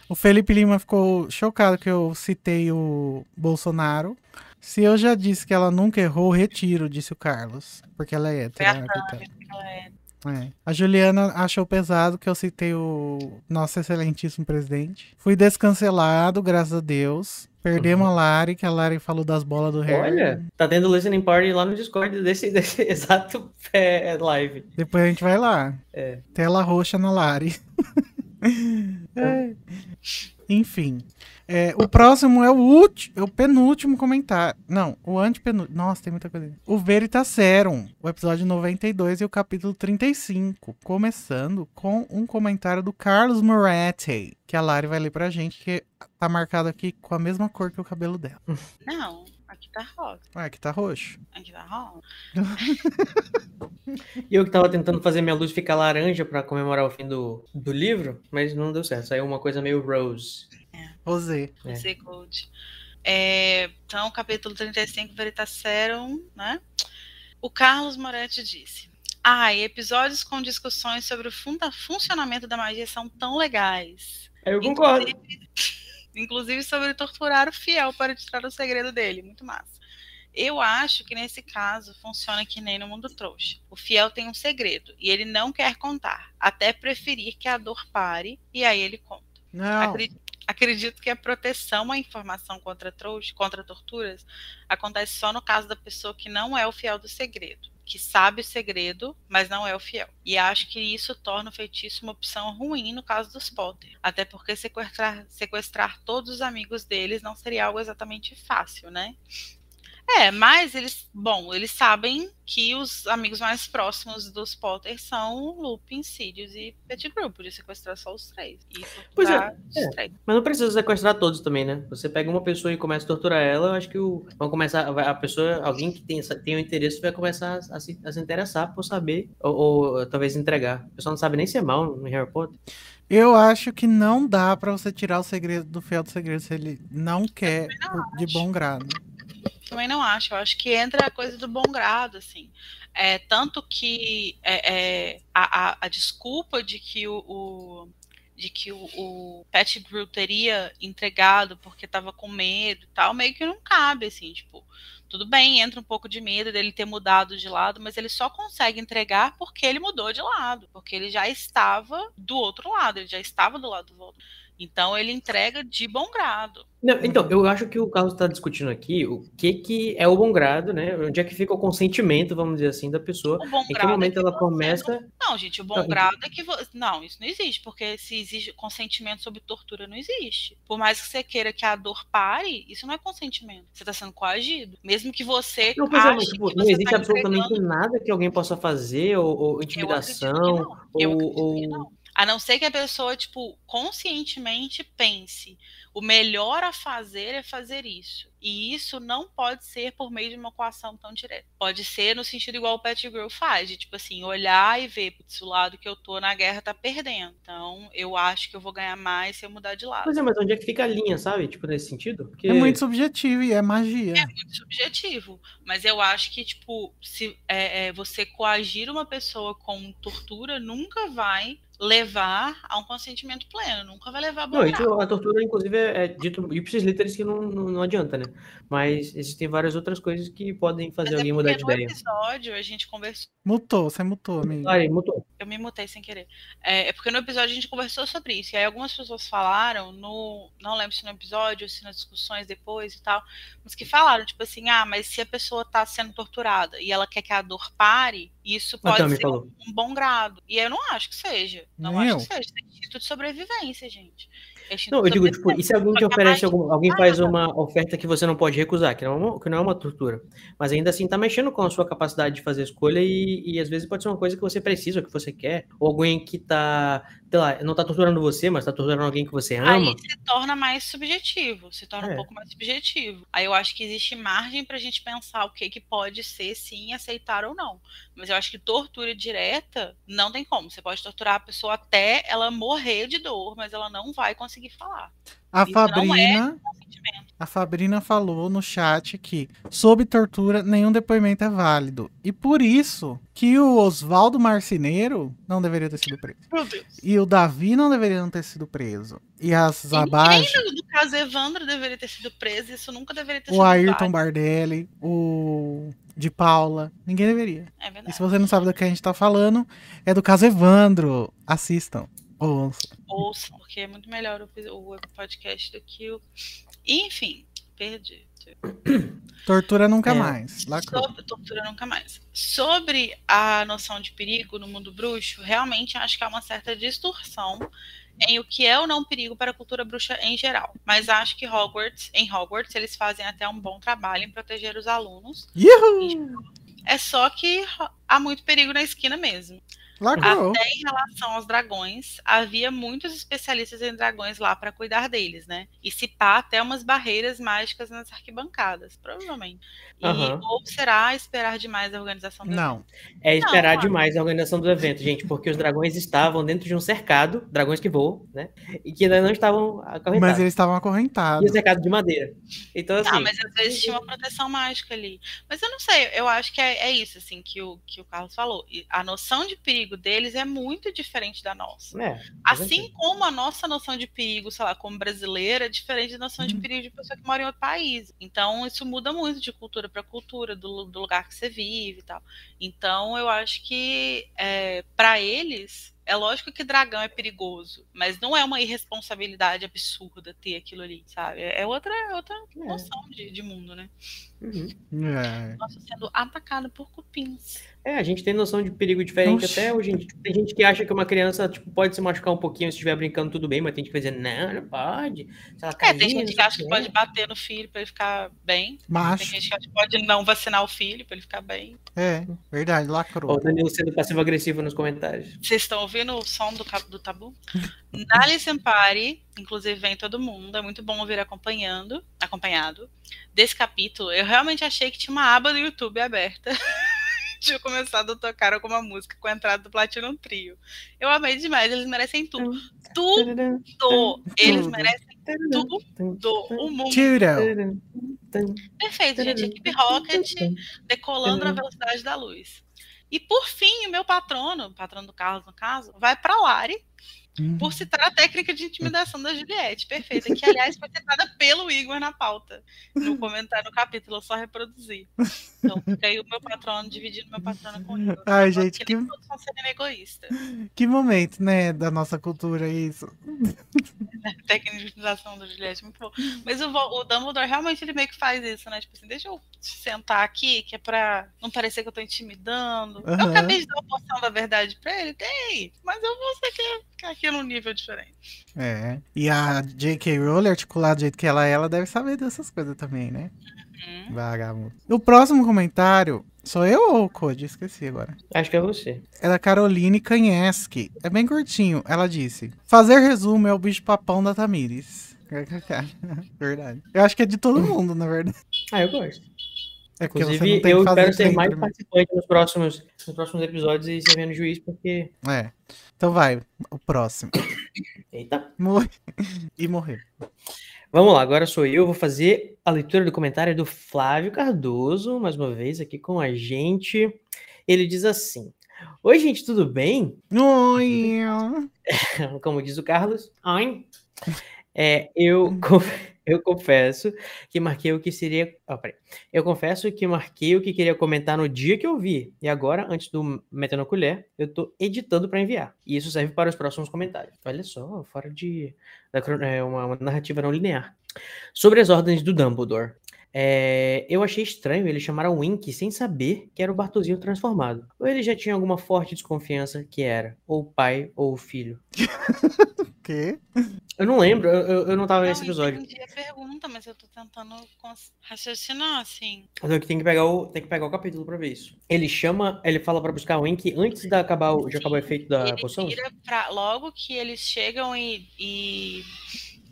A: O Felipe Lima ficou chocado que eu citei o Bolsonaro. Se eu já disse que ela nunca errou, retiro, disse o Carlos. Porque ela é hétero. né.
B: Verdade, ela é.
A: É. A Juliana achou pesado que eu citei o nosso excelentíssimo presidente. Fui descancelado, graças a Deus. Perdemos a Lari, que a Lari falou das bolas do Harry.
C: Olha, tá tendo listening party lá no Discord desse, <laughs> desse exato é, live.
A: Depois a gente vai lá.
C: É.
A: Tela roxa na Lari. <laughs> É. Enfim. É, o próximo é o último, é o penúltimo comentário. Não, o antepenúltimo. Nossa, tem muita coisa. O Veritaserum, o episódio 92 e o capítulo 35. Começando com um comentário do Carlos Moretti, que a Lari vai ler pra gente, que tá marcado aqui com a mesma cor que o cabelo dela.
B: Não, aqui tá rosa.
A: Ué, aqui tá roxo.
B: Aqui tá rosa. <laughs>
C: E eu que tava tentando fazer minha luz ficar laranja pra comemorar o fim do, do livro, mas não deu certo. Saiu uma coisa meio rose.
A: Rosé.
C: É.
B: Você Gold. É, então, capítulo 35, Veritaserum, né? O Carlos Moretti disse. Ah, e episódios com discussões sobre o funda- funcionamento da magia são tão legais.
C: Eu concordo.
B: Inclusive, <laughs> inclusive sobre torturar o fiel para tirar o segredo dele. Muito massa. Eu acho que nesse caso funciona que nem no mundo trouxa. O fiel tem um segredo e ele não quer contar, até preferir que a dor pare e aí ele conta.
A: Não.
B: Acre- Acredito que a proteção à informação contra, contra torturas acontece só no caso da pessoa que não é o fiel do segredo, que sabe o segredo, mas não é o fiel. E acho que isso torna o feitiço uma opção ruim no caso dos Potter. Até porque sequestrar, sequestrar todos os amigos deles não seria algo exatamente fácil, né? É, mas eles, bom, eles sabem que os amigos mais próximos dos Potter são Lupin, Sirius e Pettigrew, por isso sequestrar só os três. E
C: Pois é, é.
B: três.
C: Mas não precisa sequestrar todos também, né? Você pega uma pessoa e começa a torturar ela, eu acho que o, vão começar, a pessoa, alguém que tem, essa- tem um interesse vai começar a, se, a se interessar por saber, ou, ou talvez entregar. O pessoal não sabe nem ser mal no Harry Potter.
A: Eu acho que não dá pra você tirar o segredo do fiel do segredo se ele não quer por- de bom grado.
B: Também não acho. Eu acho que entra a coisa do bom grado, assim. É, tanto que é, é, a, a, a desculpa de que o, o- de que o, o Pettigrew teria entregado porque estava com medo e tal, meio que não cabe, assim, tipo, tudo bem, entra um pouco de medo dele ter mudado de lado, mas ele só consegue entregar porque ele mudou de lado, porque ele já estava do outro lado, ele já estava do lado do Voldemort. Então ele entrega de bom grado.
C: Não, então, eu acho que o Carlos está discutindo aqui o que, que é o bom grado, né? Onde é que fica o consentimento, vamos dizer assim, da pessoa.
B: O bom
C: Em que
B: grado é
C: momento
B: que
C: ela começa.
B: Não, gente, o bom
C: Não,
B: grado é que. Não, isso não existe, porque se existe consentimento sobre tortura, não existe. Por mais que você queira que a dor pare, isso não é consentimento. Você está sendo coagido. Mesmo que você
C: Não, é,
B: ache
C: mas, tipo, não
B: você
C: existe
B: tá
C: absolutamente
B: entregando-
C: nada que alguém possa fazer, ou, ou intimidação, ou, ou-.
B: A não ser que a pessoa, tipo, conscientemente pense. O melhor a fazer é fazer isso. E isso não pode ser por meio de uma coação tão direta. Pode ser no sentido igual o Pettigrew faz, de tipo assim, olhar e ver, putz, o lado que eu tô na guerra tá perdendo. Então, eu acho que eu vou ganhar mais se eu mudar de lado.
C: Pois é, mas onde é que fica a linha, sabe? Tipo, nesse sentido? Porque...
A: É muito subjetivo e é magia.
B: É muito subjetivo. Mas eu acho que, tipo, se é, é, você coagir uma pessoa com tortura nunca vai levar a um consentimento pleno, nunca vai levar a bom
C: Não,
B: grado.
C: isso, a tortura, inclusive, é, é dito ipsis literis que não, não, não adianta, né? Mas existem várias outras coisas que podem fazer
B: Mas é
C: alguém mudar
B: porque
C: de
B: no
C: ideia.
B: episódio a gente conversou.
A: Mutou, você mutou, amigo.
C: Aí, mutou.
B: Eu me mutei sem querer. É, é porque no episódio a gente conversou sobre isso. E aí algumas pessoas falaram, no. Não lembro se no episódio ou se nas discussões depois e tal, mas que falaram, tipo assim, ah, mas se a pessoa tá sendo torturada e ela quer que a dor pare, isso pode ser
C: falou.
B: um bom grado. E eu não acho que seja. Não
A: Nem
B: acho
A: eu.
B: que seja. É instinto de sobrevivência, gente. É
C: Não, eu digo, tipo, e se alguém
B: Só
C: te oferece algum, alguém faz uma oferta que você não pode recusar, que não, é uma, que não é uma tortura, mas ainda assim tá mexendo com a sua capacidade de fazer escolha e, e às vezes pode ser uma coisa que você precisa, ou que você quer, ou alguém que tá sei lá, não tá torturando você, mas tá torturando alguém que você ama.
B: Aí se torna mais subjetivo, se torna
C: É.
B: um pouco mais subjetivo. Aí eu acho que existe margem pra gente pensar o que que pode ser sim aceitar ou não. Mas eu acho que tortura direta não tem como. Você pode torturar a pessoa até ela morrer de dor, mas ela não vai conseguir falar.
A: A
B: Isso não é
A: Fabrina,
B: Consentimento.
A: A Fabrina falou no chat que sob tortura nenhum depoimento é válido. E por isso que o Oswaldo Marceneiro não deveria ter sido preso.
B: Meu Deus.
A: E o Davi não deveria ter sido preso. E as
B: E ninguém
A: abaixo,
B: do, do caso Evandro deveria ter sido preso, isso nunca deveria ter
A: o
B: sido
A: Ayrton
B: válido.
A: Bardelli, o de Paula, ninguém deveria.
B: É
A: E
B: verdade.
A: se você não sabe do que a gente tá falando, é do caso Evandro. Assistam. Ouçam.
B: Ouçam, porque é muito melhor o, o podcast do que o. Enfim, perdi.
A: Tortura nunca
C: É.
A: mais. Lacrou.
B: Sobre tortura nunca mais. Sobre a noção de perigo no mundo bruxo, realmente acho que há uma certa distorção em o que é ou não perigo para a cultura bruxa em geral. Mas acho que Hogwarts, em Hogwarts, eles fazem até um bom trabalho em proteger os alunos.
A: Yuhu!
B: É só que há muito perigo na esquina mesmo.
A: Lacrou.
B: Até em relação aos dragões, havia muitos especialistas em dragões lá para cuidar deles, né? E se pá, até umas barreiras mágicas nas arquibancadas, provavelmente. E,
C: Aham.
B: Ou será esperar demais a organização do
A: Não.
C: É esperar
B: Não,
C: demais a organização do evento, gente, porque os dragões estavam dentro de um cercado, dragões que voam, né? E que ainda não estavam acorrentados.
A: Mas eles estavam
C: E
A: acorrentados.
C: o cercado de madeira. Então, assim.
B: Ah, mas às vezes tinha uma proteção mágica ali. Mas eu não sei, eu acho que é, é isso, assim, que o, que o Carlos falou. E a noção de perigo deles é muito diferente da nossa.
C: É,
B: Assim como a nossa noção de perigo, sei lá, como brasileira, é diferente da noção de
A: Uhum.
B: perigo de pessoa que mora em outro país. Então, isso muda muito de cultura para cultura, do, do lugar que você vive e tal. Então, eu acho que, é, para eles, é lógico que dragão é perigoso, mas não é uma irresponsabilidade absurda ter aquilo ali, sabe? É outra, outra
C: É.
B: noção de, de mundo, né?
C: Uhum.
A: É.
B: Nossa, sendo atacada por cupins.
C: É, a gente tem noção de perigo diferente
A: Oxi.
C: até hoje. Tem gente que acha que uma criança tipo, pode se machucar um pouquinho se estiver brincando, tudo bem, mas tem gente que vai dizer, não, não pode. Se ela
B: É,
C: cair,
B: tem gente que acha que
C: quê."
B: pode bater no filho para ele ficar bem. Tem
A: Macho.
B: gente que acha que pode não vacinar o filho para ele ficar bem.
A: É, verdade, lacrou.
C: o Danilo sendo passivo-agressivo nos comentários.
B: Vocês estão ouvindo o som do, cabo do tabu? Na Listen Inclusive vem todo mundo, é muito bom ouvir acompanhando, acompanhado. Desse capítulo, eu realmente achei que tinha uma aba do YouTube aberta. <laughs> Tinha começado a tocar alguma música com a entrada do Platinum Trio. Eu amei demais, eles merecem tudo. Tudo! Eles
A: Tudo.
B: merecem tudo! O mundo.
A: Tiro.
B: Perfeito, gente. Equipe Rocket decolando na velocidade da luz. E por fim, o meu patrono, o patrono do Carlos no caso, vai para Lari por citar a técnica de intimidação da Juliette. Perfeita. Que, aliás, foi citada pelo Igor na pauta. No comentário no capítulo, eu só reproduzi. Então, fica aí o meu patrono dividindo meu patrono com o Igor.
A: Ai,
B: Eu
A: gente,
B: que todos sendo egoísta.
A: Que momento, né, da nossa cultura isso. <laughs>
B: técnica de utilização da Juliette, muito bom. Mas o, o Dumbledore realmente ele meio que faz isso, né? Tipo assim, deixa eu sentar aqui, que é pra não parecer que eu tô intimidando. Eu
A: Aham.
B: acabei de dar uma porção da verdade pra ele, tem, mas eu vou ser que aqui num nível diferente.
A: É. E a J.K. Rowling, articulada do jeito que ela é, ela deve saber dessas coisas também, né?
B: Hum.
A: Vagabundo. O próximo comentário, sou eu ou o Code? Esqueci agora.
C: Acho que é você.
A: É da Caroline Kanyeski. É bem curtinho. Ela disse: Fazer resumo é o bicho papão da Tamires. <laughs> verdade. Eu acho que é de todo mundo, na verdade.
C: Ah, eu gosto.
A: É porque você
C: Inclusive,
A: não tem
C: eu
A: que fazer
C: espero ser
A: trem
C: mais
A: primeiro.
C: participante nos próximos, nos próximos episódios e servindo juiz, porque.
A: É. Então vai, o próximo.
C: Eita.
A: Morre. E morreu.
C: Vamos lá, agora sou eu, vou fazer a leitura do comentário do Flávio Cardoso, mais uma vez aqui com a gente. Ele diz assim: Oi, gente, tudo bem?
A: Oi. <laughs>
C: Como diz o Carlos. Oi. É, eu, <laughs> eu confesso que marquei o que seria. Peraí. Eu confesso que marquei o que queria comentar no dia que eu vi. E agora, antes do Metendo Colher, eu tô editando para enviar. E isso serve para os próximos comentários. Olha só, fora de. da é, uma, narrativa não linear. Sobre as ordens do Dumbledore. É, eu achei estranho ele chamar a Wink sem saber que era o Bartozinho transformado. Ou ele já tinha alguma forte desconfiança que era ou o pai ou o filho. <laughs>
A: quê?
C: Eu não lembro, eu, eu- não tava nesse
B: Não,
C: episódio.
B: Eu entendi a pergunta, mas eu tô tentando raciocinar, assim.
C: Mas eu tenho que pegar o, tem que pegar o capítulo pra ver isso. Ele chama, ele fala pra buscar o Wink antes de acabar, o- de acabar o efeito da
B: ele
C: poção?
B: pra, logo que eles chegam e, e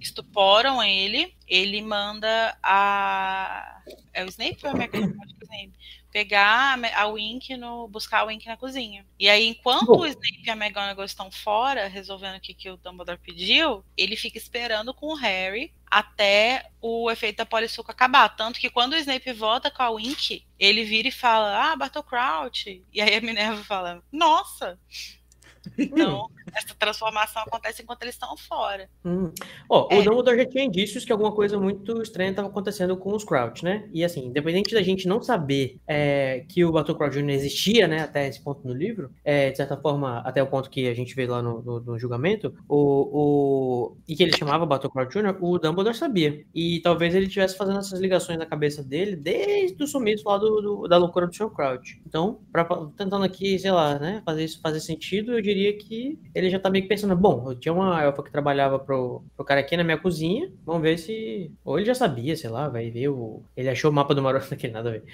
B: estuporam ele, ele manda a. É o Snape ou é é o Snape. Pegar a, Wink no. buscar a Wink na cozinha. E aí, enquanto
C: Bom.
B: o Snape e a McGonagall estão fora, resolvendo o que, que o Dumbledore pediu, ele fica esperando com o Harry até o efeito da polissuco acabar. Tanto que quando o Snape volta com a Wink, ele vira e fala: Ah, Bartol Crouch. E aí a Minerva fala: Nossa! Então, essa transformação acontece enquanto eles estão fora.
C: Hum. Ó,
B: É.
C: o Dumbledore já tinha indícios que alguma coisa muito estranha estava acontecendo com os Crouch, né? E assim, independente da gente não saber é, que o Battle Crouch Jr. existia, né, até esse ponto no livro, é, de certa forma, até o ponto que a gente vê lá no, no- no julgamento, o, o- e que ele chamava Battle Crouch Jr., o Dumbledore sabia. E talvez ele estivesse fazendo essas ligações na cabeça dele desde o sumiço lá do, do- da loucura do Sr. Crouch. Então, pra, tentando aqui, sei lá, né, fazer isso fazer sentido, eu diria que ele já tá meio que pensando, bom, eu tinha uma elfa que trabalhava pro, pro cara aqui na minha cozinha, vamos ver se... Ou ele já sabia, sei lá, vai ver o... Ele achou o mapa do Maroto <laughs> naquele nada a ver.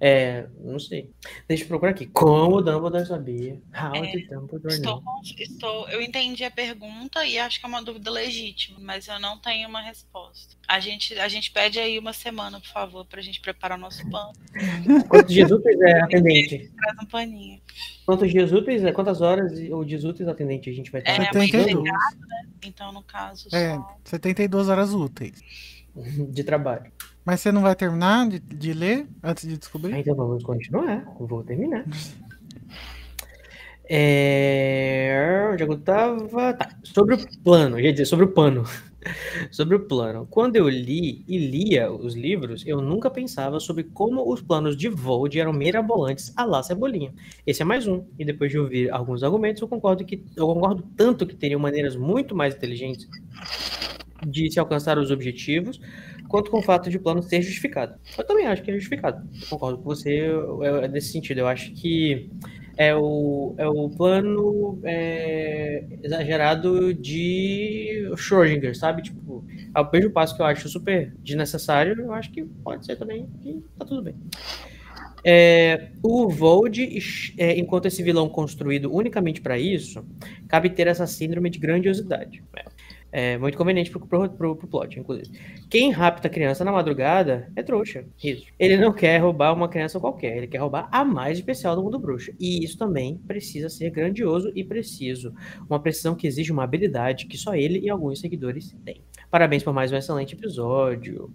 C: É, não sei. Deixa eu procurar aqui. Como o Dumbledore sabia? How
B: É,
C: did Dumbledore
B: Estou, estou, eu entendi a pergunta e acho que é uma dúvida legítima, mas eu não tenho uma resposta. A gente, a gente pede aí uma semana, por favor, pra gente preparar o nosso pano.
C: Quantos dias úteis é atendente?
B: Traz um paninho.
C: Quantos dias úteis, é? quantas horas ou dias úteis atendente a gente vai estar?
B: É, amanhã
A: 72.
B: Então, no caso,
A: É,
B: só.
A: 72 horas úteis. <laughs>
C: de trabalho.
A: Mas você não vai terminar de, de ler antes de
C: Ah,
A: descobrir?
C: então vamos continuar. Vou terminar. <laughs> É... Onde é que eu tava? Tá. Sobre o plano, eu ia dizer, sobre o pano. <laughs> sobre o plano. Quando eu li e lia os livros, eu nunca pensava sobre como os planos de Vold eram mirabolantes a lá Cebolinha. Esse é mais um. E depois de ouvir alguns argumentos, eu concordo que eu concordo tanto que teriam maneiras muito mais inteligentes de se alcançar os objetivos, quanto com o fato de o plano ser justificado. Eu também acho que é justificado. Concordo com você eu- eu- nesse sentido. Eu acho que é o, é o plano é, exagerado de Schrödinger, sabe? Tipo, ao mesmo passo que eu acho super desnecessário, eu acho que pode ser também que tá tudo bem. É, o Vold, é, enquanto esse vilão construído unicamente para isso, cabe ter essa síndrome de grandiosidade. É muito conveniente pro, pro, pro, pro plot, inclusive. Quem rapta criança na madrugada é trouxa. Ele não quer roubar uma criança qualquer, ele quer roubar a mais especial do mundo bruxo. E isso também precisa ser grandioso e preciso. Uma precisão que exige uma habilidade que só ele e alguns seguidores têm. Parabéns por mais um excelente episódio.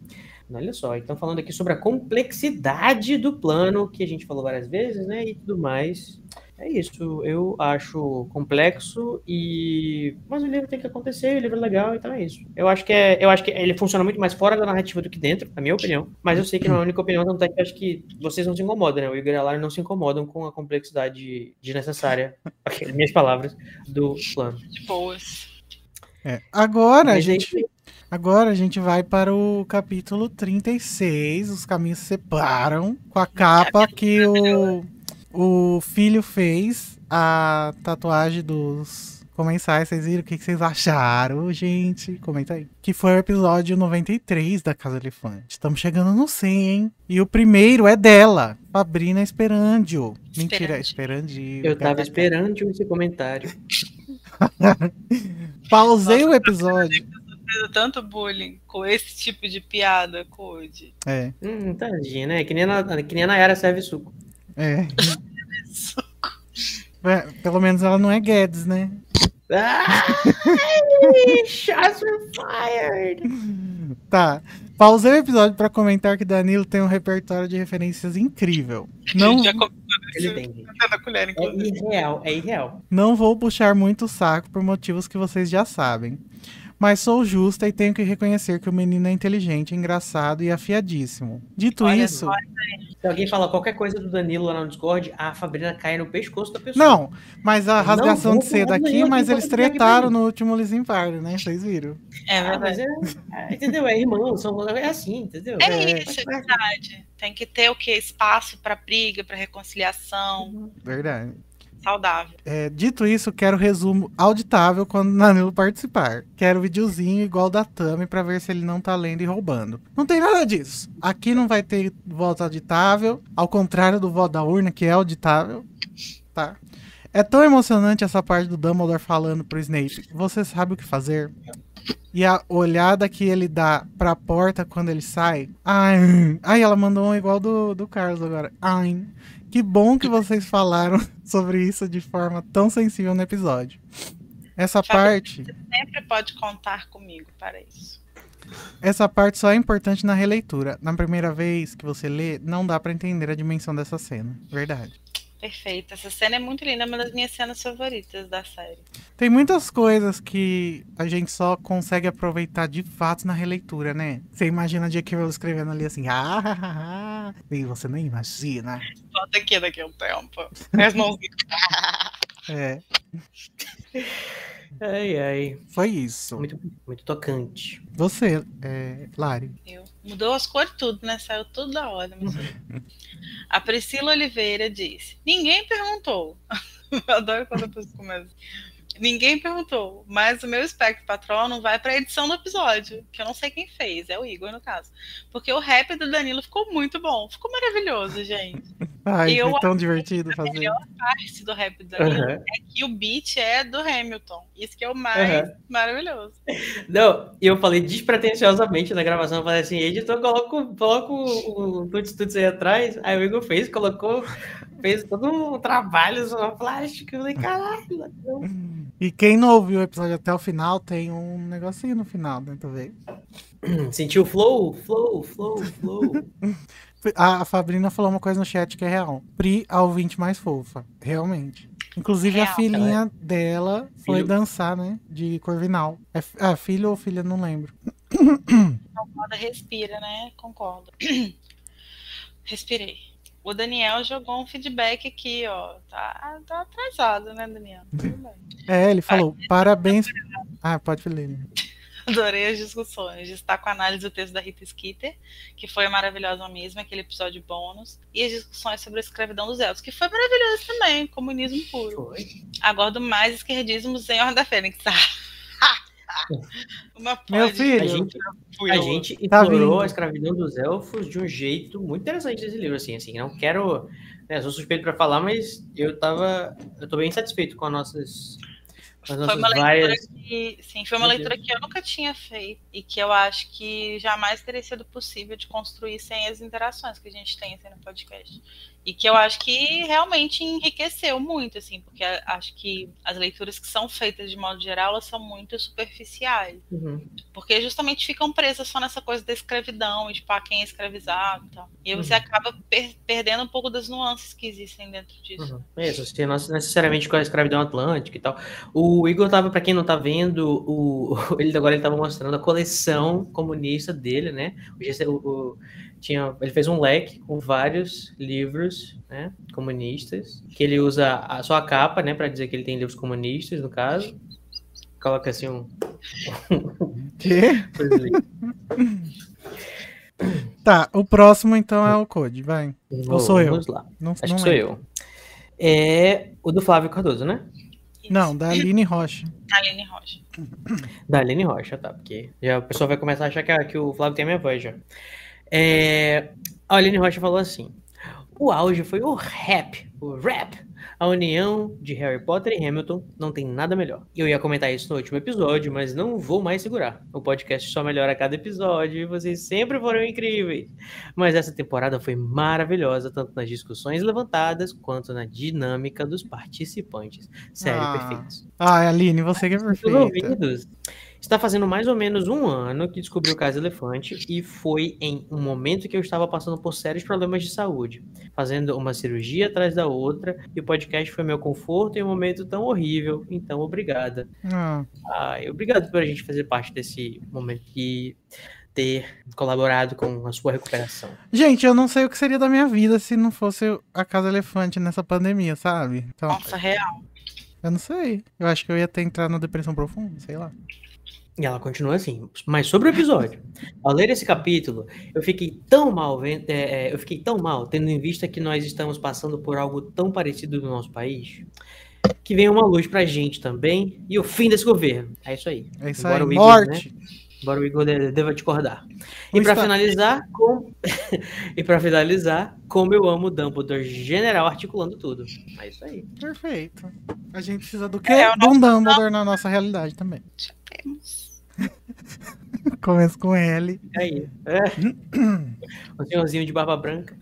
C: Olha só, então falando aqui sobre a complexidade do plano, que a gente falou várias vezes, né? E tudo mais. É isso, eu acho complexo e. Mas o livro tem que acontecer, o livro é legal, então é isso. Eu acho que é. Eu acho que ele funciona muito mais fora da narrativa do que dentro, na minha opinião. Mas eu sei que não é a única opinião, tanto é que eu acho que vocês não se incomodam, né? O Igor e a Lara não se incomodam com a complexidade desnecessária, <laughs> ok, minhas palavras, do plano.
B: De boas.
A: É. Agora a
C: Mas é
A: gente. Agora a gente vai para o capítulo 36. Os caminhos se separam. Com a capa que o, o filho fez. A tatuagem dos comensais. Vocês viram o que que vocês acharam, gente? Comenta aí. Que foi o episódio 93 da Casa Elefante. Estamos chegando no 100, hein? E o primeiro é dela, Fabrina Esperandio. Mentira, Esperandio.
C: Eu tava esperando esse comentário. <laughs>
A: Pausei o
B: Nossa,
A: episódio.
B: Fiz tanto bullying com esse tipo de piada, Code.
A: É,
C: Hum, tadinha, né? Que nem, a, que nem a Nayara serve suco.
A: É. <laughs> É, Pelo menos ela não é Guedes, né? <laughs>
C: Shots were fired!
A: Tá. Pausei o episódio pra comentar que Danilo tem um repertório de referências incrível. Não,
B: Já comentou
C: Ele tem, gente.
B: na colher,
C: É irreal, é irreal.
A: não vou puxar muito o saco por motivos que vocês já sabem. Mas sou justa e tenho que reconhecer que o menino é inteligente, engraçado e afiadíssimo. Dito
B: Olha
A: isso.
C: Se alguém fala qualquer coisa do Danilo lá no Discord, a Fabrina cai no pescoço da pessoa.
A: Não, mas a rasgação de seda
C: falar
A: aqui, mas eles tretaram no último Lizzie Party, né? Vocês viram?
B: É
C: Ah, mas
B: verdade.
C: é, é, entendeu? É irmão, são, é assim, entendeu?
B: É,
A: É.
B: isso, é verdade. Tem que ter o que? Espaço pra briga, pra reconciliação.
A: Verdade.
B: Saudável.
A: É, dito isso, quero resumo auditável quando o Danilo participar. Quero videozinho igual da Tami pra ver se ele não tá lendo e roubando. Não tem nada disso. Aqui não vai ter voto auditável, ao contrário do voto da urna, que é auditável. Tá? É tão emocionante essa parte do Dumbledore falando pro Snape: Você sabe o que fazer? E a olhada que ele dá pra porta quando ele sai. Ai, ai ela mandou um igual do, do Carlos agora. Ai, que bom que vocês falaram <laughs> sobre isso de forma tão sensível no episódio. Essa parte.
B: Você sempre pode contar comigo para isso.
A: Essa parte só é importante na releitura. Na primeira vez que você lê, não dá pra entender a dimensão dessa cena. Verdade.
B: Perfeito. Essa cena é muito linda, é uma das minhas cenas favoritas da série.
A: Tem muitas coisas que a gente só consegue aproveitar de fato na releitura, né? Você imagina a J.K. Rowling escrevendo ali assim, ah, ah, ah, ah. e você nem imagina.
B: Volta aqui daqui a um tempo. As mãozinhas. <laughs>
A: É,
C: Ai, ai.
A: foi isso.
C: Muito, muito tocante.
A: Você, é, Lari.
B: Eu. Mudou as cores tudo, né? Saiu tudo da hora. A Priscila Oliveira disse: Ninguém perguntou. <laughs> Eu adoro quando a pessoa começa. Ninguém perguntou, mas o meu espectro patrão não vai para a edição do episódio, que eu não sei quem fez, é o Igor no caso. Porque o rap do Danilo ficou muito bom, ficou maravilhoso, gente.
A: Ai,
B: Eu
A: foi tão divertido
B: A
A: fazer.
B: melhor parte do rap do Danilo
C: Aham.
B: é que o beat é do Hamilton. Isso que é o mais
C: Aham.
B: maravilhoso.
C: Não, eu falei despretensiosamente na gravação, eu falei assim, editor, coloca, o- coloca o, Tuts Tuts aí atrás. Aí o Igor fez, colocou, fez todo um trabalho só plástico. Eu falei, caralho. não.
A: E quem não ouviu o episódio até o final, tem um negocinho no final, né? Vê?
C: Sentiu o flow, flow, flow, flow. <laughs>
A: A, a Fabrina falou uma coisa no chat que é real. Pri, a ouvinte mais fofa. Realmente. Inclusive, a
B: Real.
A: filhinha dela foi
C: Filho.
A: dançar, né? De Corvinal. É, ah, filho ou filha, não lembro.
B: Concorda, respira, né? Concordo. <clears throat> Respirei. O Daniel jogou um feedback aqui, ó. Tá, tá atrasado, né, Daniel?
A: É, ele falou, parabéns. Ah, pode ler. <laughs>
B: Adorei as discussões. Destaco a análise do texto da Rita Skeeter, que foi maravilhosa mesmo, aquele episódio bônus. E as discussões sobre a escravidão dos elfos, que foi maravilhoso também, comunismo puro.
C: Foi.
B: Aguardo mais esquerdismo sem Ordem da Fênix. <laughs> Uma
A: Meu filho.
C: A gente, a gente
A: Tá
C: explorou
A: vindo.
C: a escravidão dos elfos de um jeito muito interessante nesse livro, assim, assim, não quero, né, sou suspeito para falar, mas eu tava, eu tô bem satisfeito com as nossas, com as
B: Foi
C: nossas
B: uma leitura sim, foi uma leitura que eu nunca tinha feito e que eu acho que jamais teria sido possível de construir sem as interações que a gente tem assim, no podcast. E que eu acho que realmente enriqueceu muito, assim, porque acho que as leituras que são feitas de modo geral, elas são muito superficiais.
C: Uhum.
B: Porque justamente ficam presas só nessa coisa da escravidão, e, tipo, ah, quem é escravizado e tal. E aí você
C: Uhum.
B: acaba per- perdendo um pouco das nuances que existem dentro disso.
C: Uhum. Isso, assim, não necessariamente com a escravidão atlântica e tal. O Igor tava, para quem não tá vendo, o, <laughs> ele agora ele tava mostrando a coleção comunista dele, né? O, o- tinha, ele fez um leque com vários livros, né, comunistas, que ele usa a, só a capa, né, para dizer que ele tem livros comunistas, no caso. Coloca assim um
A: Quê? <laughs> Tá, o próximo então é o Code, vai. Ou sou eu?
C: Vamos lá.
A: Não,
C: Acho
A: não
C: que sou eu. É o do Flávio Cardoso, né?
B: Isso.
A: Não, da Aline Rocha.
B: Aline Rocha. <laughs>
C: Da Aline Rocha, tá? Porque já o pessoal vai começar a achar que, que o Flávio tem a minha voz já. É, a Aline Rocha falou assim: o auge foi o rap, o rap. A união de Harry Potter e Hamilton não tem nada melhor. Eu ia comentar isso no último episódio, mas não vou mais segurar. O podcast só melhora a cada episódio e vocês sempre foram incríveis. Mas essa temporada foi maravilhosa, tanto nas discussões levantadas quanto na dinâmica dos participantes. Sério,
A: Ah,
C: perfeitos.
A: Ah, Aline, você que é perfeita.
C: ouvidos. Está fazendo mais ou menos um ano que descobri o caso Elefante e foi em um momento que eu estava passando por sérios problemas de saúde, fazendo uma cirurgia atrás da outra e o podcast foi meu conforto em um momento tão horrível. Então, obrigada.
A: Ah,
C: Ai, obrigado por a gente fazer parte desse momento e ter colaborado com a sua recuperação.
A: Gente, eu não sei o que seria da minha vida se não fosse a Casa Elefante nessa pandemia, sabe? Então,
B: Nossa, real.
A: eu não sei. Eu acho que eu ia ter entrado na depressão profunda, sei lá.
C: E ela continua assim. Mas sobre o episódio, ao ler esse capítulo, eu fiquei tão mal, vendo- é, é, eu fiquei tão mal, tendo em vista que nós estamos passando por algo tão parecido no nosso país, que venha uma luz pra gente também e o fim desse governo. É isso aí.
A: É isso
C: Embora
A: aí.
C: o Igor, né?
A: Morte.
C: Embora o Igor de- deva discordar.
A: O
C: E pra
A: Insta-
C: finalizar, com... <laughs> e para finalizar, como eu amo o Dumbledore general articulando tudo. É isso aí.
A: Perfeito. A gente precisa do quê?
B: É, o
A: de um Dumbledore na nossa realidade também.
B: Temos. <laughs>
A: Começa com L.
C: É aí. É. <clears throat> um senhorzinho de barba branca.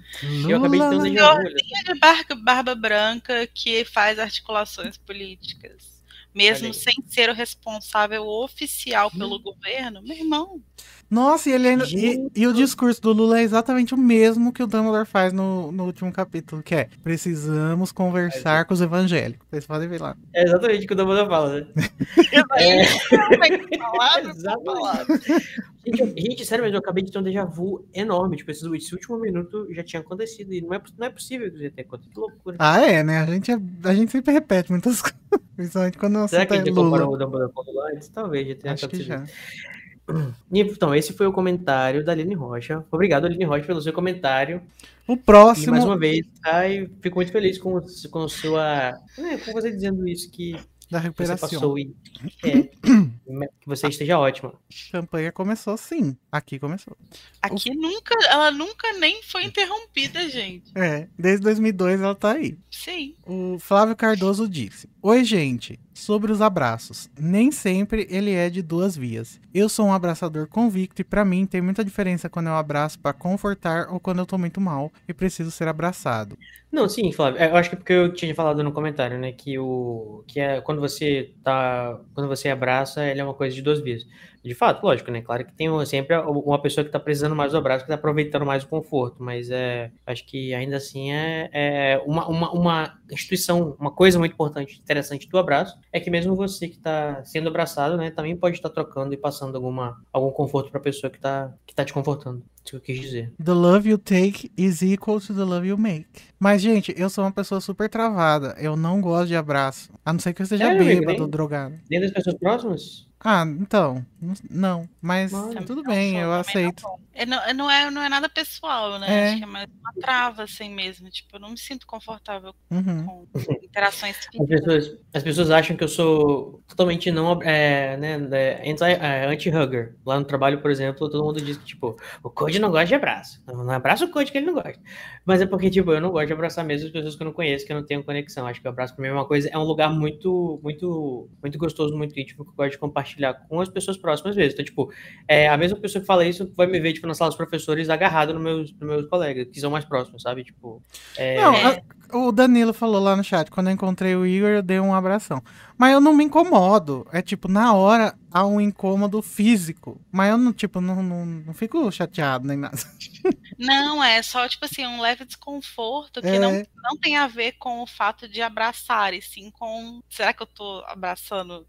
C: Eu acabei de ter um
A: Lula.
C: olha.
B: de barba, barba branca que faz articulações políticas. Mesmo sem ser o responsável oficial pelo governo, meu irmão.
A: Nossa, e ele ainda. E, e o discurso do Lula é exatamente o mesmo que o Dumbledore faz no, no último capítulo, que é precisamos conversar com os evangélicos. Vocês podem ver lá.
C: É exatamente o que o Dumbledore fala, né? <laughs>
B: Palavra. <laughs>
C: Gente, gente, sério mesmo, eu acabei de ter um déjà vu enorme. Tipo, esse, esse último minuto já tinha acontecido. E não é, não é possível que já tenha acontecido. Que loucura.
A: Ah, é, né? A gente, é- a gente sempre repete muitas <laughs> coisas. Principalmente quando o
C: Será que a
A: é
C: gente comparou
A: Lula.
C: o Dumbledore com o Lula antes? Talvez já tenha
A: Acho que
C: acontecido.
A: já.
C: E, Então, esse foi o comentário da Aline Rocha. Obrigado, Aline Rocha, pelo seu comentário.
A: O
C: E
A: próximo.
C: mais uma vez, ai, fico muito feliz com, com sua. né, com você dizendo isso, que
A: da
C: você
A: recuperação.
C: passou e. É, que você esteja ótima.
A: campanha começou sim. Aqui começou.
B: Aqui nunca, ela nunca nem foi interrompida, gente.
A: É, desde 2002 ela tá aí.
B: Sim.
A: O Flávio Cardoso disse: Oi, gente. Sobre os abraços. Nem sempre ele é de duas vias. Eu sou um abraçador convicto e pra mim tem muita diferença quando eu abraço pra confortar ou quando eu tô muito mal e preciso ser abraçado.
C: Não, sim, Flávio. é, Eu acho que é porque eu tinha falado no comentário, né, que o que é quando você tá, quando você abraça, ele é uma coisa de duas vias. De fato, lógico, né? Claro que tem sempre uma pessoa que tá precisando mais do abraço, que tá aproveitando mais o conforto, mas é, acho que ainda assim é, é uma, uma, uma instituição, uma coisa muito importante, interessante do abraço, é que mesmo você que tá sendo abraçado, né, também pode estar trocando e passando alguma, algum conforto pra pessoa que tá, que tá te confortando. Isso que eu quis dizer.
A: The love you take is equal to the love you make. Mas, gente, eu sou uma pessoa super travada. Eu não gosto de abraço. A não ser que eu esteja
C: Sério,
A: bêbado ou drogado.
C: Dentro das pessoas próximas?
A: Ah, então. Não. Mas
C: Olha,
A: tudo bem,
B: sou,
A: eu aceito.
B: Não, sou. é, não, não é, não é nada pessoal, né?
A: É.
B: Acho que é mais uma trava, assim mesmo. Tipo, eu não me sinto confortável
A: Uhum.
B: com interações <laughs>
C: As pessoas, as pessoas acham que eu sou totalmente não é, né, é, é, anti-hugger. Lá no trabalho, por exemplo, todo mundo diz que, tipo, o Code não gosta de abraço. Não abraço o Code que ele não gosta. Mas é porque, tipo, eu não gosto de abraçar mesmo as pessoas que eu não conheço, que eu não tenho conexão. Acho que o abraço pra mim é uma coisa, é um lugar muito, muito, muito gostoso, muito íntimo, que eu gosto de compartilhar com as pessoas próximas vezes. Então, tipo, é, a mesma pessoa que fala isso vai me ver, tipo, na sala dos professores agarrado nos meus, nos meus colegas, que são mais próximos, sabe? Tipo, é,
A: Não,
B: É.
A: a- o Danilo falou lá no chat, quando eu encontrei o Igor, eu dei um abração. Mas eu não me incomodo. É tipo, na hora há um incômodo físico. Mas eu não, tipo, não, não, não fico chateado nem nada. <laughs>
B: Não, é só, tipo assim, um leve desconforto que
A: É.
B: não, não tem a ver com o fato de abraçar, e sim com. Será que eu tô abraçando?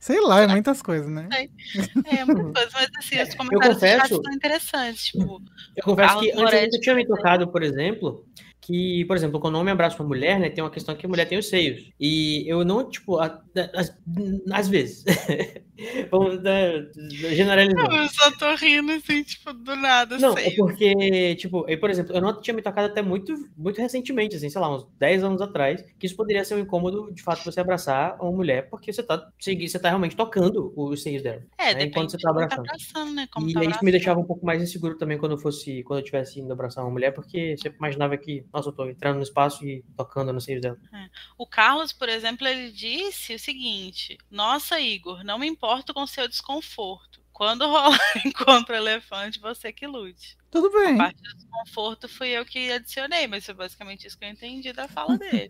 A: Sei lá, é muitas coisas, né?
B: É, muita coisa, mas assim, os
C: eu
B: comentários
C: confesso-
B: são interessantes. Tipo,
C: Eu confesso que antes eu tinha me tocado, por exemplo, que, por exemplo, quando o homem abraça uma mulher, né, tem uma questão que a mulher tem os seios. E eu não, tipo, às vezes. <laughs> <laughs> Vamos né, generalizar.
B: eu só tô rindo assim, tipo, do nada,
C: Não,
B: sei.
C: é porque, tipo, eu, por exemplo, eu não tinha me tocado até muito, muito recentemente, assim, sei lá, uns 10 anos atrás, que isso poderia ser um incômodo, de fato, você abraçar uma mulher, porque você tá, você tá realmente tocando os seios dela.
B: É,
C: né, enquanto você
B: de
C: tá
B: como tá
C: abraçando.
B: abraçando, né?
C: E
B: tá
C: aí isso me
B: abraçando.
C: deixava um pouco mais inseguro também quando eu fosse, quando eu tivesse indo abraçar uma mulher, porque você imaginava que, nossa, eu tô entrando no espaço e tocando nos seios dela.
B: O Carlos, por exemplo, ele disse o seguinte: Nossa, Igor, não me importo com seu desconforto. Quando rolar <laughs> encontro elefante, você que lute.
A: Tudo bem.
B: A parte do desconforto fui eu que adicionei, mas foi basicamente isso que eu entendi da fala <laughs> dele.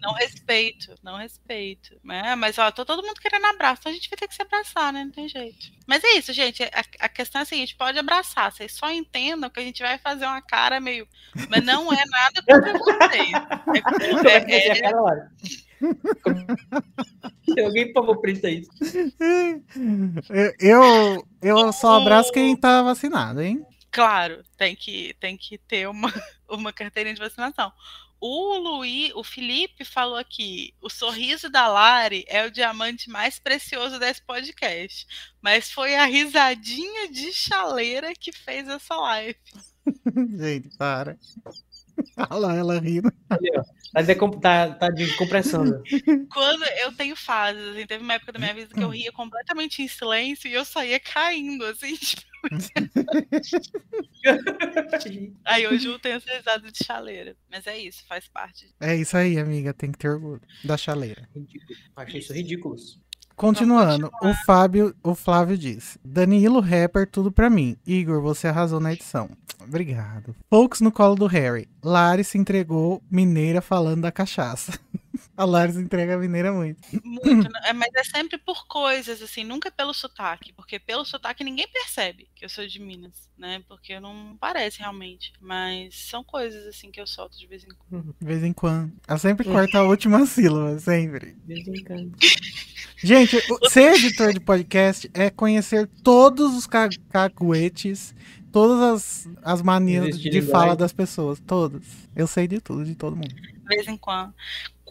B: não respeito, não respeito. Né? Mas ó, tô todo mundo querendo abraço, então a gente vai ter que se abraçar, né? Não tem jeito. Mas é isso, gente. A, a questão é a seguinte: pode abraçar, vocês só entendam que a gente vai fazer uma cara meio. Mas não é nada contra vocês. <laughs>
C: É
B: É,
C: cara hora? Tem <laughs> alguém, favor, presta isso.
A: Eu, eu só abraço quem tá vacinado, hein?
B: Claro, tem que, tem que ter uma, <laughs> uma carteirinha de vacinação. O Luiz, o Felipe falou aqui: o sorriso da Lari é o diamante mais precioso desse podcast. Mas foi a risadinha de chaleira que fez essa live. <laughs>
A: Gente, para. Olha lá, ela rindo.
C: Ó. Tá, decom- tá- tá de compressão. né? <laughs>
B: Quando eu tenho fases, assim, teve uma época da minha vida que eu ria completamente em silêncio e eu saía caindo, assim, <laughs> tipo, <laughs> aí hoje eu tenho essa risada de chaleira. Mas é isso, faz parte.
A: É isso aí, amiga. Tem que ter orgulho da chaleira.
C: Ridículo. Achei isso ridículo.
A: Continuando, o Fábio, o Flávio diz: Danilo Rapper, tudo pra mim. Igor, você arrasou na edição. Obrigado. Poucos no colo do Harry. Lari se entregou mineira falando da cachaça. <laughs> A Lari se entrega a mineira muito.
B: Muito, <laughs> né? É, mas é sempre por coisas, assim, nunca pelo sotaque, porque pelo sotaque ninguém percebe que eu sou de Minas, né? Porque não parece realmente. Mas são coisas, assim, que eu solto de vez em quando.
A: De vez em quando. Ela sempre corta a última <laughs> sílaba, sempre.
C: Desencanta. <laughs>
A: Gente, o- ser editor de podcast é conhecer todos os ca- caguetes, todas as, as manias de fala das pessoas. Todas. Eu sei de tudo, de todo mundo.
B: De vez em quando.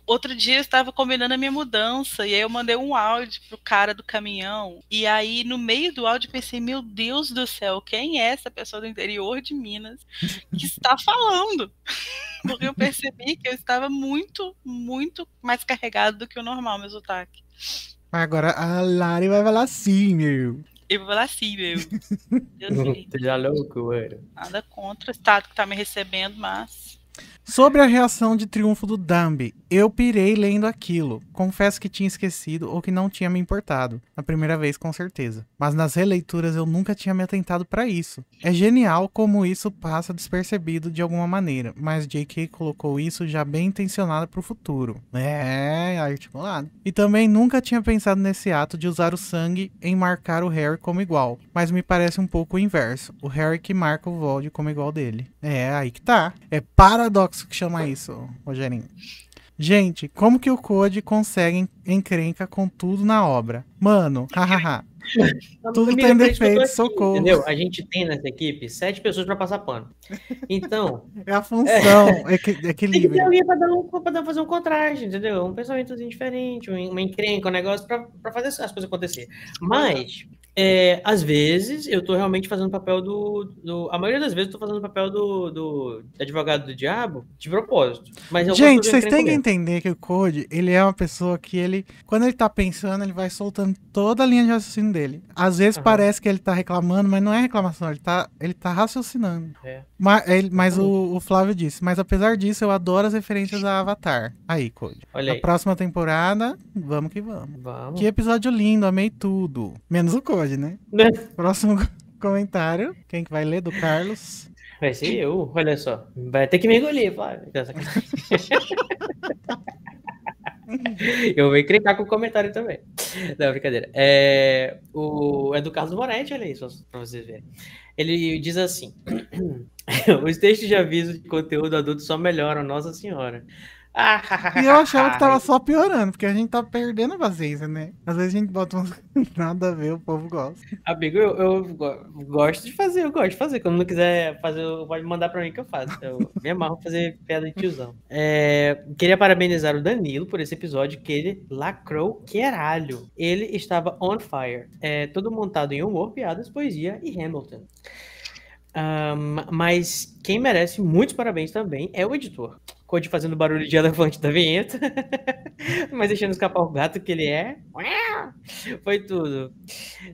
B: Outro dia eu estava combinando a minha mudança e aí eu mandei um áudio pro cara do caminhão. E aí, no meio do áudio, eu pensei: Meu Deus do céu, quem é essa pessoa do interior de Minas que está falando? <laughs> Porque eu percebi que eu estava muito, muito mais carregado do que o normal, meu sotaque.
A: Mas agora a Lari vai falar assim, meu.
B: Eu vou falar assim, meu. <laughs> Deus.
C: Tu já louco, mano.
B: Nada contra o estado que tá me recebendo, mas.
A: Sobre a reação de triunfo do Dumby, eu pirei lendo aquilo. Confesso que tinha esquecido ou que não tinha me importado. Na primeira vez, com certeza. Mas nas releituras eu nunca tinha me atentado pra isso. É genial como isso passa despercebido de alguma maneira, mas J.K. colocou isso já bem intencionado pro futuro. É, articulado. E também nunca tinha pensado nesse ato de usar o sangue em marcar o Harry como igual, mas me parece um pouco o inverso. O Harry que marca o Vold como igual dele. É, aí que tá. É paradoxo que chama isso, Rogerinho. Gente, como que o Code consegue en- encrenca com tudo na obra? Mano, hahaha. Tudo
C: Amiga,
A: tem defeito,
C: aqui,
A: socorro.
C: Entendeu? A gente tem nessa equipe sete pessoas pra passar pano. Então,
A: É a função, equi-
C: tem que ter
A: equilíbrio.
C: alguém pra, dar um, fazer um contraste, entendeu? Um pensamento diferente, um- uma encrenca, um negócio pra, pra fazer as coisas acontecer. Mas, é, às vezes, eu tô realmente fazendo o papel do, do- A maioria das vezes eu tô fazendo o papel do, do advogado do diabo de propósito. Mas
A: Gente, vocês têm que entender que o Code, ele é uma pessoa que ele, quando ele tá pensando, ele vai soltando toda a linha de raciocínio dele. Às vezes
C: Aham.
A: parece que ele tá reclamando, mas não é reclamação, ele tá, ele tá raciocinando.
C: É.
A: Mas, ele- mas o, o Flávio disse, mas apesar disso, eu adoro as referências a Avatar. Aí, Code.
C: Olha
A: A
C: aí.
A: próxima temporada, vamos que vamos.
C: Vamos.
A: Que episódio lindo, amei tudo. Menos o Code, né?
C: Né?
A: Próximo comentário. Quem que vai ler? Do Carlos.
C: Vai ser eu, olha só. Vai ter que me engolir, Flávio. <laughs> Eu vou encrencar com o comentário também. Não, brincadeira. É, o, é do Carlos Moretti, olha aí, só pra vocês verem. Ele diz assim: <clears throat> os textos de aviso de conteúdo adulto só melhoram, Nossa Senhora.
A: E eu achava que tava só piorando, porque a gente tá perdendo a paciência, né? Às vezes a gente bota uns <laughs> nada a ver, o povo gosta.
C: Amigo, eu, eu go- gosto de fazer, eu gosto de fazer. Quando não quiser fazer, pode mandar pra mim que eu faço. Eu me amarro fazer piada de tiozão. É, queria parabenizar o Danilo por esse episódio que ele lacrou queralho. Ele estava on fire. É, todo montado em humor, piadas, poesia e Hamilton. Ahn, mas quem merece muitos parabéns também é o editor. Code fazendo barulho de elefante da vinheta, <laughs> mas deixando escapar o gato que ele é. Foi tudo.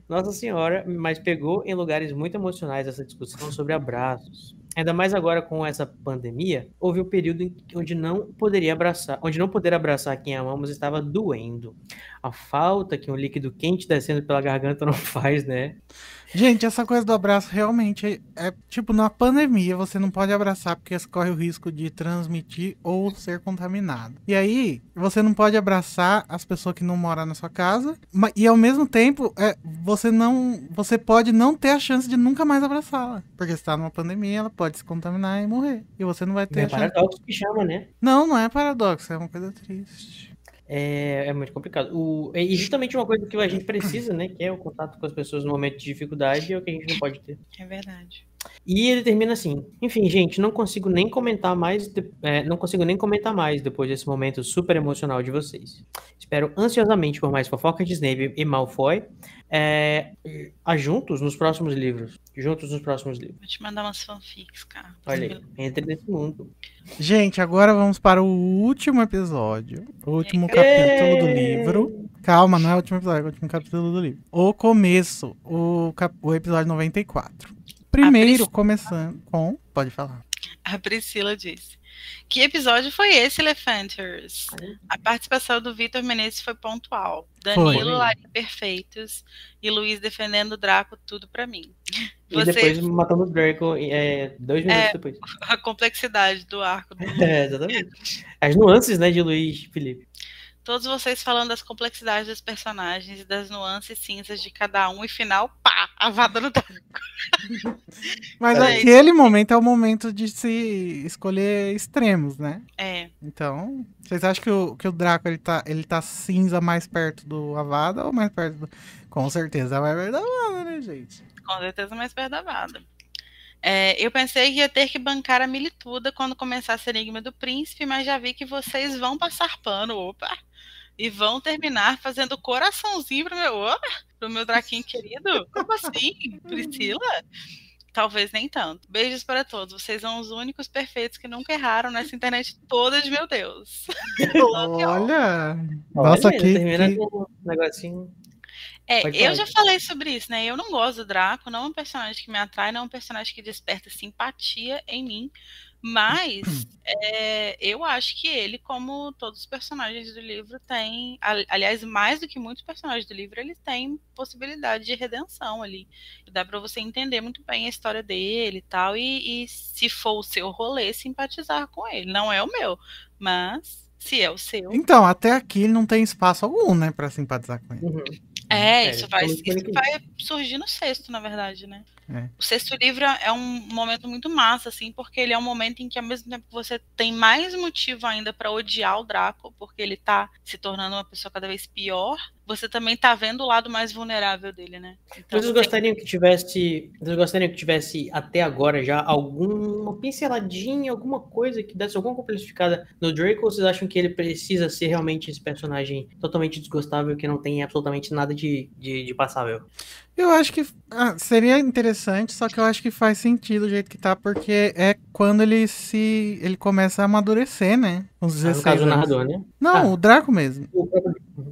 C: Nossa Senhora, mas pegou em lugares muito emocionais essa discussão sobre abraços. Ainda mais agora com essa pandemia, houve um período onde não poderia abraçar, onde não poder abraçar quem amamos estava doendo. A falta que um líquido quente descendo pela garganta não <laughs> faz, né?
A: Gente, essa coisa do abraço realmente é, é, tipo, na pandemia você não pode abraçar porque você corre o risco de transmitir ou ser contaminado. E aí, você não pode abraçar as pessoas que não moram na sua casa, ma- e ao mesmo tempo, é, você não, você pode não ter a chance de nunca mais abraçá-la, porque está numa pandemia, ela pode se contaminar e morrer. E você não vai ter
C: É
A: a chance.
C: paradoxo que chama, né?
A: Não, não é paradoxo, é uma coisa triste.
C: É, é muito complicado. O, e justamente uma coisa que a gente precisa, né? Que é o contato com as pessoas no momento de dificuldade, é o que a gente não pode ter.
B: É verdade.
C: E ele termina assim: Enfim, gente, não consigo nem comentar mais, de- é, não consigo nem comentar mais depois desse momento super emocional de vocês. Espero ansiosamente por mais fofocas de Snape e Malfoy, é, a juntos nos próximos livros. Juntos nos próximos livros.
B: Vou te mandar umas fanfics, cara.
C: Olha aí, entre nesse mundo.
A: Gente, agora vamos para o último episódio. O último capítulo do livro. Calma, não é o último episódio, é o último capítulo do livro. O começo, o, cap- o episódio 94. Primeiro,
B: Pris-
A: começando com. Pode falar.
B: A Priscila disse. Que episódio foi esse, Elefanters? A participação do Vitor Menezes foi pontual. Danilo. Lari perfeitos e Luiz defendendo o Draco, tudo pra mim.
C: E
B: Você-
C: depois matando o Draco é, dois minutos
B: É.
C: depois. <laughs>
B: A complexidade do arco. do- <laughs>
C: É, exatamente. As nuances, né, de Luiz Felipe.
B: Todos vocês falando das complexidades dos personagens e das nuances cinzas de cada um e final, pá, a vada no Draco. <laughs>
A: Mas
B: É.
A: aquele momento é o momento de se escolher extremos, né?
B: É,
A: Então, vocês acham que o, que o Draco ele tá, ele tá cinza mais perto do Avada ou mais perto do. Com certeza mais perto do Avada, né, gente?
B: com certeza mais perto da vada. É, eu pensei que ia ter que bancar a milituda quando começasse a Enigma do Príncipe, mas já vi que vocês vão passar pano, opa, e vão terminar fazendo coraçãozinho pro meu, pro meu draquinho <laughs> querido. Como assim, Priscila? Talvez nem tanto. Beijos para todos. Vocês são os únicos perfeitos que nunca erraram nessa internet toda de meu Deus. <laughs>
A: Olha! Nossa,
C: Olha,
A: que.
C: termina
A: que-
C: com um negocinho.
B: É,
C: Pode
B: eu já falei sobre isso, né? Eu não gosto do Draco, não é um personagem que me atrai, não é um personagem que desperta simpatia em mim. Mas é, eu acho que ele, como todos os personagens do livro, tem. ali- Aliás, mais do que muitos personagens do livro, ele tem possibilidade de redenção ali. Dá pra você entender muito bem a história dele e tal. E, e se for o seu rolê, simpatizar com ele. Não é o meu, mas se é o seu.
A: Então, até aqui não tem espaço algum, né, pra simpatizar com ele.
C: Uhum.
B: É,
C: É,
B: isso, vai,
C: como
B: isso
C: que-
B: vai surgir no sexto, na verdade, né?
A: É.
B: O sexto livro é um momento muito massa, assim, porque ele é um momento em que, ao mesmo tempo, você tem mais motivo ainda pra odiar o Draco, porque ele tá se tornando uma pessoa cada vez pior. Você também tá vendo o lado mais vulnerável dele, né? Então,
C: Vocês
B: tem-
C: gostariam que tivesse. Vocês gostariam que tivesse até agora já alguma pinceladinha, alguma coisa que desse alguma complexificada no Draco? Ou vocês acham que ele precisa ser realmente esse personagem totalmente desgostável que não tem absolutamente nada de, de, de passável?
A: Eu acho que ah, seria interessante, só que eu acho que faz sentido o jeito que tá, porque é quando ele se. ele começa a amadurecer, né? Com os
C: Ah,
A: 16
C: no caso, o
A: anos.
C: narrador, né?
A: Não,
C: Ah.
A: o Draco mesmo.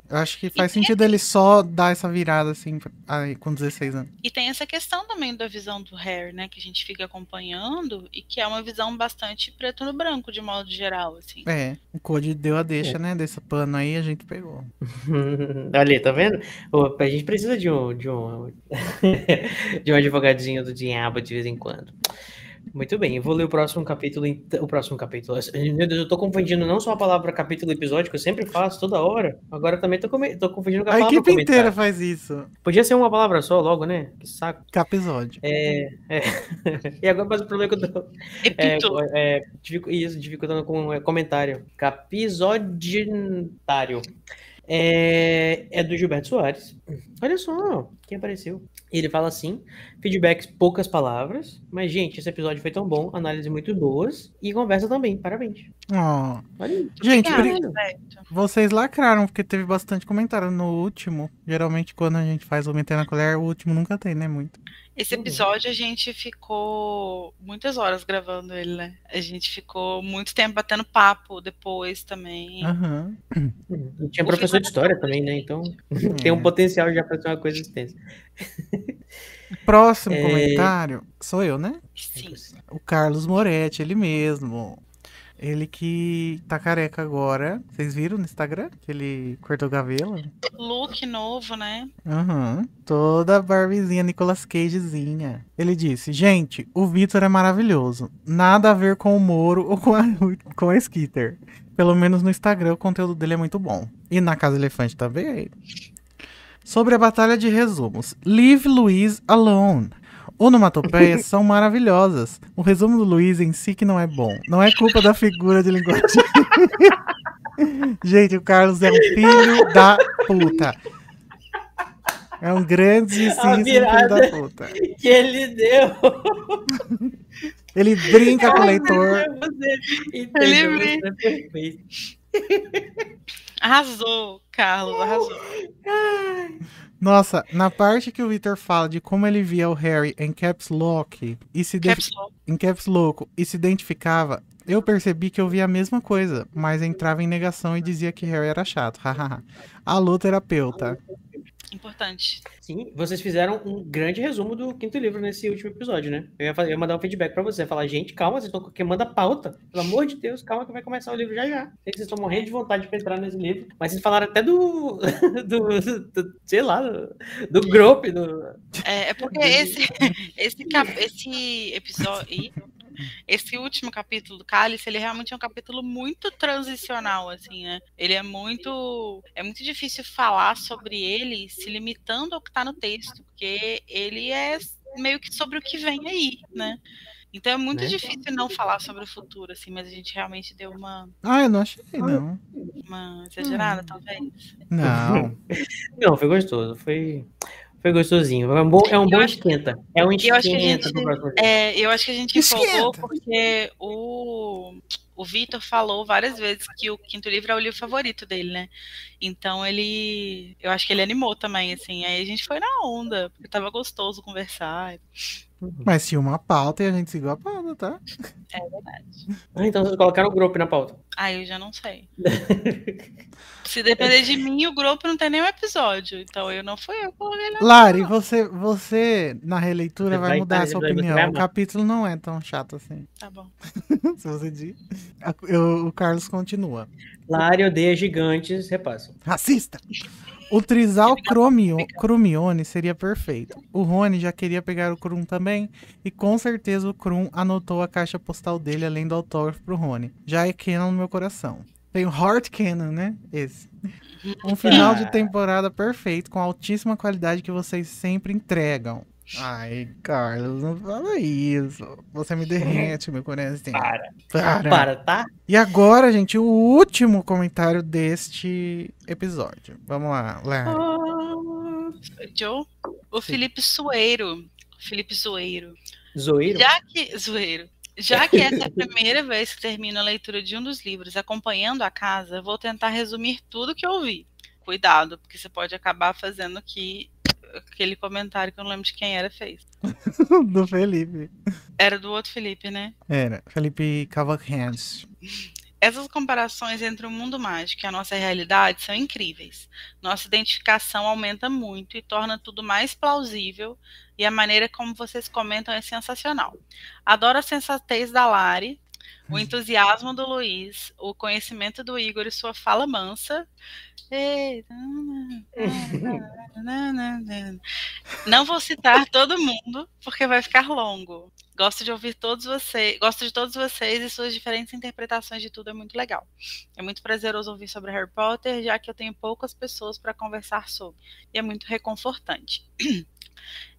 A: Eu acho que faz sentido ele só dar essa virada assim aí, com 16 anos.
B: E tem essa questão também da visão do Harry, né? Que a gente fica acompanhando e que é uma visão bastante preto no branco, de modo geral, assim.
A: É, o Code deu a deixa, né? Desse pano aí a gente pegou. <laughs>
C: Ali, tá vendo? A gente precisa de um, de um, <laughs> de um advogadinho do diabo de vez em quando. Muito bem, eu vou ler o próximo capítulo. ent- O próximo capítulo. Meu Deus, eu tô confundindo não só a palavra capítulo e episódio, que eu sempre faço toda hora. Agora também tô, come- tô confundindo com a,
A: A
C: palavra
A: equipe
C: comentário.
A: inteira faz isso.
C: Podia ser uma palavra só logo, né? Que saco.
A: Capisódio.
C: É, é. <laughs> e agora faz o problema que eu tô. É, é, dificu- isso, dificultando com é, comentário. Capisodiário. É, é do Gilberto Soares. Olha só, quem apareceu. Ele fala assim: feedbacks, poucas palavras. Mas, gente, esse episódio foi tão bom, análise muito boas. E conversa também, parabéns. Aí.
A: Gente, vocês lacraram, porque teve bastante comentário no último. Geralmente, quando a gente faz o meter na colher, o último nunca tem, né? Muito.
B: Esse
C: Uhum.
B: episódio a gente ficou muitas horas gravando ele, né? A gente ficou muito tempo batendo papo depois também.
A: Aham.
C: E tinha professor de história também, né? Então <laughs> tem um
A: É.
C: potencial já pra ser uma coisa extensa. <laughs>
A: Próximo
C: É.
A: comentário sou eu, né?
B: Sim.
A: O Carlos Moretti, ele mesmo. Ele que tá careca agora. Vocês viram no Instagram que ele cortou o cabelo?
B: Look novo, né?
A: Aham. Toda Barbizinha, Nicolas Cagezinha. Ele disse: Gente, o Vitor é maravilhoso. Nada a ver com o Moro ou com a, <laughs> com a Skitter. Pelo menos no Instagram o conteúdo dele é muito bom. E na Casa Elefante também. Sobre a batalha de resumos. Leave Luiz alone. Onomatopeias <laughs> são maravilhosas. O resumo do Luiz em si que não é bom. Não é culpa da figura de linguagem. <laughs> Gente, o Carlos é um filho da puta. É um grandíssimo filho da puta.
C: Que ele deu. <laughs>
A: Ele brinca com o leitor.
C: Você
B: Ele
C: entendeu,
B: brinca.
C: é.
B: Arrasou, Carlos, arrasou.
A: Nossa, na parte que o Victor fala de como ele via o Harry em caps lock e se de-
B: Caps Lock.
A: em caps louco e se identificava, eu percebi que eu via a mesma coisa, mas entrava em negação e dizia que Harry era chato. <laughs> hahaha. Alô, terapeuta.
B: Importante.
C: Sim, vocês fizeram um grande resumo do quinto livro nesse último episódio, né? Eu ia, fazer- eu ia mandar um feedback pra você, falar, gente, calma, vocês estão queimando a pauta. Pelo amor de Deus, calma que vai começar o livro já já. Vocês estão morrendo de vontade de entrar nesse livro, mas vocês falaram até do, <laughs> do, do- sei lá, do, do Grope, do...
B: É, é porque esse, <laughs> esse, esse episódio. Esse último capítulo do Cálice, ele realmente é um capítulo muito transicional, assim, né? Ele é muito. É muito difícil falar sobre ele se limitando ao que está no texto, porque ele é meio que sobre o que vem aí, né? Então é muito
C: Né?
B: difícil não falar sobre o futuro, assim, mas a gente realmente deu uma,
A: Ah, eu não achei, não.
B: uma exagerada, talvez.
A: Não. <laughs>
C: Não, foi gostoso, foi, foi gostosinho. É um bom, é um bom
B: acho-
C: esquenta. É um
B: eu acho que a
C: esquenta
B: gente-. É, eu acho que a gente
A: Esquenta.
B: empolgou porque o, o Vitor falou várias vezes que o quinto livro é o livro favorito dele, né? Então ele. Eu acho que ele animou também, assim. Aí a gente foi na onda, porque tava gostoso conversar.
A: Mas tinha uma pauta e a gente seguiu a pauta, tá?
B: É verdade.
C: Ah, então vocês colocaram o Grope na pauta.
B: Ah, eu já não sei. <laughs> Se depender de mim, o grupo não tem nenhum episódio. Então eu não fui eu que coloquei ele.
A: Lari, você, você na releitura
C: Você
A: vai
C: vai
A: mudar a sua opinião. O capítulo não é tão chato assim.
B: Tá bom. <laughs>
A: Se você diz. Eu- o Carlos continua.
C: Lari odeia gigantes, repassam.
A: Racista! O Trisal Cromio- Crumione seria perfeito. O Rony já queria pegar o Krum também, e com certeza o Krum anotou a caixa postal dele além do autógrafo pro Rony. Já é canon no meu coração. Tem o Heart Canon, né? Esse. Um final de temporada perfeito, com altíssima qualidade que vocês sempre entregam. Ai, Carlos, não fala isso. Você me derrete, meu coração.
C: Para,
A: Para.
C: para, tá?
A: E agora, gente, o último comentário deste episódio. Vamos lá, Lara.
B: Joe? O Felipe Sueiro. Felipe Sueiro.
C: Zoeiro?
B: Já que, zoeiro, já que essa é a primeira vez que termino a leitura de um dos livros acompanhando a casa, vou tentar resumir tudo que eu ouvi. Cuidado, porque você pode acabar fazendo que aquele comentário que eu não lembro de quem era fez. <laughs>
A: Do Felipe.
B: Era do outro Felipe, né?
A: Era, Felipe Cavalcante.
B: Essas comparações entre o mundo mágico e a nossa realidade são incríveis. Nossa identificação aumenta muito e torna tudo mais plausível, e a maneira como vocês comentam é sensacional. Adoro a sensatez da Lari, o entusiasmo do Luiz, o conhecimento do Igor e sua fala mansa. Não vou citar todo mundo, porque vai ficar longo. Gosto de ouvir todos vocês, gosto de todos vocês e suas diferentes interpretações de tudo é muito legal. É muito prazeroso ouvir sobre Harry Potter, já que eu tenho poucas pessoas para conversar sobre, e é muito reconfortante.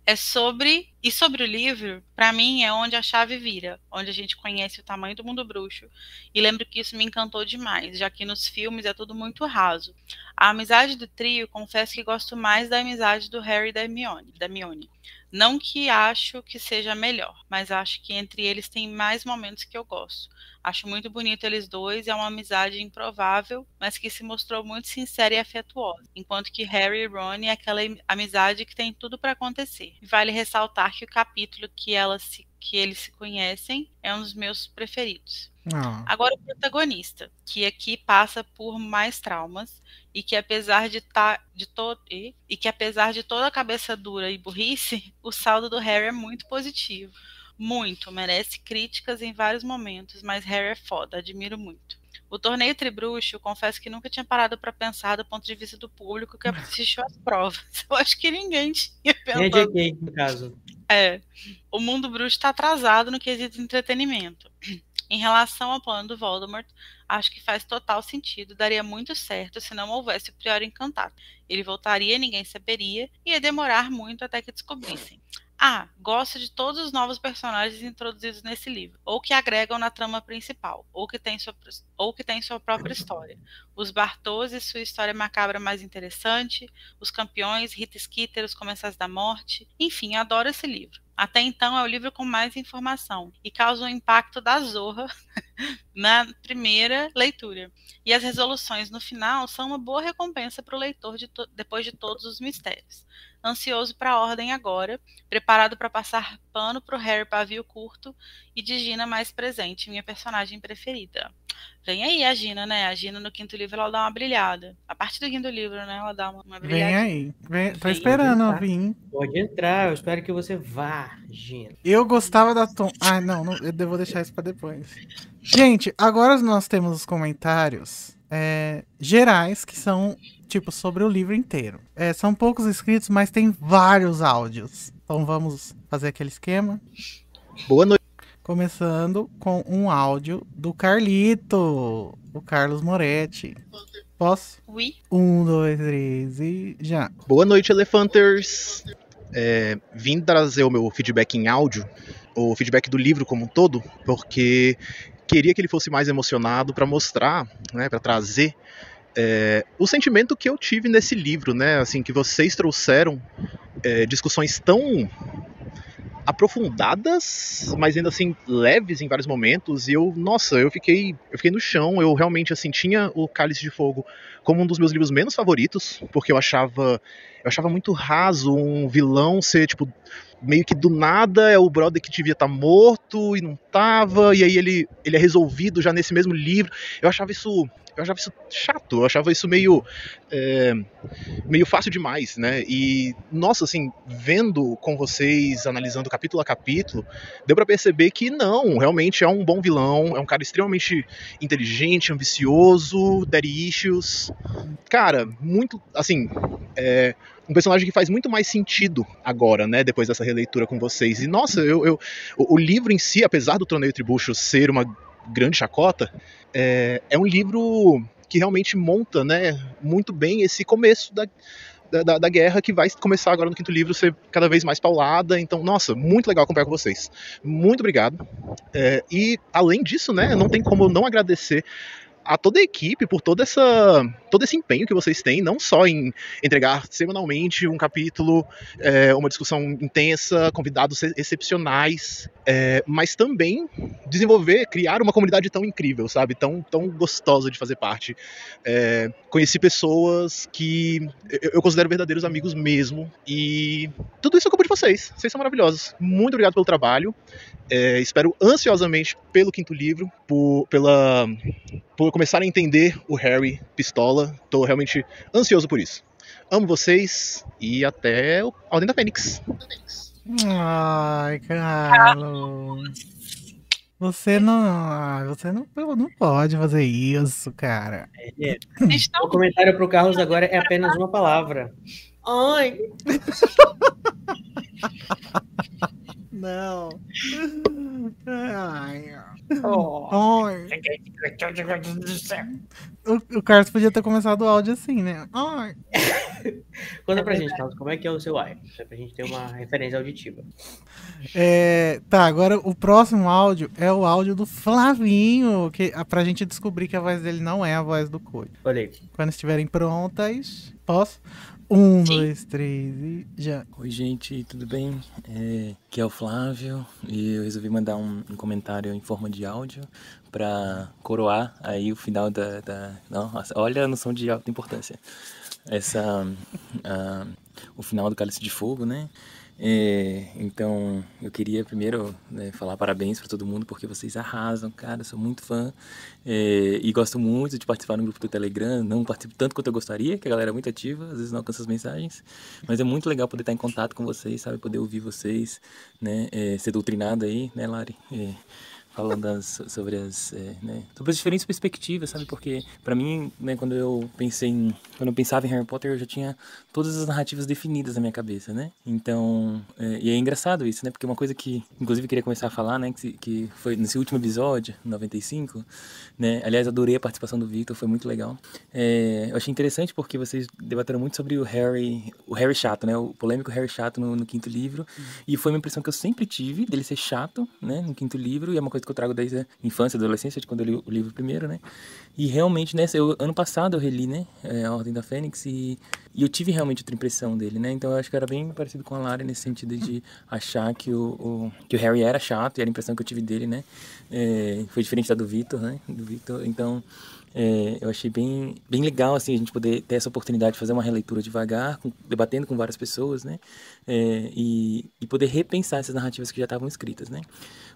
B: É sobre e sobre o livro, para mim é onde a chave vira, onde a gente conhece o tamanho do mundo bruxo. E lembro que isso me encantou demais, já que nos filmes é tudo muito raso. A amizade do trio, confesso que gosto mais da amizade do Harry e da Hermione, da Hermione. Não que acho que seja melhor, mas acho que entre eles tem mais momentos que eu gosto. Acho muito bonito eles dois é uma amizade improvável, mas que se mostrou muito sincera e afetuosa. Enquanto que Harry e Ron é aquela amizade que tem tudo para acontecer. Vale ressaltar que o capítulo que, elas se, que eles se conhecem é um dos meus preferidos.
A: Ah,
B: Agora o protagonista, que aqui passa por mais traumas e que apesar de tá, de todo e, e que apesar de toda a cabeça dura e burrice, o saldo do Harry é muito positivo. Muito, merece críticas em vários momentos, mas Harry é foda, admiro muito. O torneio Tribruxo, confesso que nunca tinha parado para pensar do ponto de vista do público que assistiu às provas. <laughs> Eu acho que ninguém tinha pensado.
C: JK, no caso.
B: É, o mundo bruxo está atrasado no quesito de entretenimento. Em relação ao plano do Voldemort, acho que faz total sentido, daria muito certo se não houvesse o Prior encantado. Ele voltaria, ninguém saberia, e ia demorar muito até que descobrissem. Ah, gosto de todos os novos personagens introduzidos nesse livro, ou que agregam na trama principal, ou que tem sua, ou que sua própria história. Os Bartos e sua história macabra mais interessante, os campeões, Rita Skeeter, os Comensais da Morte. Enfim, adoro esse livro. Até então é o livro com mais informação e causa um impacto da zorra <laughs> na primeira leitura. E as resoluções no final são uma boa recompensa para o leitor de depois de todos os mistérios ansioso para a ordem agora, preparado para passar pano para o Harry pavio curto e de Gina mais presente, minha personagem preferida. Vem aí a Gina, né? A Gina no quinto livro ela dá uma brilhada. A partir do quinto livro, né? Ela dá uma, uma brilhada.
A: Vem aí. Vem, tô Vem, esperando vir.
C: Pode entrar, eu espero que você vá, Gina.
A: Eu gostava da Tom. Ah, não, não eu devo deixar isso para depois. Gente, agora nós temos os comentários é, gerais que são tipo, sobre o livro inteiro. É, são poucos inscritos, mas tem vários áudios. Então vamos fazer aquele esquema.
E: Boa noite.
A: Começando com um áudio do Carlito, o Carlos Moretti. Posso?
B: Oui.
A: Um, dois, três e já.
E: Boa noite, Elefanters. É, vim trazer o meu feedback em áudio, o feedback do livro como um todo, porque queria que ele fosse mais emocionado para mostrar, né, para trazer é, o sentimento que eu tive nesse livro, né? Assim, que vocês trouxeram é, discussões tão aprofundadas, mas ainda assim leves em vários momentos. E eu, nossa, eu fiquei, eu fiquei no chão. Eu realmente assim tinha o Cálice de Fogo como um dos meus livros menos favoritos, porque eu achava, eu achava muito raso um vilão ser tipo meio que do nada é o brother que devia estar tá morto e não tava, e aí ele, ele é resolvido já nesse mesmo livro. Eu achava isso eu achava isso chato, eu achava isso meio é, meio fácil demais, né? E nossa, assim, vendo com vocês, analisando capítulo a capítulo, deu para perceber que não, realmente é um bom vilão, é um cara extremamente inteligente, ambicioso, daddy issues, cara, muito, assim, é, um personagem que faz muito mais sentido agora, né, depois dessa releitura com vocês. E nossa, eu, eu o, o, livro em si, apesar do Troneio Tribucho ser uma grande chacota, é, é um livro que realmente monta né, muito bem esse começo da, da, da, guerra que vai começar agora no quinto livro ser cada vez mais paulada. Então, nossa, muito legal acompanhar com vocês. Muito obrigado. É, e além disso, né, não tem como não agradecer a toda a equipe por toda essa, todo esse empenho que vocês têm, não só em entregar semanalmente um capítulo, é, uma discussão intensa, convidados excepcionais, é, mas também desenvolver, criar uma comunidade tão incrível, sabe? Tão, tão gostosa de fazer parte. É, conheci pessoas que eu, eu considero verdadeiros amigos mesmo, e tudo isso é culpa de vocês. Vocês são maravilhosos. Muito obrigado pelo trabalho. É, espero ansiosamente pelo quinto livro, por, pela, por começar a entender o Harry Pistola. Tô realmente ansioso por isso. Amo vocês e até o Ordem da Fênix.
A: Ai, Carlos. Você não, você não, não pode fazer isso, cara.
C: É, <laughs> o comentário pro Carlos agora é apenas uma palavra. Ai. <laughs>
A: Não. Ai. Oh. Ai. O, o Carlos podia ter começado o áudio assim, né? Ai. <laughs>
C: Conta pra é gente, Carlos, como é que é o seu ai? Pra gente ter uma referência auditiva.
A: É, tá, agora o próximo áudio é o áudio do Flavinho, que, pra gente descobrir que a voz dele não é a voz do Coi.
C: Olhei.
A: Quando estiverem prontas, posso? Um, Sim. dois, três e já.
F: Oi, gente, tudo bem? É, aqui é o Flávio e eu resolvi mandar um, um comentário em forma de áudio para coroar aí o final da, da. Nossa, olha a noção de alta importância. Essa. Uh, o final do Cálice de Fogo, né? É, então, eu queria primeiro né, falar parabéns para todo mundo, porque vocês arrasam, cara, sou muito fã é, e gosto muito de participar no grupo do Telegram. Não participo tanto quanto eu gostaria, que a galera é muito ativa, às vezes não alcança as mensagens, mas é muito legal poder estar em contato com vocês, sabe? Poder ouvir vocês, né? É, ser doutrinado aí, né, Lari? Falando as, sobre as é, né, sobre as diferentes perspectivas, sabe? Porque para mim, né, quando eu pensei em, quando eu pensava em Harry Potter, eu já tinha todas as narrativas definidas na minha cabeça, né? Então, é, e é engraçado isso, né? Porque uma coisa que, inclusive, queria começar a falar, né, que, que foi nesse último episódio, 95, né? Aliás, adorei a participação do Victor, foi muito legal. É, eu achei interessante porque vocês debateram muito sobre o Harry, o Harry chato, né? O polêmico Harry chato no, no quinto livro, uhum. e foi uma impressão que eu sempre tive dele ser chato, né, no quinto livro, e é uma coisa que eu trago desde a infância, adolescência, de quando eu li o livro primeiro, né? E realmente, nessa, eu, ano passado eu reli, né, é, A Ordem da Fênix, e, e eu tive realmente outra impressão dele, né? Então eu acho que era bem parecido com a Lara nesse sentido de achar que o, o que o Harry era chato, e era a impressão que eu tive dele, né? É, foi diferente da do Victor, né? Do Victor, então é, eu achei bem, bem legal assim a gente poder ter essa oportunidade de fazer uma releitura devagar, com, debatendo com várias pessoas, né? É, e, e poder repensar essas narrativas que já estavam escritas, né?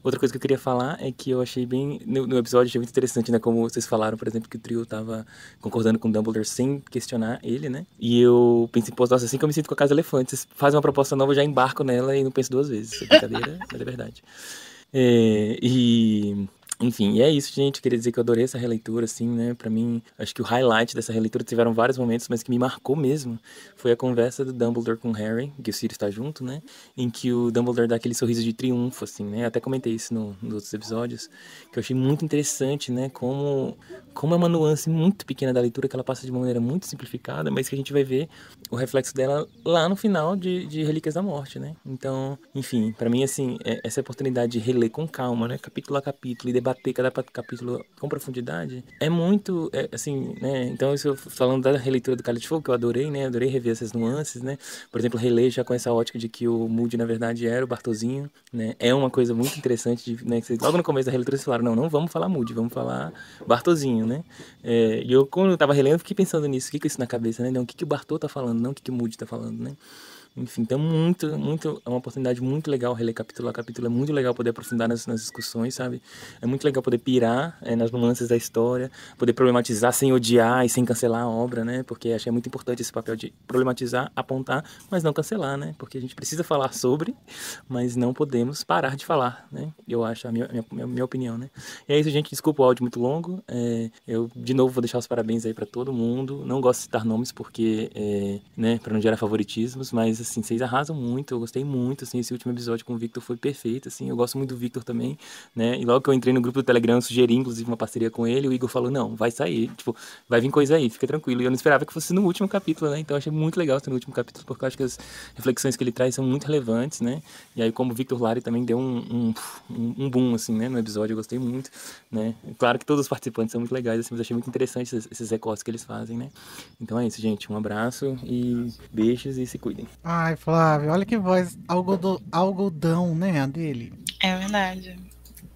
F: Outra coisa que eu queria falar é que eu achei bem no, no episódio achei muito interessante, né? Como vocês falaram, por exemplo, que o trio estava concordando com Dumbledore sem questionar ele, né? E eu pensei, pô, nossa, assim que eu me sinto com a Casa Elefante, vocês fazem uma proposta nova, eu já embarco nela e não penso duas vezes. É brincadeira, <laughs> mas é verdade. É, e enfim, e é isso, gente. Queria dizer que eu adorei essa releitura, assim, né? Pra mim, acho que o highlight dessa releitura tiveram vários momentos, mas que me marcou mesmo foi a conversa do Dumbledore com Harry, que o Sirius está junto, né? Em que o Dumbledore dá aquele sorriso de triunfo, assim, né? Até comentei isso no, nos outros episódios, que eu achei muito interessante, né? Como, como é uma nuance muito pequena da leitura que ela passa de uma maneira muito simplificada, mas que a gente vai ver o reflexo dela lá no final de, de Relíquias da Morte, né? Então, enfim, para mim, assim, é, essa oportunidade de reler com calma, né? Capítulo a capítulo e debater debater cada capítulo com profundidade, é muito, é, assim, né? Então, isso falando da releitura do Cálice de Fogo, que eu adorei, né? Adorei rever essas nuances, né? Por exemplo, reler já com essa ótica de que o Moody, na verdade, era o Bartozinho, né? É uma coisa muito interessante, de, né? Logo no começo da releitura, vocês falaram, não, não vamos falar Moody, vamos falar Bartozinho, né? É, e eu, quando eu tava relendo, fiquei pensando nisso, que é isso na cabeça, né? Não, o que que o Bartô tá falando, não o que que o Moody tá falando, né? Enfim, então muito, muito, é uma oportunidade muito legal reler capítulo a capítulo, é muito legal poder aprofundar nas, nas discussões, sabe? É muito legal poder pirar é, nas nuances da história, poder problematizar sem odiar e sem cancelar a obra, né? Porque acho que é muito importante esse papel de problematizar, apontar, mas não cancelar, né? Porque a gente precisa falar sobre, mas não podemos parar de falar, né? Eu acho, a minha, minha, minha opinião, né? E é isso, gente, desculpa o áudio muito longo, é, eu de novo vou deixar os parabéns aí para todo mundo, não gosto de citar nomes porque, é, né, para não gerar favoritismos, mas assim, vocês arrasam muito, eu gostei muito, assim, esse último episódio com o Victor foi perfeito, assim, eu gosto muito do Victor também, né, e logo que eu entrei no grupo do Telegram, eu sugeri, inclusive, uma parceria com ele, o Igor falou, não, vai sair, tipo, vai vir coisa aí, fica tranquilo, e eu não esperava que fosse no último capítulo, né, então achei muito legal ser no último capítulo, porque eu acho que as reflexões que ele traz são muito relevantes, né, e aí como o Victor Lari também deu um, um, um boom, assim, né, no episódio, eu gostei muito, né, claro que todos os participantes são muito legais, assim, mas achei muito interessante esses, esses recortes que eles fazem, né, então é isso, gente, um abraço e beijos e se cuidem.
A: Ai, Flávio, olha que voz algodão, algodão né, a dele.
B: É verdade.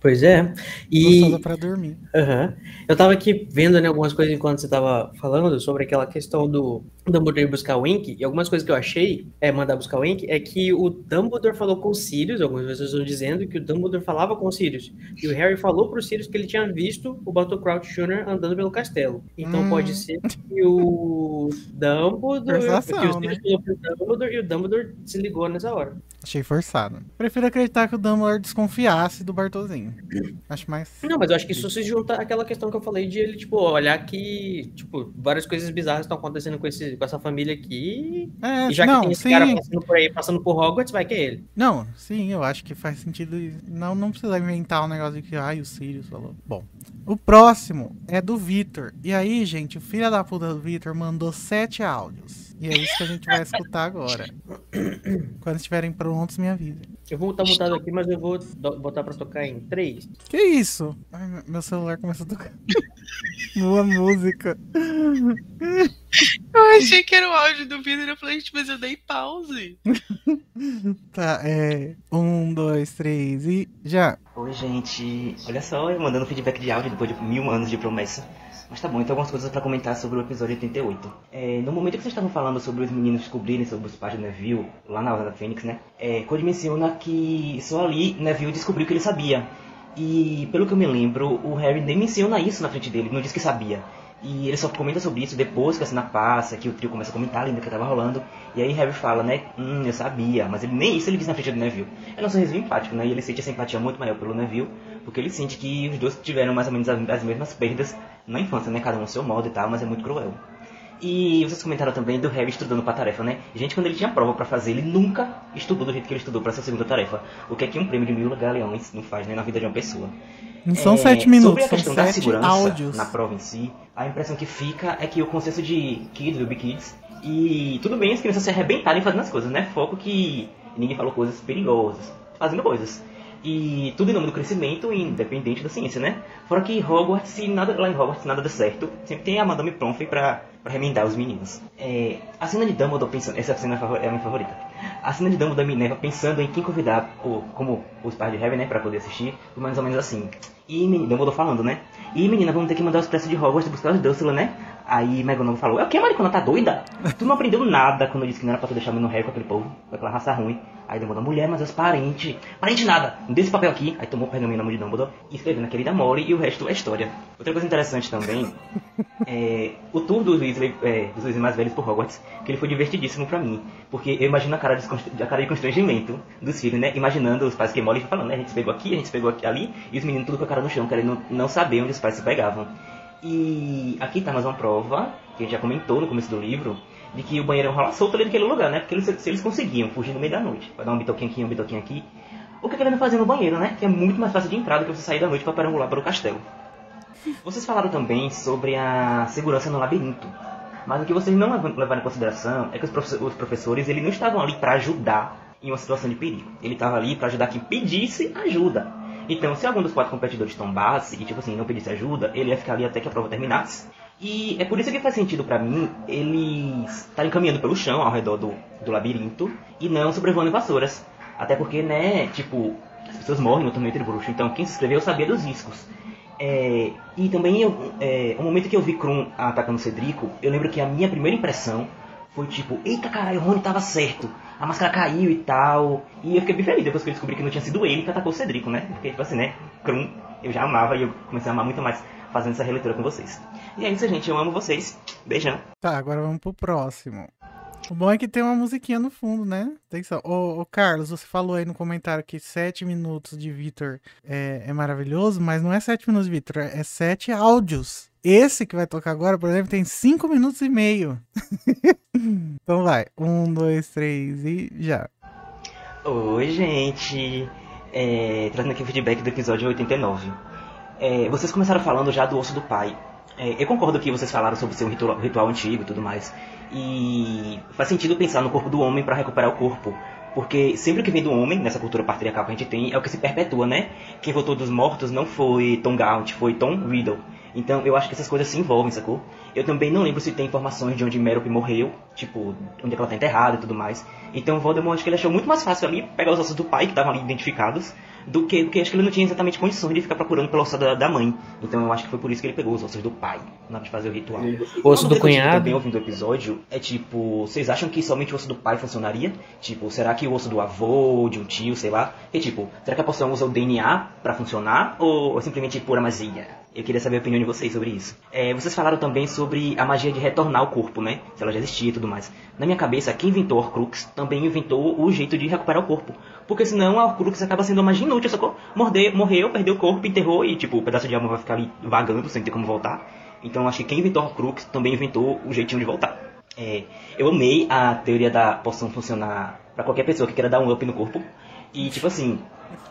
C: Pois é.
A: E Gostosa para dormir.
C: Uhum. Eu tava aqui vendo né, algumas coisas enquanto você tava falando sobre aquela questão do Dumbledore buscar o Wink, e algumas coisas que eu achei, é mandar buscar o Wink, é que o Dumbledore falou com o Sirius, algumas pessoas estão dizendo que o Dumbledore falava com o Sirius, e o Harry falou pro Sirius que ele tinha visto o Bartol Crouch Jr. andando pelo castelo. Então hum. pode ser que o <laughs> Dumbledore, que o Sirius né? falou pro Dumbledore, e o Dumbledore se ligou nessa hora.
A: Achei forçado. Prefiro acreditar que o Dumbledore desconfiasse do Bartolzinho. Acho mais.
C: Não, mas eu acho que isso se junta àquela questão que eu falei de ele, tipo, olhar que, tipo, várias coisas bizarras estão acontecendo com, esse, com essa família aqui. É, e já não, que tem esse sim. cara passando por aí, passando por Hogwarts, vai que é ele.
A: Não, sim, eu acho que faz sentido. Não, não precisa inventar um negócio de que, ai, o Sirius falou. Bom, o próximo é do Vitor. E aí, gente, o filho da puta do Vitor mandou sete áudios. E é isso que a gente vai escutar agora. Quando estiverem prontos, me avisa.
C: Eu vou estar mutado aqui, mas eu vou botar pra tocar em 3.
A: Que isso? Ai, meu celular começou a tocar. <laughs> Boa música.
B: Eu achei que era o áudio do vídeo e eu falei, mas eu dei pause. <laughs>
A: tá, é. Um, dois, três e já.
G: Oi, gente. Olha só, eu mandando feedback de áudio depois de mil anos de promessa. Mas tá bom, então algumas coisas para comentar sobre o episódio 88. É, no momento que vocês estavam falando sobre os meninos descobrirem sobre os pais de Neville, lá na hora da Fênix, né? É, Cody menciona que só ali Neville descobriu que ele sabia. E pelo que eu me lembro, o Harry nem menciona isso na frente dele, não diz que sabia. E ele só comenta sobre isso depois que a cena passa, que o trio começa a comentar ainda que tava rolando. E aí Harry fala, né? Hum, eu sabia. Mas ele nem isso ele diz na frente do Neville. É um sorriso empático, né? E ele sente essa empatia muito maior pelo Neville. Porque ele sente que os dois tiveram mais ou menos as mesmas perdas na infância, né? Cada um ao seu modo e tal, mas é muito cruel. E vocês comentaram também do Harry estudando pra tarefa, né? Gente, quando ele tinha prova pra fazer, ele nunca estudou do jeito que ele estudou pra essa segunda tarefa. O que é que um prêmio de mil galeões não faz, né? Na vida de uma pessoa.
A: Não são
G: É,
A: sete minutos,
G: Sobre a
A: são
G: questão da
A: sete
G: segurança
A: áudios.
G: na prova em si, a impressão que fica é que o consenso de Kids, Ruby Kids, e tudo bem as crianças se arrebentarem fazendo as coisas, né? Foco que ninguém falou coisas perigosas, fazendo coisas. E tudo em nome do crescimento, independente da ciência, né? Fora que Hogwarts, se nada, lá em Hogwarts nada dá certo, sempre tem a Madame Pomfrey pra, pra remendar os meninos. É, a cena de Dumbledore pensando, essa cena é a é minha favorita. A cena de Dumbledore e Minerva pensando em quem convidar, o- como os pais de Harry, né, pra poder assistir, mais ou menos assim. E menina, Dumbledore falando, né? E menina, vamos ter que mandar os pressos de Hogwarts buscar os Dursley, né? Aí McGonagall falou, é o que, Maricona, tá doida? Tu não aprendeu nada quando eu disse que não era pra tu deixar o menino Harry com aquele povo, com aquela raça ruim. Aí Dumbledore, mulher, mas os parentes. Parente nada, me dê esse papel aqui. Aí tomou o pergaminho na mão de Dumbledore e escreveu na querida Mori e o resto é história. Outra coisa interessante também <laughs> é o tour dos Weasley, é, dos Weasley mais velhos por Hogwarts, que ele foi divertidíssimo pra mim. Porque eu imagino a cara de, a cara de constrangimento dos filhos, né? Imaginando os pais que Molly falando, né? A gente se pegou aqui, a gente se pegou aqui, ali, e os meninos tudo com a cara no chão, querendo não saber onde os pais se pegavam. E aqui tá mais uma prova, que a gente já comentou no começo do livro, de que o banheiro rola solto ali naquele lugar, né? Porque eles, se eles conseguiam fugir no meio da noite, pra dar um bitoquinho aqui, um bitoquinho aqui, o que, que eles não faziam no banheiro, né? Que é muito mais fácil de entrar do que você sair da noite pra perambular para o castelo. Vocês falaram também sobre a segurança no labirinto. Mas o que vocês não levaram em consideração é que os, profe- os professores eles não estavam ali para ajudar em uma situação de perigo. Ele estava ali para ajudar quem pedisse ajuda. Então, se algum dos quatro competidores tombasse e, tipo assim, não pedisse ajuda, ele ia ficar ali até que a prova terminasse. E é por isso que faz sentido pra mim eles estarem caminhando pelo chão ao redor do, do labirinto e não sobrevoando vassouras. Até porque, né, tipo, as pessoas morrem no torneio entre bruxo. Então, quem se inscreveu sabia dos riscos. É, e também, eu, é, o momento que eu vi Krum atacando Cedrico, eu lembro que a minha primeira impressão foi tipo, eita caralho, o Rony tava certo, a máscara caiu e tal. E eu fiquei bem feliz depois que eu descobri que não tinha sido ele que atacou o Cedrico, né? Porque, tipo assim, né, Krum eu já amava e eu comecei a amar muito mais fazendo essa releitura com vocês. E é isso, gente, eu amo vocês. Beijão.
A: Tá, agora vamos pro próximo. O bom é que tem uma musiquinha no fundo, né? Atenção. Ô, ô Carlos, você falou aí no comentário que 7 minutos de Vitor é, é maravilhoso, mas não é 7 minutos de Vitor, é 7 áudios. Esse que vai tocar agora, por exemplo, tem 5 minutos e meio. <laughs> então vai. Um, dois, três e já.
G: Oi, gente. É, trazendo aqui o feedback do episódio 89. É, vocês começaram falando já do osso do pai. É, eu concordo que vocês falaram sobre ser um ritual, ritual antigo e tudo mais. E faz sentido pensar no corpo do homem para recuperar o corpo. Porque sempre que vem do homem, nessa cultura patriarcal que a gente tem, é o que se perpetua, né? Quem voltou dos mortos não foi Tom Gaunt, foi Tom Riddle. Então eu acho que essas coisas se envolvem, sacou? Eu também não lembro se tem informações de onde Merope morreu, tipo, onde é ela tá enterrada e tudo mais. Então Voldemort acho que ele achou muito mais fácil ali pegar os ossos do pai, que estavam ali identificados, do que, porque acho que ele não tinha exatamente condições de ficar procurando pela ossa da, da mãe. Então eu acho que foi por isso que ele pegou os ossos do pai, na hora de fazer o ritual.
C: O osso do cunhado.
G: Também ouvindo o episódio, é tipo, vocês acham que somente o osso do pai funcionaria? Tipo, será que o osso do avô, de um tio, sei lá? E tipo, será que a poção usa o DNA pra funcionar? Ou é simplesmente pura magia? Eu queria saber a opinião de vocês sobre isso. É, vocês falaram também sobre a magia de retornar ao corpo, né? Se ela já existia e tudo mais. Na minha cabeça, quem inventou a Horcrux também inventou o jeito de recuperar o corpo. Porque senão a Horcrux acaba sendo magia inútil, sacou? Morder, morreu, perdeu o corpo, enterrou e tipo, o pedaço de alma vai ficar ali vagando sem ter como voltar. Então acho que quem inventou a Horcrux também inventou o jeitinho de voltar. É, eu amei a teoria da poção funcionar pra qualquer pessoa que queira dar um up no corpo. E tipo assim,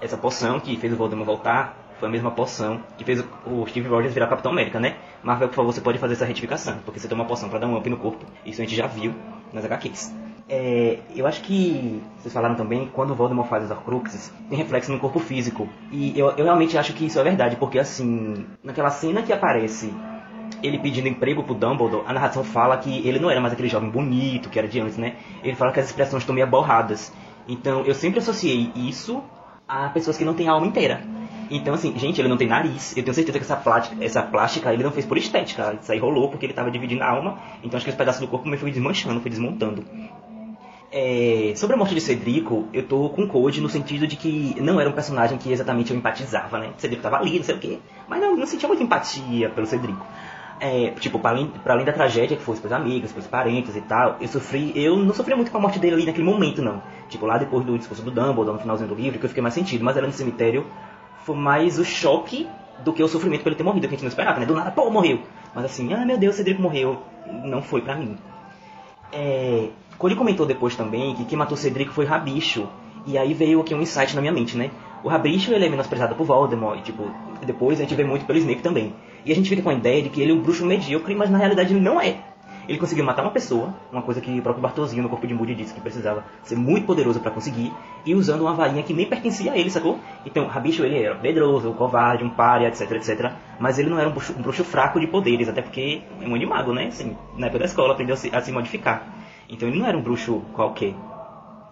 G: essa poção que fez o Voldemort voltar foi a mesma poção que fez o Steve Rogers virar Capitão América, né? Marvel, por favor, você pode fazer essa retificação, porque você tem uma poção pra dar um up no corpo. Isso a gente já viu nas HQs. É, eu acho que vocês falaram também quando o Voldemort faz as Horcruxes, tem reflexo no corpo físico. E eu, eu realmente acho que isso é verdade, porque assim, naquela cena que aparece ele pedindo emprego pro Dumbledore, a narração fala que ele não era mais aquele jovem bonito que era de antes, né? Ele fala que as expressões estão meio borradas. Então eu sempre associei isso a pessoas que não têm alma inteira. Então, assim, gente, ele não tem nariz. Eu tenho certeza que essa plástica, essa plástica ele não fez por estética. Isso aí rolou porque ele tava dividindo a alma. Então acho que os pedaços do corpo meio foi desmanchando, foi desmontando. É, sobre a morte de Cedrico, eu tô com Code no sentido de que não era um personagem que exatamente eu empatizava, né? Cedrico tava ali, não sei o quê, mas não, não sentia muita empatia pelo Cedrico. é, tipo, para além, pra além da tragédia que foi pros amigos, pros parentes e tal, eu sofri, eu não sofri muito com a morte dele ali naquele momento, não. Tipo, lá depois do discurso do Dumbledore, no finalzinho do livro, que eu fiquei mais sentido, mas ali no cemitério foi mais o choque do que o sofrimento por ele ter morrido, que a gente não esperava, né? Do nada, pô, morreu. Mas assim, ah, meu Deus, Cedrico morreu. Não foi pra mim. É, Cole comentou depois também que quem matou Cedrico foi Rabicho. E aí veio aqui um insight na minha mente, né? O Rabicho, ele é menosprezado por Voldemort, e tipo, depois a gente vê muito pelo Snape também. E a gente fica com a ideia de que ele é um bruxo medíocre, mas na realidade ele não é. Ele conseguiu matar uma pessoa, uma coisa que o próprio Bartolzinho no Corpo de Moody disse que precisava ser muito poderoso para conseguir, e usando uma varinha que nem pertencia a ele, sacou? Então, Rabicho ele era medroso, covarde, um pária, etc, etc. Mas ele não era um bruxo, um bruxo fraco de poderes, até porque é um animago, né? Assim, na época da escola aprendeu a se, a se modificar. Então ele não era um bruxo qualquer.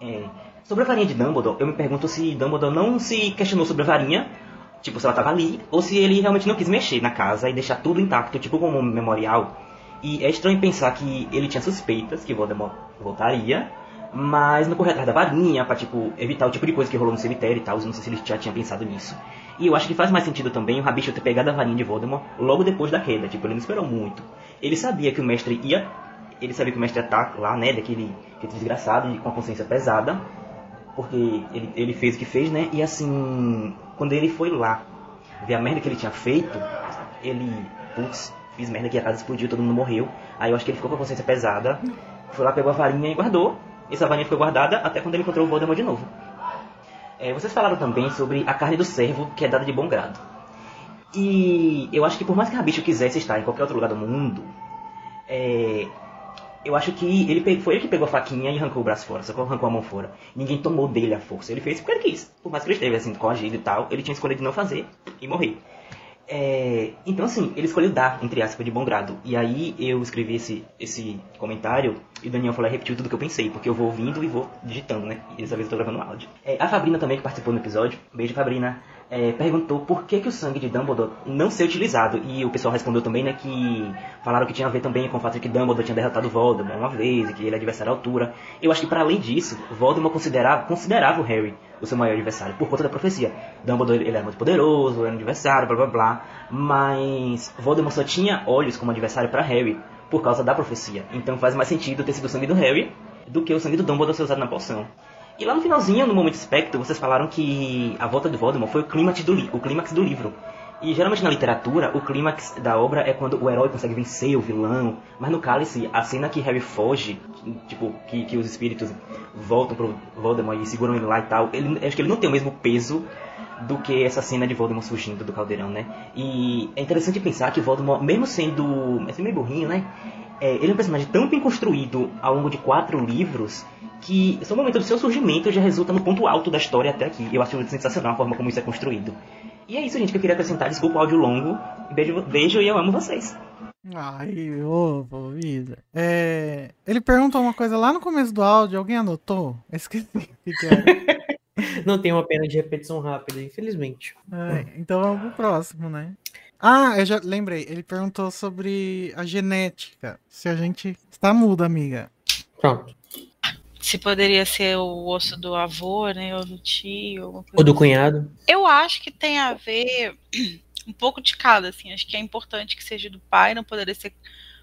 G: É, Sobre a varinha de Dumbledore, eu me pergunto se Dumbledore não se questionou sobre a varinha, tipo, se ela tava ali, ou se ele realmente não quis mexer na casa e deixar tudo intacto, tipo como um memorial. E é estranho pensar que ele tinha suspeitas que Voldemort voltaria, mas não correr atrás da varinha pra, tipo, evitar o tipo de coisa que rolou no cemitério e tal. Não sei se ele já tinha pensado nisso. E eu acho que faz mais sentido também o Rabicho ter pegado a varinha de Voldemort logo depois da queda. Tipo, ele não esperou muito. Ele sabia que o mestre ia... Ele sabia que o mestre ia estar lá, né, daquele, daquele desgraçado e com a consciência pesada porque ele, ele fez o que fez, né? E assim, quando ele foi lá ver a merda que ele tinha feito, ele, putz, fiz merda que a casa explodiu, todo mundo morreu. Aí eu acho que ele ficou com a consciência pesada, foi lá, pegou a varinha e guardou. Essa varinha ficou guardada até quando ele encontrou o Voldemort de novo. É, vocês falaram também sobre a carne do servo, que é dada de bom grado. E eu acho que por mais que a bicho quisesse estar em qualquer outro lugar do mundo, é, eu acho que ele foi ele que pegou a faquinha e arrancou o braço fora, só que arrancou a mão fora. Ninguém tomou dele a força. Ele fez porque ele quis. Por mais que ele esteve assim, coagido e tal, ele tinha escolhido não fazer e morrer. É, então, assim, ele escolheu dar, entre aspas, de bom grado. E aí eu escrevi esse, esse comentário e o Daniel falou e repetiu tudo que eu pensei, porque eu vou ouvindo e vou digitando, né? E dessa vez eu tô gravando áudio. É, a Fabrina também, que participou no episódio, beijo Fabrina, é, perguntou por que, que o sangue de Dumbledore não ser utilizado. E o pessoal respondeu também, né, que falaram que tinha a ver também com o fato de que Dumbledore tinha derrotado Voldemort uma vez, e que ele é adversário à altura. Eu acho que para além disso, Voldemort considerava, considerava o Harry o seu maior adversário, por conta da profecia. Dumbledore ele era muito poderoso, era um adversário, blá blá blá. Mas Voldemort só tinha olhos como adversário para Harry por causa da profecia. Então faz mais sentido ter sido o sangue do Harry do que o sangue do Dumbledore ser usado na poção. E lá no finalzinho, no momento espectro, vocês falaram que a volta do Voldemort foi o clímax do, li o clímax do livro. E geralmente na literatura, o clímax da obra é quando o herói consegue vencer o vilão. Mas no Cálice, a cena que Harry foge, tipo, que, que os espíritos voltam pro Voldemort e seguram ele lá e tal, ele, acho que ele não tem o mesmo peso do que essa cena de Voldemort surgindo do caldeirão, né? E é interessante pensar que Voldemort, mesmo sendo assim, meio burrinho, né? É, ele é um personagem tão bem construído ao longo de quatro livros que só o momento do seu surgimento já resulta no ponto alto da história até aqui. Eu acho sensacional a forma como isso é construído. E é isso, gente, que eu queria acrescentar. Desculpa o áudio longo. Beijo, beijo e eu amo vocês.
A: Ai, ô, vida. É... Ele perguntou uma coisa lá no começo do áudio, alguém anotou? Eu esqueci o que, que era. <laughs>
C: Não tem uma pena de repetição rápida, infelizmente.
A: É, então vamos pro próximo, né? Ah, eu já lembrei. Ele perguntou sobre a genética. Se a gente. Está muda, amiga.
C: Pronto.
B: Se poderia ser o osso do avô, né? Ou do tio.
C: Ou do cunhado.
B: Eu acho que tem a ver <clears throat> um pouco de cada, assim. Acho que é importante que seja do pai, não poderia ser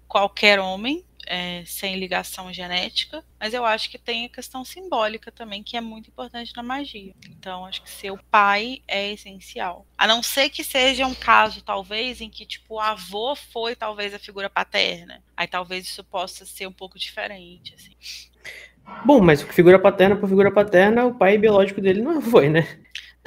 B: qualquer homem é, sem ligação genética, mas eu acho que tem a questão simbólica também, que é muito importante na magia. Então, acho que ser o pai é essencial. A não ser que seja um caso, talvez, em que, tipo, o avô foi, talvez, a figura paterna. Aí talvez isso possa ser um pouco diferente, assim.
C: Bom, mas figura paterna por figura paterna, o pai biológico dele não <laughs> foi, né?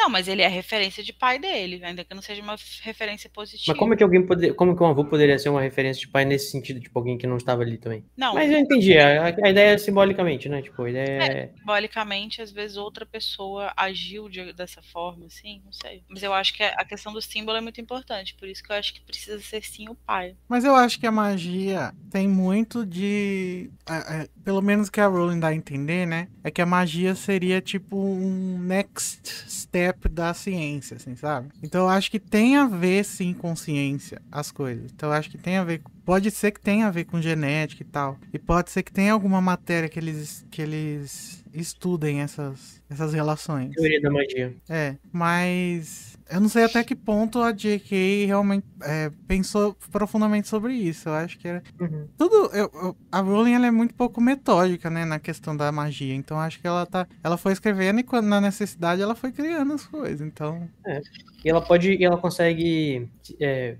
B: Não, mas ele é referência de pai dele, ainda que não seja uma referência positiva.
C: Mas como é que alguém poderia, como que um avô poderia ser uma referência de pai nesse sentido, tipo alguém que não estava ali também?
B: Não.
C: Mas eu entendi, a, a ideia é simbolicamente, né? Tipo, a ideia é...
B: é... Simbolicamente, às vezes outra pessoa agiu de, dessa forma, assim, não sei. Mas eu acho que a questão do símbolo é muito importante, por isso que eu acho que precisa ser sim o pai.
A: Mas eu acho que a magia tem muito de, é, é, pelo menos que a Rowling dá a entender, né? É que a magia seria tipo um next step step da ciência, assim, sabe? Então eu acho que tem a ver sim com ciência as coisas. Então eu acho que tem a ver, pode ser que tenha a ver com genética e tal. E pode ser que tenha alguma matéria que eles que eles estudem essas essas relações.
C: Teoria da magia.
A: É, mas eu não sei até que ponto a J.K. realmente é, pensou profundamente sobre isso. Eu acho que era.
C: Uhum.
A: Tudo. Eu, eu- a Rowling ela é muito pouco metódica, né, na questão da magia. Então acho que ela tá. Ela foi escrevendo e quando na necessidade ela foi criando as coisas. Então.
C: E ela pode, e ela consegue, é,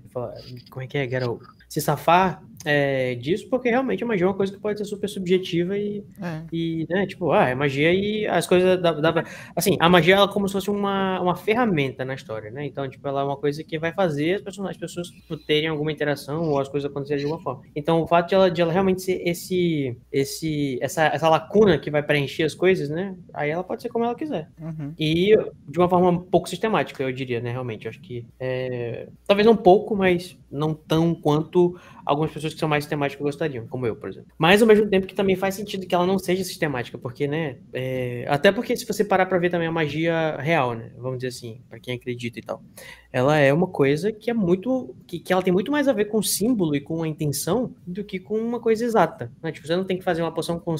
C: como é que é, Geralt? Se safar é, disso, porque realmente a magia é uma coisa que pode ser super subjetiva e,
A: É.
C: e né, tipo, ah, é magia e as coisas dá, dá pra- assim, a magia ela é como se fosse uma, uma ferramenta na história, né? Então, tipo, ela é uma coisa que vai fazer as pessoas, as pessoas terem alguma interação ou as coisas acontecerem de alguma forma. Então, o fato de ela, de ela realmente ser esse, esse, essa, essa lacuna que vai preencher as coisas, né? Aí ela pode ser como ela quiser.
A: Uhum.
C: E de uma forma um pouco sistemática, eu diria, né? Realmente, acho que é, talvez não pouco, mas não tão quanto algumas pessoas que são mais sistemáticas gostariam, como eu, por exemplo. Mas ao mesmo tempo que também faz sentido que ela não seja sistemática, porque, né? é, até porque se você parar pra ver também a magia real, né? Vamos dizer assim, pra quem acredita e tal, ela é uma coisa que é muito, que, que ela tem muito mais a ver com o símbolo e com a intenção do que com uma coisa exata. Né? Tipo, você não tem que fazer uma poção com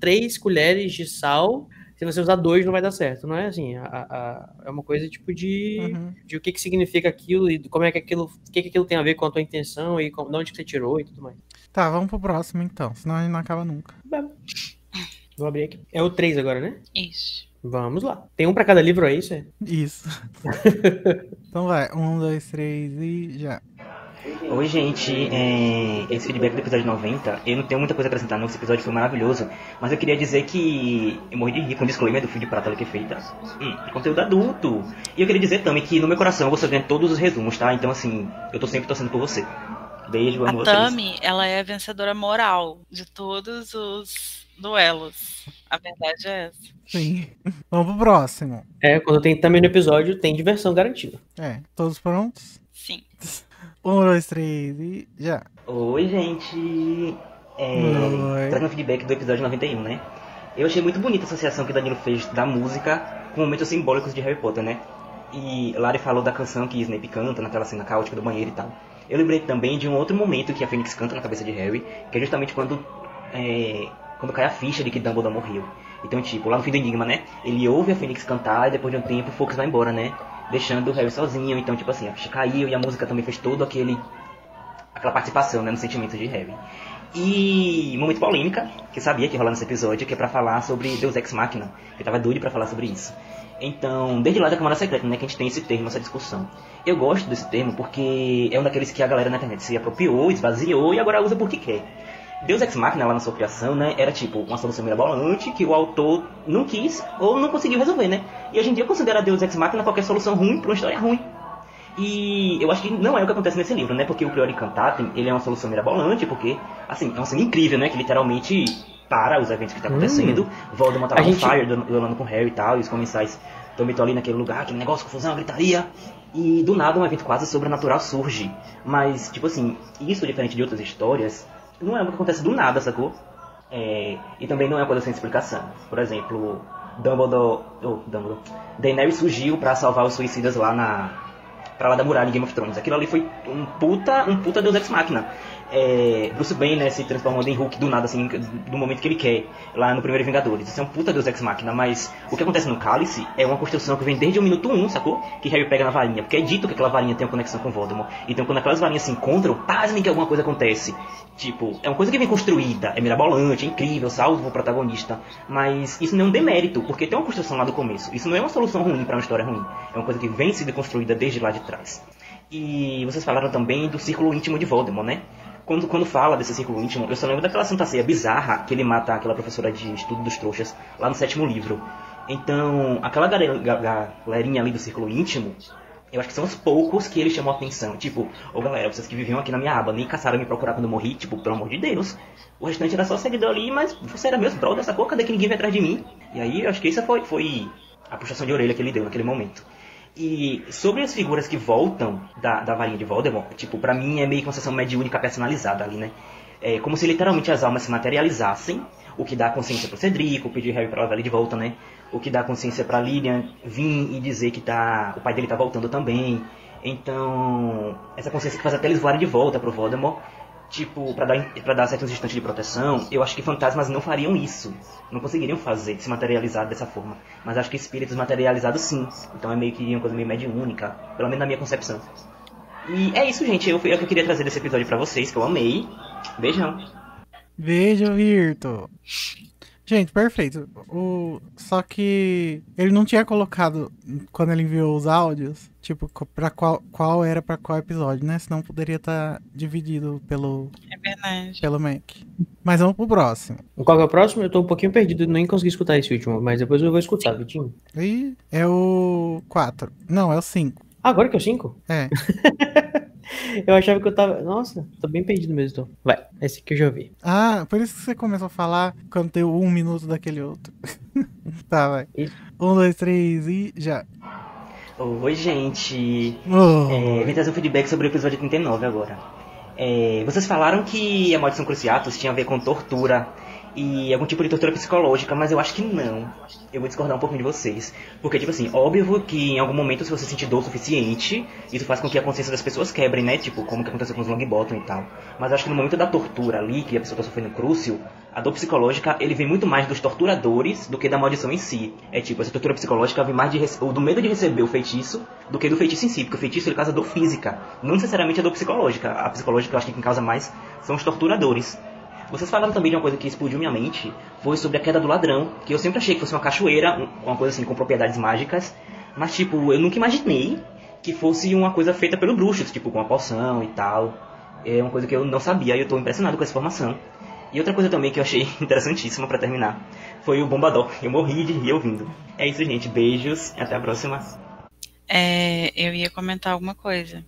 C: três colheres de sal se você usar dois não vai dar certo, não é assim? A- a- é uma coisa tipo de,
A: Uhum.
C: de o que, que significa aquilo e como é que aquilo, o que, que aquilo tem a ver com a tua intenção e com, de onde que você tirou e tudo mais.
A: Tá, vamos pro próximo então. Senão a gente não acaba nunca.
C: Vou abrir aqui. É o 3 agora, né?
B: Isso.
C: Vamos lá. Tem um pra cada livro, é isso?
A: Isso. <laughs> então vai. Um, dois, três e já.
G: Oi, gente. É, Esse feedback do episódio 90, eu não tenho muita coisa a acrescentar, não. Esse episódio foi maravilhoso. Mas eu queria dizer que eu morri de rir com o disclaimer do fio de prata que é feita. Hum, conteúdo adulto. E eu queria dizer também que no meu coração você ganha todos os resumos, tá? Então, assim, eu tô sempre torcendo por você. Beijo,
B: A
G: amo vocês.
B: Tami, ela é a vencedora moral de todos os duelos. A verdade é essa.
A: Sim. Vamos pro próximo.
C: É, quando tem também no episódio, tem diversão garantida.
A: É, todos prontos? Um, dois, três e já.
G: Oi, gente. É,
A: Oi.
G: trazendo feedback do episódio 91, né? Eu achei muito bonita a associação que o Danilo fez da música com momentos simbólicos de Harry Potter, né? E Lari falou da canção que Snape canta naquela cena caótica do banheiro e tal. Eu lembrei também de um outro momento que a Fênix canta na cabeça de Harry, que é justamente quando é, quando cai a ficha de que Dumbledore morreu. Então, tipo, lá no fim do Enigma, né? Ele ouve a Fênix cantar e depois de um tempo o Fawkes vai embora, né? Deixando o Harry sozinho. Então, tipo assim, a ficha caiu e a música também fez todo aquele aquela participação né, no sentimento de Harry. E momento polêmica, que sabia que ia rolar nesse episódio, que é pra falar sobre Deus Ex Machina. Eu tava doido pra falar sobre isso. Então, desde lá da Câmara Secreta, né, que a gente tem esse termo, essa discussão. Eu gosto desse termo porque é um daqueles que a galera na internet se apropriou, esvaziou e agora usa porque quer. Deus Ex Machina, lá na sua criação, né, era tipo uma solução mirabolante que o autor não quis ou não conseguiu resolver, né? E hoje em dia eu considero Deus Ex Machina qualquer solução ruim pra uma história ruim. E eu acho que não é o que acontece nesse livro, né? Porque o Priori Cantatem, ele é uma solução mirabolante, porque, assim, é uma cena incrível, né? Que literalmente para os eventos que tá acontecendo. Voldemort tá lá
C: gente-
G: Fire, duelando com o Harry e tal, e os comensais estão ali naquele lugar, aquele negócio, confusão, gritaria. E do nada um evento quase sobrenatural surge. Mas, tipo assim, isso diferente de outras histórias, não é algo que acontece do nada, sacou? É, e também não é uma coisa sem explicação. Por exemplo, Dumbledore. Oh, Dumbledore. Daenerys surgiu pra salvar os suicidas lá na. pra lá da muralha em Game of Thrones. Aquilo ali foi um puta, um puta Deus Ex Machina. É, Bruce Banner né, se transformando em Hulk do nada, assim, do momento que ele quer, lá no primeiro Vingadores. Isso é um puta Deus Ex Machina, mas o que acontece no Cálice é uma construção que vem desde o minuto 1, sacou? Que Harry pega na varinha, porque é dito que aquela varinha tem uma conexão com Voldemort. Então quando aquelas varinhas se encontram, pasmem que alguma coisa acontece. Tipo, é uma coisa que vem construída, é mirabolante, é incrível, salva o protagonista. Mas isso não é um demérito, porque tem uma construção lá do começo. Isso não é uma solução ruim pra uma história ruim. É uma coisa que vem sendo construída desde lá de trás. E vocês falaram também do círculo íntimo de Voldemort, né? Quando, quando fala desse círculo íntimo, eu só lembro daquela Santa Ceia bizarra que ele mata aquela professora de estudo dos trouxas lá no sétimo livro. Então, aquela galerinha ali do círculo íntimo, eu acho que são os poucos que ele chamou a atenção. Tipo, ô galera, vocês que viviam aqui na minha aba, nem caçaram me procurar quando eu morri, tipo, pelo amor de Deus. O restante era só seguidor ali, mas você era meus brother, sacou? Cadê que ninguém veio atrás de mim? E aí, eu acho que essa foi, foi a puxação de orelha que ele deu naquele momento. E sobre as figuras que voltam da, da varinha de Voldemort, tipo, pra mim é meio que uma sessão mediúnica personalizada ali, né? É como se literalmente as almas se materializassem, o que dá consciência pro Cedrico, pedir Harry pra levar ele de volta, né? O que dá consciência pra Lilian vir e dizer que tá, o pai dele tá voltando também. Então, essa consciência que faz até eles voarem de volta pro Voldemort. Tipo, pra dar, pra dar certos instantes de proteção, eu acho que fantasmas não fariam isso. Não conseguiriam fazer, se materializar dessa forma. Mas acho que espíritos materializados sim. Então é meio que uma coisa meio mediúnica, pelo menos na minha concepção. E é isso, gente. Eu, eu que eu queria trazer esse episódio pra vocês, que eu amei. Beijão.
A: Beijo, Virto. Gente, perfeito. O... Só que ele não tinha colocado, quando ele enviou os áudios, tipo, pra qual, qual era pra qual episódio, né? Senão poderia estar dividido pelo,
B: É verdade.
A: pelo Mac. Mas vamos pro próximo.
C: Qual que é o próximo? Eu tô um pouquinho perdido, nem consegui escutar esse último, mas depois eu vou escutar, Vitinho.
A: E é o 4. Não, é o 5.
C: Ah, agora que é o 5?
A: É. <laughs> <laughs>
C: Eu achava que eu tava. Nossa, tô bem perdido mesmo, então. Vai, esse aqui eu já vi.
A: Ah, por isso que você começou a falar quando deu um minuto daquele outro. <laughs> tá, vai.
C: Isso.
A: Um, dois, três e já.
G: Oi, gente.
A: Oh.
G: É, vim trazer um feedback sobre o episódio 39 agora. É, vocês falaram que a maldição Cruciatus tinha a ver com tortura e algum tipo de tortura psicológica, mas eu acho que não. Eu vou discordar um pouquinho de vocês. Porque, tipo assim, óbvio que em algum momento, se você sentir dor suficiente, isso faz com que a consciência das pessoas quebre, né? Tipo, como que aconteceu com os Longbottom e tal. Mas acho que no momento da tortura ali, que a pessoa tá sofrendo crucio, a dor psicológica, ele vem muito mais dos torturadores do que da maldição em si. É tipo, essa tortura psicológica vem mais de ou do medo de receber o feitiço do que do feitiço em si, porque o feitiço ele causa dor física, não necessariamente a dor psicológica. A psicológica eu acho que quem causa mais são os torturadores. Vocês falaram também de uma coisa que explodiu minha mente, foi sobre a queda do ladrão, que eu sempre achei que fosse uma cachoeira, um- uma coisa assim com propriedades mágicas, mas tipo, eu nunca imaginei que fosse uma coisa feita pelo bruxo, tipo com uma poção e tal. É uma coisa que eu não sabia e eu tô impressionado com essa informação. E outra coisa também que eu achei <laughs> interessantíssima pra terminar foi o Bombador. Eu morri de rir ouvindo. É isso, gente. Beijos e até a próxima.
B: É, eu ia comentar alguma coisa.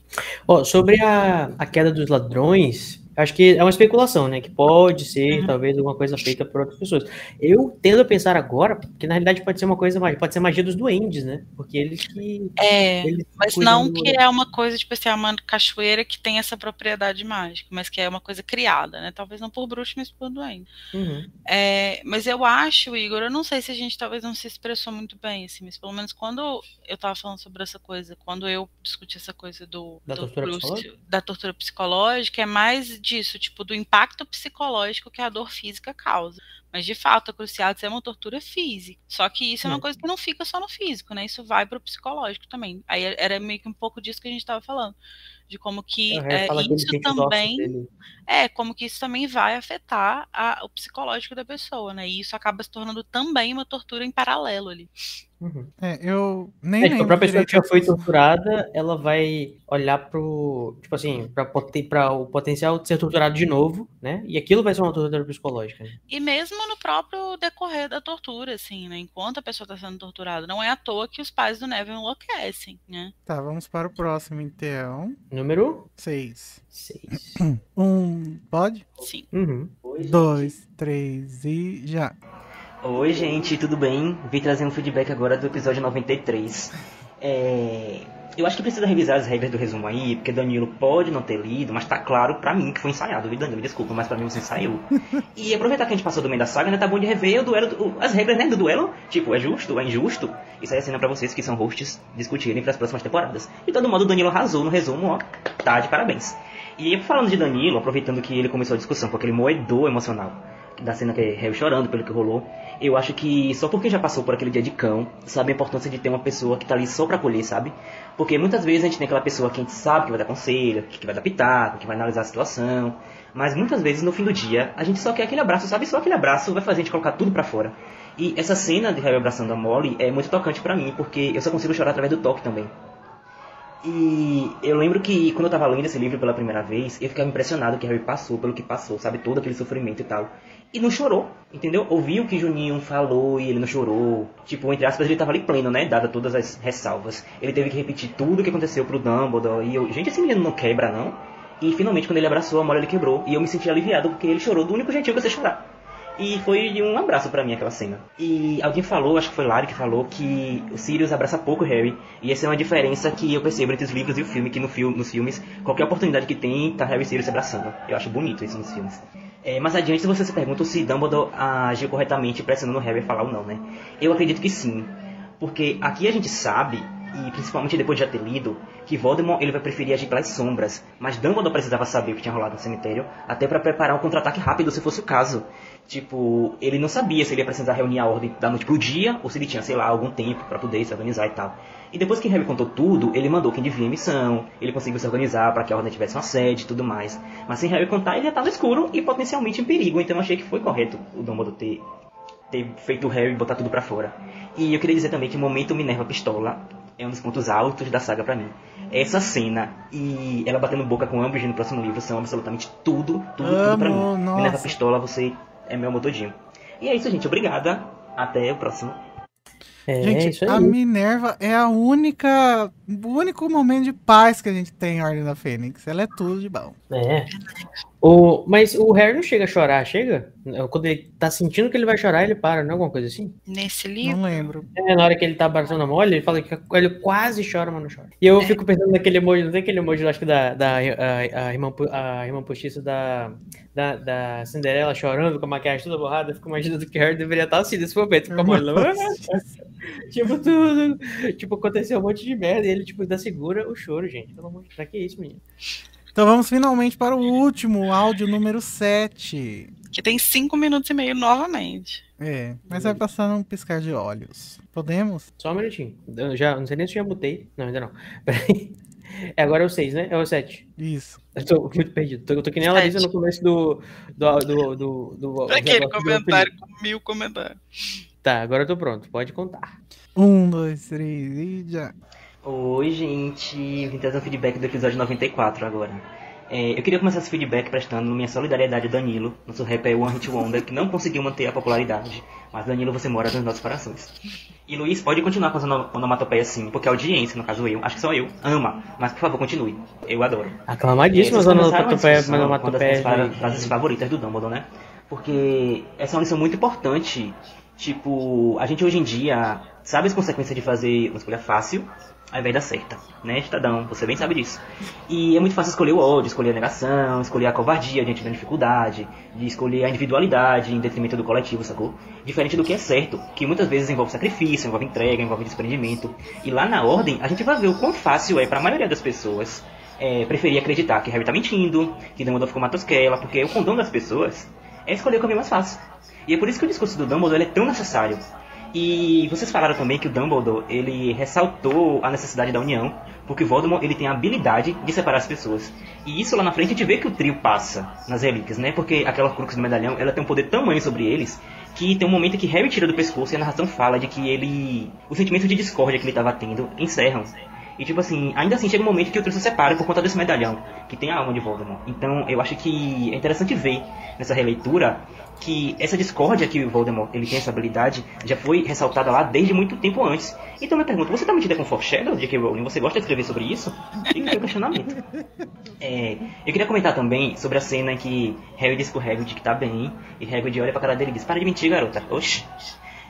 C: Ó, sobre a, a queda dos ladrões, acho que é uma especulação, né? Que pode ser,
B: Uhum.
C: talvez, alguma coisa feita por outras pessoas. Eu tendo a pensar agora, que na realidade pode ser uma coisa mais, pode ser magia dos duendes, né? Porque eles que.
B: É,
C: Eles
B: mas não
C: do-
B: que é uma coisa, tipo assim, é uma cachoeira que tem essa propriedade mágica, mas que é uma coisa criada, né? Talvez não por bruxo, mas por doente.
C: Uhum.
B: É, mas eu acho, Igor, eu não sei se a gente talvez não se expressou muito bem, assim, mas pelo menos quando eu tava falando sobre essa coisa, quando eu discuti essa coisa do,
C: Da
B: do
C: tortura
B: bruxo-
C: psicológica?
B: da tortura psicológica, é mais disso, tipo, do impacto psicológico que a dor física causa. Mas de fato, a cruciatus é uma tortura física. Só que isso é uma
C: É.
B: coisa que não fica só no físico, né? Isso vai pro psicológico também. Aí era meio que um pouco disso que a gente tava falando. De como que é,
C: que ele
B: isso também é, como que isso também vai afetar a- o psicológico da pessoa, né? E isso acaba se tornando também uma tortura em paralelo ali.
C: Uhum.
A: É, eu nem
C: É, tipo,
A: lembro
C: pra pessoa que já foi torturada, ela vai olhar pro. Tipo assim, pra, pra o potencial de ser torturado de novo, né? E aquilo vai ser uma tortura psicológica. né?
B: E mesmo no próprio decorrer da tortura, assim, né? Enquanto a pessoa está sendo torturada, não é à toa que os pais do Neville enlouquecem, né?
A: Tá, vamos para o próximo, então.
C: Número
A: Seis.
C: 6. <clears throat>
A: Um, pode?
B: Sim.
C: Uhum.
A: Dois, três e já.
G: Oi, gente, tudo bem? Vim trazer um feedback agora do episódio 93. É... Eu acho que precisa revisar as regras do resumo aí, porque Danilo pode não ter lido, mas tá claro pra mim que foi ensaiado, viu, Danilo? Desculpa, mas pra mim você ensaiou. <laughs> E aproveitar que a gente passou do meio da saga, né? Tá bom de rever o duelo, do- as regras, né, do duelo. Tipo, é justo, é injusto. Isso aí é cena pra vocês que são hosts discutirem pras próximas temporadas. De todo modo, o Danilo arrasou no resumo, ó. Tá de parabéns. E falando de Danilo, aproveitando que ele começou a discussão com aquele moedor emocional da cena que é Harry chorando pelo que rolou, eu acho que só porque já passou por aquele dia de cão, sabe a importância de ter uma pessoa que tá ali só pra acolher, sabe? Porque muitas vezes a gente tem aquela pessoa que a gente sabe que vai dar conselho, que vai dar pitaco, que vai analisar a situação, mas muitas vezes no fim do dia a gente só quer aquele abraço, sabe? Só aquele abraço vai fazer a gente colocar tudo pra fora. E essa cena de Harry abraçando a Molly é muito tocante pra mim, porque eu só consigo chorar através do toque também. E eu lembro que quando eu tava lendo esse livro pela primeira vez, eu ficava impressionado que Harry passou pelo que passou, sabe? Todo aquele sofrimento e tal. E não chorou, entendeu? Ouviu o que Juninho falou e ele não chorou. Tipo, entre aspas, ele tava ali pleno, né? Dada todas as ressalvas. Ele teve que repetir tudo o que aconteceu pro Dumbledore. E eu, gente, esse menino não quebra, não? E finalmente, quando ele abraçou a Molly, ele quebrou. E eu me senti aliviado porque ele chorou do único jeitinho que eu sei chorar. E foi um abraço pra mim aquela cena. E alguém falou, acho que foi Lari que falou, que o Sirius abraça pouco o Harry. E essa é uma diferença que eu percebo entre os livros e o filme, que no fil nos filmes, qualquer oportunidade que tem, tá Harry e Sirius se abraçando. Eu acho bonito isso nos filmes. É, mais adiante você se pergunta se Dumbledore agiu corretamente pressionando o Harry a falar ou não, né? Eu acredito que sim. Porque aqui a gente sabe e principalmente depois de já ter lido, que Voldemort ele vai preferir agir pelas sombras, mas Dumbledore precisava saber o que tinha rolado no cemitério, até para preparar um contra-ataque rápido se fosse o caso. Tipo, ele não sabia se ele ia precisar reunir a ordem da noite pro dia, ou se ele tinha, sei lá, algum tempo para poder se organizar e tal. E depois que Harry contou tudo, ele mandou quem devia a missão, ele conseguiu se organizar para que a ordem tivesse uma sede e tudo mais. Mas sem Harry contar, ele já estava escuro e potencialmente em perigo, então eu achei que foi correto o Dumbledore ter, ter feito o Harry botar tudo para fora. E eu queria dizer também que o momento Minerva Pistola é um dos pontos altos da saga para mim. Essa cena e ela batendo boca com Umbridge no próximo livro são absolutamente tudo, tudo, tudo pra
A: Amo,
G: mim.
A: nossa.
G: Minerva Pistola, você é meu amor todinho. E é isso, gente. Obrigada. Até o próximo.
C: É,
A: gente,
C: isso aí.
A: a Minerva é a única. O único momento de paz que a gente tem em Ordem da Fênix. Ela é tudo de bom.
C: É. O, mas o Harry não chega a chorar, chega? Quando ele tá sentindo que ele vai chorar, ele para, não é alguma coisa assim?
B: Nesse livro.
A: Não lembro.
C: É, na hora que ele tá abraçando a mole, ele fala que ele quase chora, mas não chora. E eu fico pensando naquele emoji, não tem aquele emoji, eu acho que da, da a, a, irmã, a irmã postiça da, da, da Cinderela chorando com a maquiagem toda borrada, eu fico imaginando que o Harry deveria estar assim nesse momento, com a mole <laughs> <laughs> tipo, tudo. Tipo, aconteceu um monte de merda e ele, tipo, ainda segura o choro, gente. Pelo amor de Deus, pra que isso, menino?
A: Então vamos finalmente para o último áudio número 7.
B: Que tem cinco minutos e meio novamente.
A: É, mas vai passar num piscar de olhos. Podemos?
C: Só um minutinho. Eu já, não sei nem se eu já mutei. Não, ainda não. <laughs> Peraí. É, agora é o 6, né? É o 7.
A: Isso.
C: Eu tô muito perdido. Tô, eu tô que nem a Larissa no começo do. do, do, do, do
B: Aquele comentário com mil comentários.
C: Tá, agora eu tô pronto. Pode contar.
A: Um, dois, três e já.
G: Oi, gente. Vim trazer um feedback do episódio 94 agora. É, eu queria começar esse feedback prestando minha solidariedade a Danilo, nosso rapper One Hit Wonder, que não conseguiu manter a popularidade. Mas Danilo, você mora nos nossos corações. E Luiz, pode continuar com as ono- onomatopeias sim, porque a audiência, no caso eu, acho que só eu, ama. Mas por favor, continue. Eu adoro.
C: Aclamadíssimo as
G: Vocês começaram a
C: onomatopeias
G: com uma das minhas frases favoritas do Dumbledore, né? Porque essa é uma lição muito importante. Tipo, a gente hoje em dia sabe as consequências de fazer uma escolha fácil ao invés da certa, né, Tadão? Você bem sabe disso. E é muito fácil escolher o ódio, escolher a negação, escolher a covardia diante da dificuldade, de escolher a individualidade em detrimento do coletivo, sacou? Diferente do que é certo, que muitas vezes envolve sacrifício, envolve entrega, envolve desprendimento. E lá na ordem, a gente vai ver o quão fácil é para a maioria das pessoas é, preferir acreditar que Harry tá mentindo, que Dumbledore ficou matosquela, porque o condão das pessoas é escolher o caminho mais fácil. E é por isso que o discurso do Dumbledore é tão necessário. E vocês falaram também que o Dumbledore ele ressaltou a necessidade da união, porque Voldemort ele tem a habilidade de separar as pessoas. E isso lá na frente a gente vê que o trio passa nas relíquias, né? Porque aquela crux do medalhão, ela tem um poder tamanho sobre eles que tem um momento que Harry tira do pescoço e a narração fala de que ele o sentimento de discórdia que ele estava tendo encerram. E tipo assim, ainda assim chega um momento que o trio se separa por conta desse medalhão, que tem a alma de Voldemort. Então eu acho que é interessante ver nessa releitura que essa discórdia que o Voldemort ele tem essa habilidade já foi ressaltada lá desde muito tempo antes. Então eu me pergunto, você tá metida com foreshadow, J.K. Rowling? Você gosta de escrever sobre isso? Fica o questionamento. <laughs> É, eu queria comentar também sobre a cena em que Harry diz pro Hagrid que tá bem, e Hagrid olha pra cara dele e diz, para de mentir, garota. Oxi.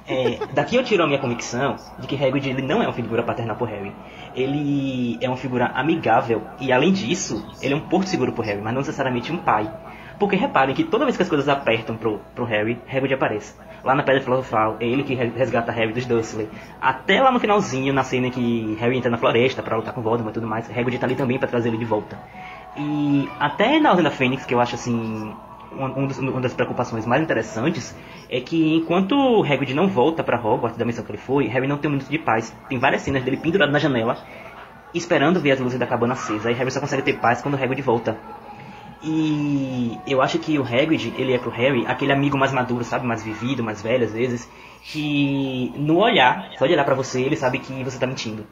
G: É, daqui eu tiro a minha convicção de que Hagrid ele não é uma figura paternal pro Harry. Ele é uma figura amigável e além disso, ele é um porto seguro pro Harry, mas não necessariamente um pai. Porque reparem que toda vez que as coisas apertam pro, pro Harry, Hagrid aparece. Lá na Pedra Filosofal, é ele que re- resgata Harry dos Dursley. Até lá no finalzinho, na cena que Harry entra na floresta pra lutar com Voldemort e tudo mais, Hagrid tá ali também pra trazer ele de volta. E até na Ordem da Fênix, que eu acho assim uma, um das preocupações mais interessantes é que enquanto Hagrid não volta pra Hogwarts da missão que ele foi, Harry não tem um minuto de paz. Tem várias cenas dele pendurado na janela, esperando ver as luzes da cabana acesa. E Harry só consegue ter paz quando o Hagrid volta. E eu acho que o Hagrid, ele é pro Harry aquele amigo mais maduro, sabe? Mais vivido, mais velho às vezes. Que no olhar, só de olhar pra você, ele sabe que você tá mentindo.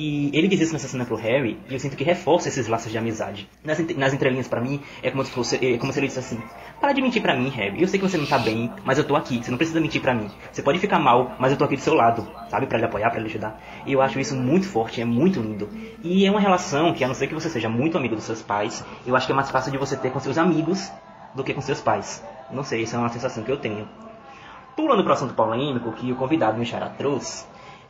G: E ele diz isso nessa cena pro Harry, e eu sinto que reforça esses laços de amizade. Nas, nas entrelinhas pra mim, é como se fosse, é como se ele disse assim: Para de mentir pra mim, Harry. Eu sei que você não tá bem, mas eu tô aqui. Você não precisa mentir pra mim. Você pode ficar mal, mas eu tô aqui do seu lado, sabe? Pra lhe apoiar, pra lhe ajudar. E eu acho isso muito forte, é muito lindo. E é uma relação que, a não ser que você seja muito amigo dos seus pais, eu acho que é mais fácil de você ter com seus amigos do que com seus pais. Não sei, essa é uma sensação que eu tenho. Pulando pro assunto polêmico que o convidado Xará trouxe,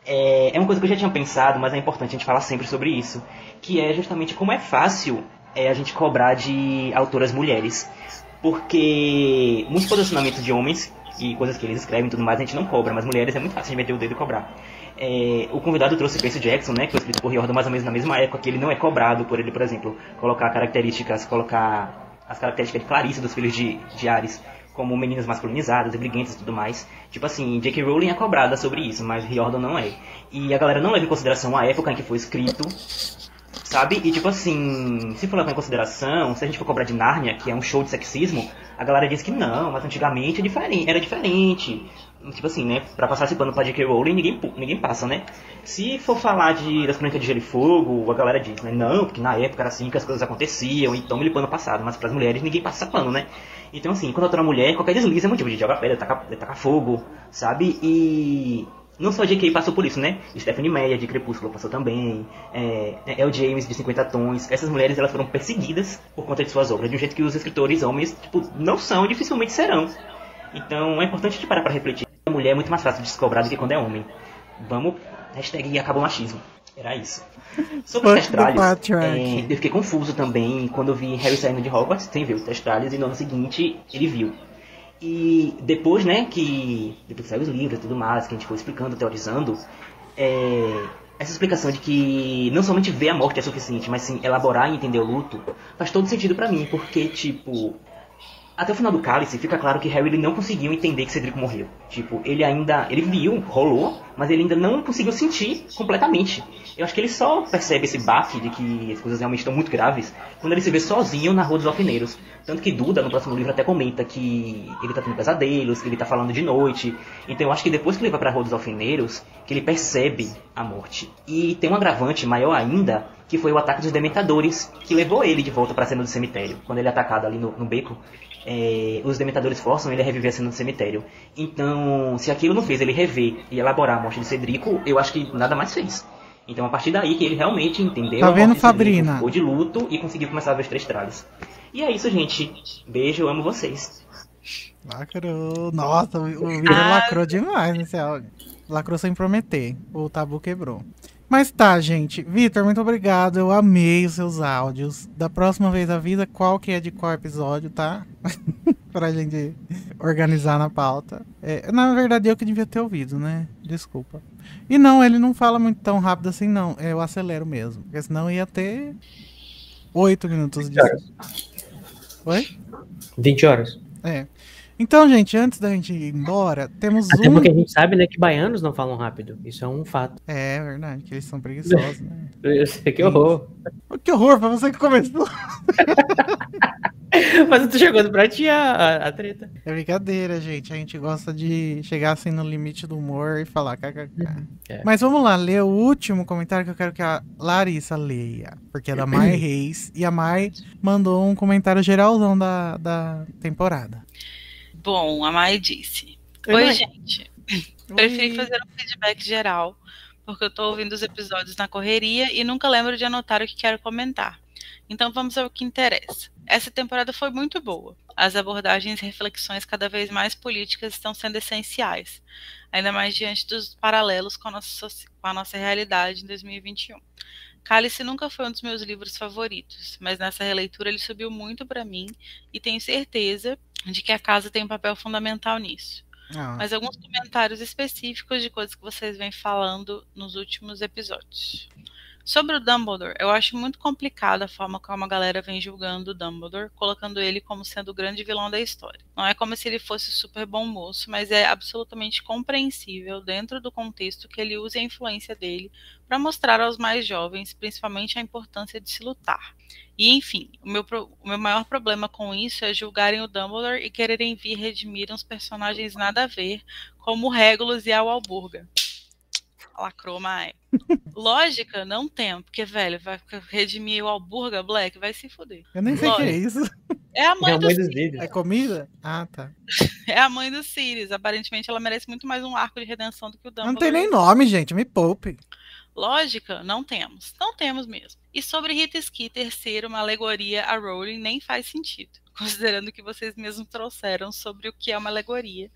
G: é, é uma coisa que eu já tinha pensado, mas é importante a gente falar sempre sobre isso, que é justamente como é fácil é, a gente cobrar de autoras mulheres. Porque muitos posicionamentos de homens e coisas que eles escrevem e tudo mais, a gente não cobra, mas mulheres é muito fácil de meter o dedo e cobrar. É, o convidado trouxe Percy Jackson, né, que foi escrito por Riordan mais ou menos na mesma época, que ele não é cobrado por ele, por exemplo, colocar características, colocar as características de Clarice dos filhos de, de Ares como meninas masculinizadas, briguentas e tudo mais. Tipo assim, J.K. Rowling é cobrada sobre isso, mas Riordan não é. E a galera não leva em consideração a época em que foi escrito, sabe? E tipo assim, se for levar em consideração, se a gente for cobrar de Nárnia, que é um show de sexismo, a galera diz que não, mas antigamente é era diferente. Tipo assim, né? Pra passar esse pano pra J.K. Rowling, ninguém, ninguém passa, né? Se for falar de, das Crônicas de Gelo e Fogo, a galera diz, né? Não, porque na época era assim que as coisas aconteciam, então ele pano passado. Mas pras mulheres ninguém passa pano, né? Então assim, quando eu tô mulher, qualquer deslize é motivo de jogar pedra, tacar, tacar fogo, sabe? E não só J.K. passou por isso, né? Stephanie Meyer de Crepúsculo passou também. É, El James de 50 Tons. Essas mulheres elas foram perseguidas por conta de suas obras, de um jeito que os escritores homens tipo, não são e dificilmente serão. Então é importante a gente parar para refletir. A mulher é muito mais fácil de se cobrar do que quando é homem. Vamos, hashtag acabou machismo. Era isso. Sobre os testralhos, é, eu fiquei confuso também quando eu vi Harry saindo de Hogwarts, sem ver os testralhos, e no ano seguinte ele viu. E depois, né, que depois que saiu os livros e tudo mais, que a gente foi explicando, teorizando, é, essa explicação de que não somente ver a morte é suficiente, mas sim elaborar e entender o luto, faz todo sentido para mim, porque, tipo, até o final do Cálice, fica claro que Harry ele não conseguiu entender que Cedrico morreu. Tipo, ele ainda. Ele viu, rolou, mas ele ainda não conseguiu sentir completamente. Eu acho que ele só percebe esse baque de que as coisas realmente estão muito graves quando ele se vê sozinho na Rua dos Alfineiros. Tanto que Duda, no próximo livro, até comenta que ele tá tendo pesadelos, que ele tá falando de noite. Então eu acho que depois que ele vai pra Rua dos Alfineiros, que ele percebe a morte. E tem um agravante maior ainda, que foi o ataque dos Dementadores, que levou ele de volta pra cena do cemitério. Quando ele é atacado ali no, no beco, é, os dementadores forçam ele a reviver a cena do cemitério. Então, se aquilo não fez ele rever e elaborar a morte de Cedrico, eu acho que nada mais fez. Então, a partir daí que ele realmente entendeu
A: tá
G: a
A: vendo, Fabrina?
G: Ficou de luto e conseguiu começar a ver os três tralhos. E é isso, gente. Beijo, eu amo vocês.
A: Lacrou. Nossa, o Vira
B: Ah.
A: lacrou demais nesse áudio. Lacrou sem prometer. O tabu quebrou. Mas tá, gente. Vitor, muito obrigado. Eu amei os seus áudios. Da próxima vez avisa qual que é de qual episódio, tá? <laughs> pra gente organizar na pauta. É, na verdade, eu que devia ter ouvido, né? Desculpa. E não, ele não fala muito tão rápido assim, não. Eu acelero mesmo. Porque senão ia ter oito minutos de. Oi?
C: 20 horas.
A: É. Então, gente, antes da gente ir embora, temos
C: Até
A: um.
C: porque a gente sabe, né, que baianos não falam rápido. Isso é um fato.
A: É verdade, que eles são preguiçosos, né? <laughs>
C: Eu sei que horror.
A: Que horror, foi você que começou. <laughs>
C: Mas eu tô jogando pra ti a, a, a treta.
A: É brincadeira, gente. A gente gosta de chegar assim no limite do humor e falar kkk.
C: É.
A: Mas vamos lá, ler o último comentário que eu quero que a Larissa leia. Porque é da Mai <clears throat> Reis. E a Mai mandou um comentário geralzão da, da temporada.
B: Bom, a Mai disse.
A: Oi,
B: Oi, gente. <laughs> Preferi
A: Oi.
B: fazer um feedback geral, porque eu tô ouvindo os episódios na correria e nunca lembro de anotar o que quero comentar. Então vamos ao que interessa. Essa temporada foi muito boa. As abordagens e reflexões cada vez mais políticas estão sendo essenciais, ainda mais diante dos paralelos com a nossa, com a nossa realidade em 2021. Cálice nunca foi um dos meus livros favoritos, mas nessa releitura ele subiu muito para mim e tenho certeza de que a casa tem um papel fundamental nisso.
A: Ah,
B: Mas alguns comentários específicos de coisas que vocês vêm falando nos últimos episódios. Sobre o Dumbledore, eu acho muito complicada a forma como a galera vem julgando o Dumbledore, colocando ele como sendo o grande vilão da história. Não é como se ele fosse super bom moço, mas é absolutamente compreensível dentro do contexto que ele use a influência dele para mostrar aos mais jovens, principalmente, a importância de se lutar. E enfim, o meu, o meu maior problema com isso é julgarem o Dumbledore e quererem vir redimir uns personagens nada a ver, como o Regulus e a Walburga. Lacrou, Mai. <laughs> Lógica, não tem, porque, velho, vai redimir o Alburga Black, vai se fuder.
A: eu nem sei o que é isso.
B: É a
C: É
B: mãe
C: a
B: do
C: mãe dos
B: Sirius.
C: vídeos.
A: É comida? Ah, tá. <laughs>
B: É a mãe do Sirius. Aparentemente, ela merece muito mais um arco de redenção do que o Dumbledore.
A: Não tem nem nome, gente. Me poupe.
B: Lógica, não temos. Não temos mesmo. E sobre Rita Skeeter ser uma alegoria a Rowling nem faz sentido, <laughs> considerando que vocês mesmos trouxeram sobre o que é uma alegoria.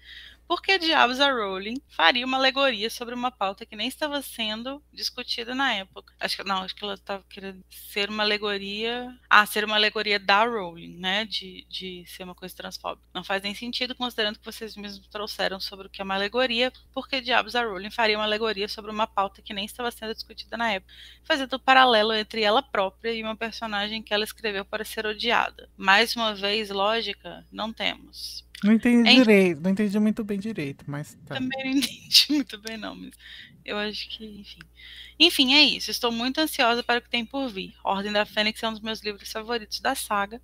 B: Por que diabos a Rowling faria uma alegoria sobre uma pauta que nem estava sendo discutida na época? Acho que não, acho que ela estava querendo ser uma alegoria. Ah, ser uma alegoria da Rowling, né? De, de ser uma coisa transfóbica. Não faz nem sentido, considerando que vocês mesmos trouxeram sobre o que é uma alegoria, por que diabos a Rowling faria uma alegoria sobre uma pauta que nem estava sendo discutida na época, fazendo o um paralelo entre ela própria e uma personagem que ela escreveu para ser odiada. Mais uma vez, lógica, não temos.
A: Não entendi
B: Enfim.
A: direito, não entendi muito bem direito, mas tá.
B: Também não <laughs> entendi muito bem, não, mas eu acho que, enfim. Enfim, é isso. Estou muito ansiosa para o que tem por vir. Ordem da Fênix é um dos meus livros favoritos da saga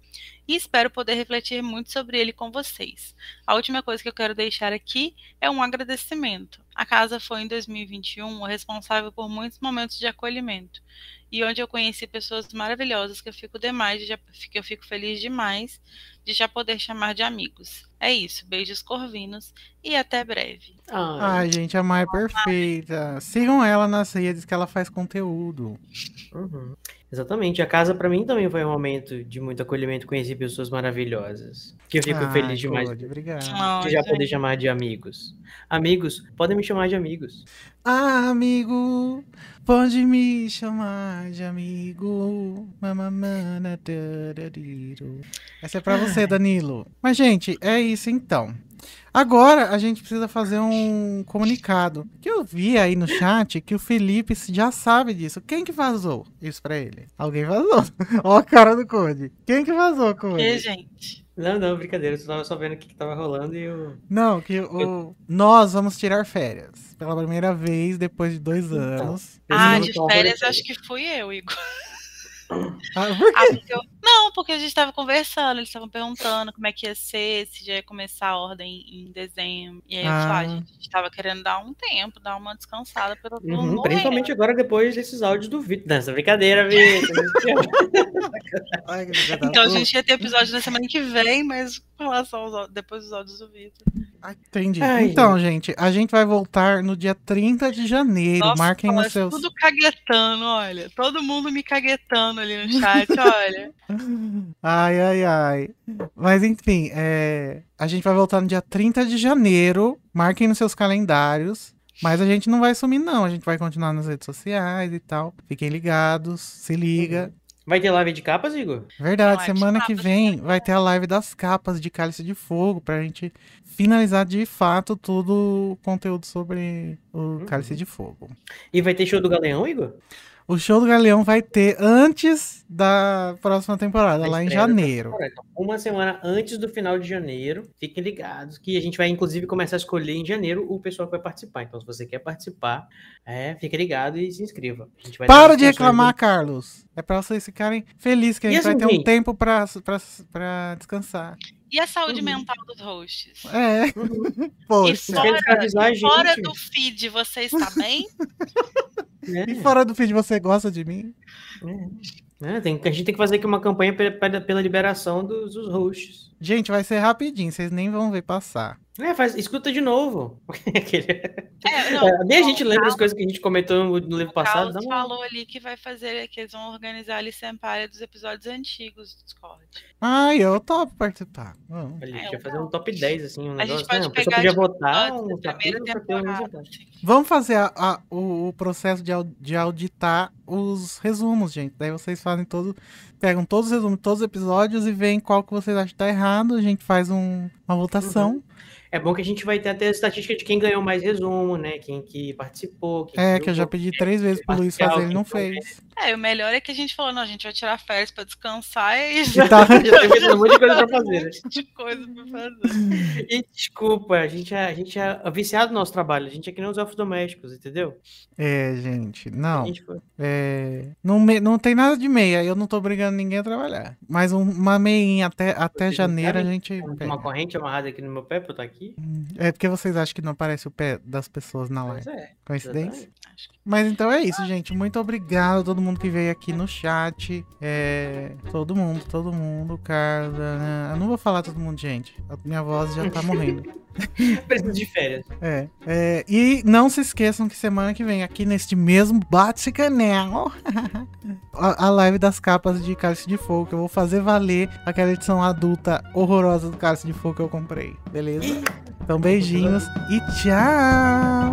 B: e espero poder refletir muito sobre ele com vocês. A última coisa que eu quero deixar aqui é um agradecimento. A casa foi em 2021 o responsável por muitos momentos de acolhimento e onde eu conheci pessoas maravilhosas que eu fico demais, já, que eu fico feliz demais de já poder chamar de amigos. É isso, beijos corvinos e até breve.
C: Ah,
A: Ai, gente, a Mai é perfeita. Sigam ela nas redes que ela faz conteúdo.
C: uhum. Exatamente. A casa pra mim também foi um momento de muito acolhimento, conheci pessoas maravilhosas. Que eu fico
A: Ai,
C: feliz demais
A: Code, obrigado.
C: De já
B: gente.
C: poder chamar de amigos. Amigos, podem me chamar de amigos.
A: Ah, amigo, pode me chamar de amigo. Mamamana. Essa é pra você, Danilo. Mas, gente, é isso então. Agora a gente precisa fazer um comunicado. Que eu vi aí no chat que o Felipe já sabe disso. Quem que vazou isso pra ele? Alguém vazou. <laughs> Ó a cara do Code. Quem que vazou,
B: E,
A: Code?
B: gente,
C: Não, não, brincadeira. Eu tava só vendo o que, que tava rolando e eu.
A: Não, que o... nós vamos tirar férias. Pela primeira vez depois de dois
C: Então.
A: anos.
B: ah,
C: não
B: de férias
C: férias.
B: acho que fui eu, Igor.
A: Ah, por
B: Ah,
A: quê?
B: porque eu- Não, porque a gente tava conversando, eles estavam perguntando como é que ia ser, se já ia começar a ordem em dezembro. E aí eu falei,
A: Ah.
B: ah, a gente tava querendo dar um tempo, dar uma descansada pelo
C: Uhum, principalmente agora depois desses áudios do Vitor. Nessa brincadeira, Vitor.
B: Então a gente ia ter episódio na semana que vem, mas com relação aos áudios- depois dos áudios do Vitor.
A: Entendi.
C: Ai,
A: então, gente, a gente vai voltar no dia 30 de janeiro.
B: Nossa,
A: Marquem nos seus.
B: tudo caguetando, olha. Todo mundo me caguetando ali no chat, <laughs> olha.
A: Ai, ai, ai. Mas enfim, é, a gente vai voltar no dia 30 de janeiro. Marquem nos seus calendários. Mas a gente não vai sumir, não. A gente vai continuar nas redes sociais e tal. Fiquem ligados, se liga.
C: Vai ter live de capas, Igor?
A: Verdade,
B: é
A: semana que vem vai ter a live das capas de Cálice de Fogo pra gente finalizar de fato todo o conteúdo sobre o Cálice de Fogo.
C: E vai ter show do Galeão, Igor?
A: O show do Galeão vai ter antes da próxima temporada,
C: Da
A: lá em janeiro.
C: Então, Uma semana antes do final de janeiro. Fiquem ligados que a gente vai, inclusive, começar a escolher em janeiro o pessoal que vai participar. Então, se você quer participar, é, fique ligado e se inscreva. A vai
A: Para de reclamar, Carlos. É pra vocês ficarem felizes que a gente vai
C: assim,
A: ter um tempo pra descansar.
B: E a saúde
C: Uhum.
B: mental dos hosts?
A: É.
C: do- <laughs>
A: Poxa.
C: Se quer escravizar a gente,
B: Fora do feed, você está bem?
C: né? <laughs>
A: E fora do feed, você gosta de mim?
C: É, tem, a gente tem que fazer aqui uma campanha pe- pe- pela liberação dos, dos hosts.
A: Gente, vai ser rapidinho, vocês nem vão ver passar.
C: É, faz, escuta de novo. <laughs>
B: É, não,
C: É, nem a gente lembra as coisas que a gente comentou no, no livro passado.
B: Carlos falou ali que vai fazer, que eles vão organizar a Licempária dos episódios antigos do Discord.
A: Ai, eu topo participar. Vamos.
C: Olha,
B: É,
C: eu fazer um top 10, assim, um
B: A gente
C: negócio.
B: pode
C: Não, a pessoa
B: pegar
C: podia
B: de
C: votar um.
A: Vamos fazer a- a- o, o processo de, de auditar os resumos, gente. Daí vocês fazem todo. Pegam todos os resumos, todos os episódios e veem qual que vocês acham que tá errado. A gente faz um- uma votação.
C: É bom que a gente vai ter até a estatística de quem ganhou mais resumo, né? Quem que participou. Quem
A: É,
C: viu
A: que eu já pedi três vezes pro Luiz fazer, ele não fez.
B: É, o melhor é que a gente falou, não, a gente vai tirar férias pra descansar e
A: E <laughs> tá- <laughs>
C: Já tem feito um monte de coisa pra <laughs>
B: um
C: fazer, né?
B: monte de coisa pra fazer.
C: E desculpa, a gente, é, a gente é viciado no nosso trabalho. A gente é que nem os elfos domésticos, entendeu?
A: É, gente, não.
C: gente
A: É, não, me- não tem nada de meia, eu não tô obrigando ninguém a trabalhar. Mas um- uma meinha até, até
C: Vocês
A: janeiro a gente.
C: uma corrente amarrada aqui no meu pé pra eu estar aqui.
A: É porque vocês acham que não aparece o pé das pessoas na live.
C: é.
A: Coincidência?
C: exatamente.
A: Mas então é isso, gente. Muito obrigado a todo mundo que veio aqui no chat. É, todo mundo, todo mundo, Carla. né? Eu não vou falar todo mundo, gente. A minha voz já tá <laughs> morrendo. <laughs>
C: Preciso de férias.
A: É, é, e não se esqueçam que semana que vem, aqui neste mesmo Bate Canel, <laughs> a, a, live das capas de Cálice de Fogo, que eu vou fazer valer aquela edição adulta horrorosa do Cálice de Fogo que eu comprei, beleza? Então, beijinhos e tchau!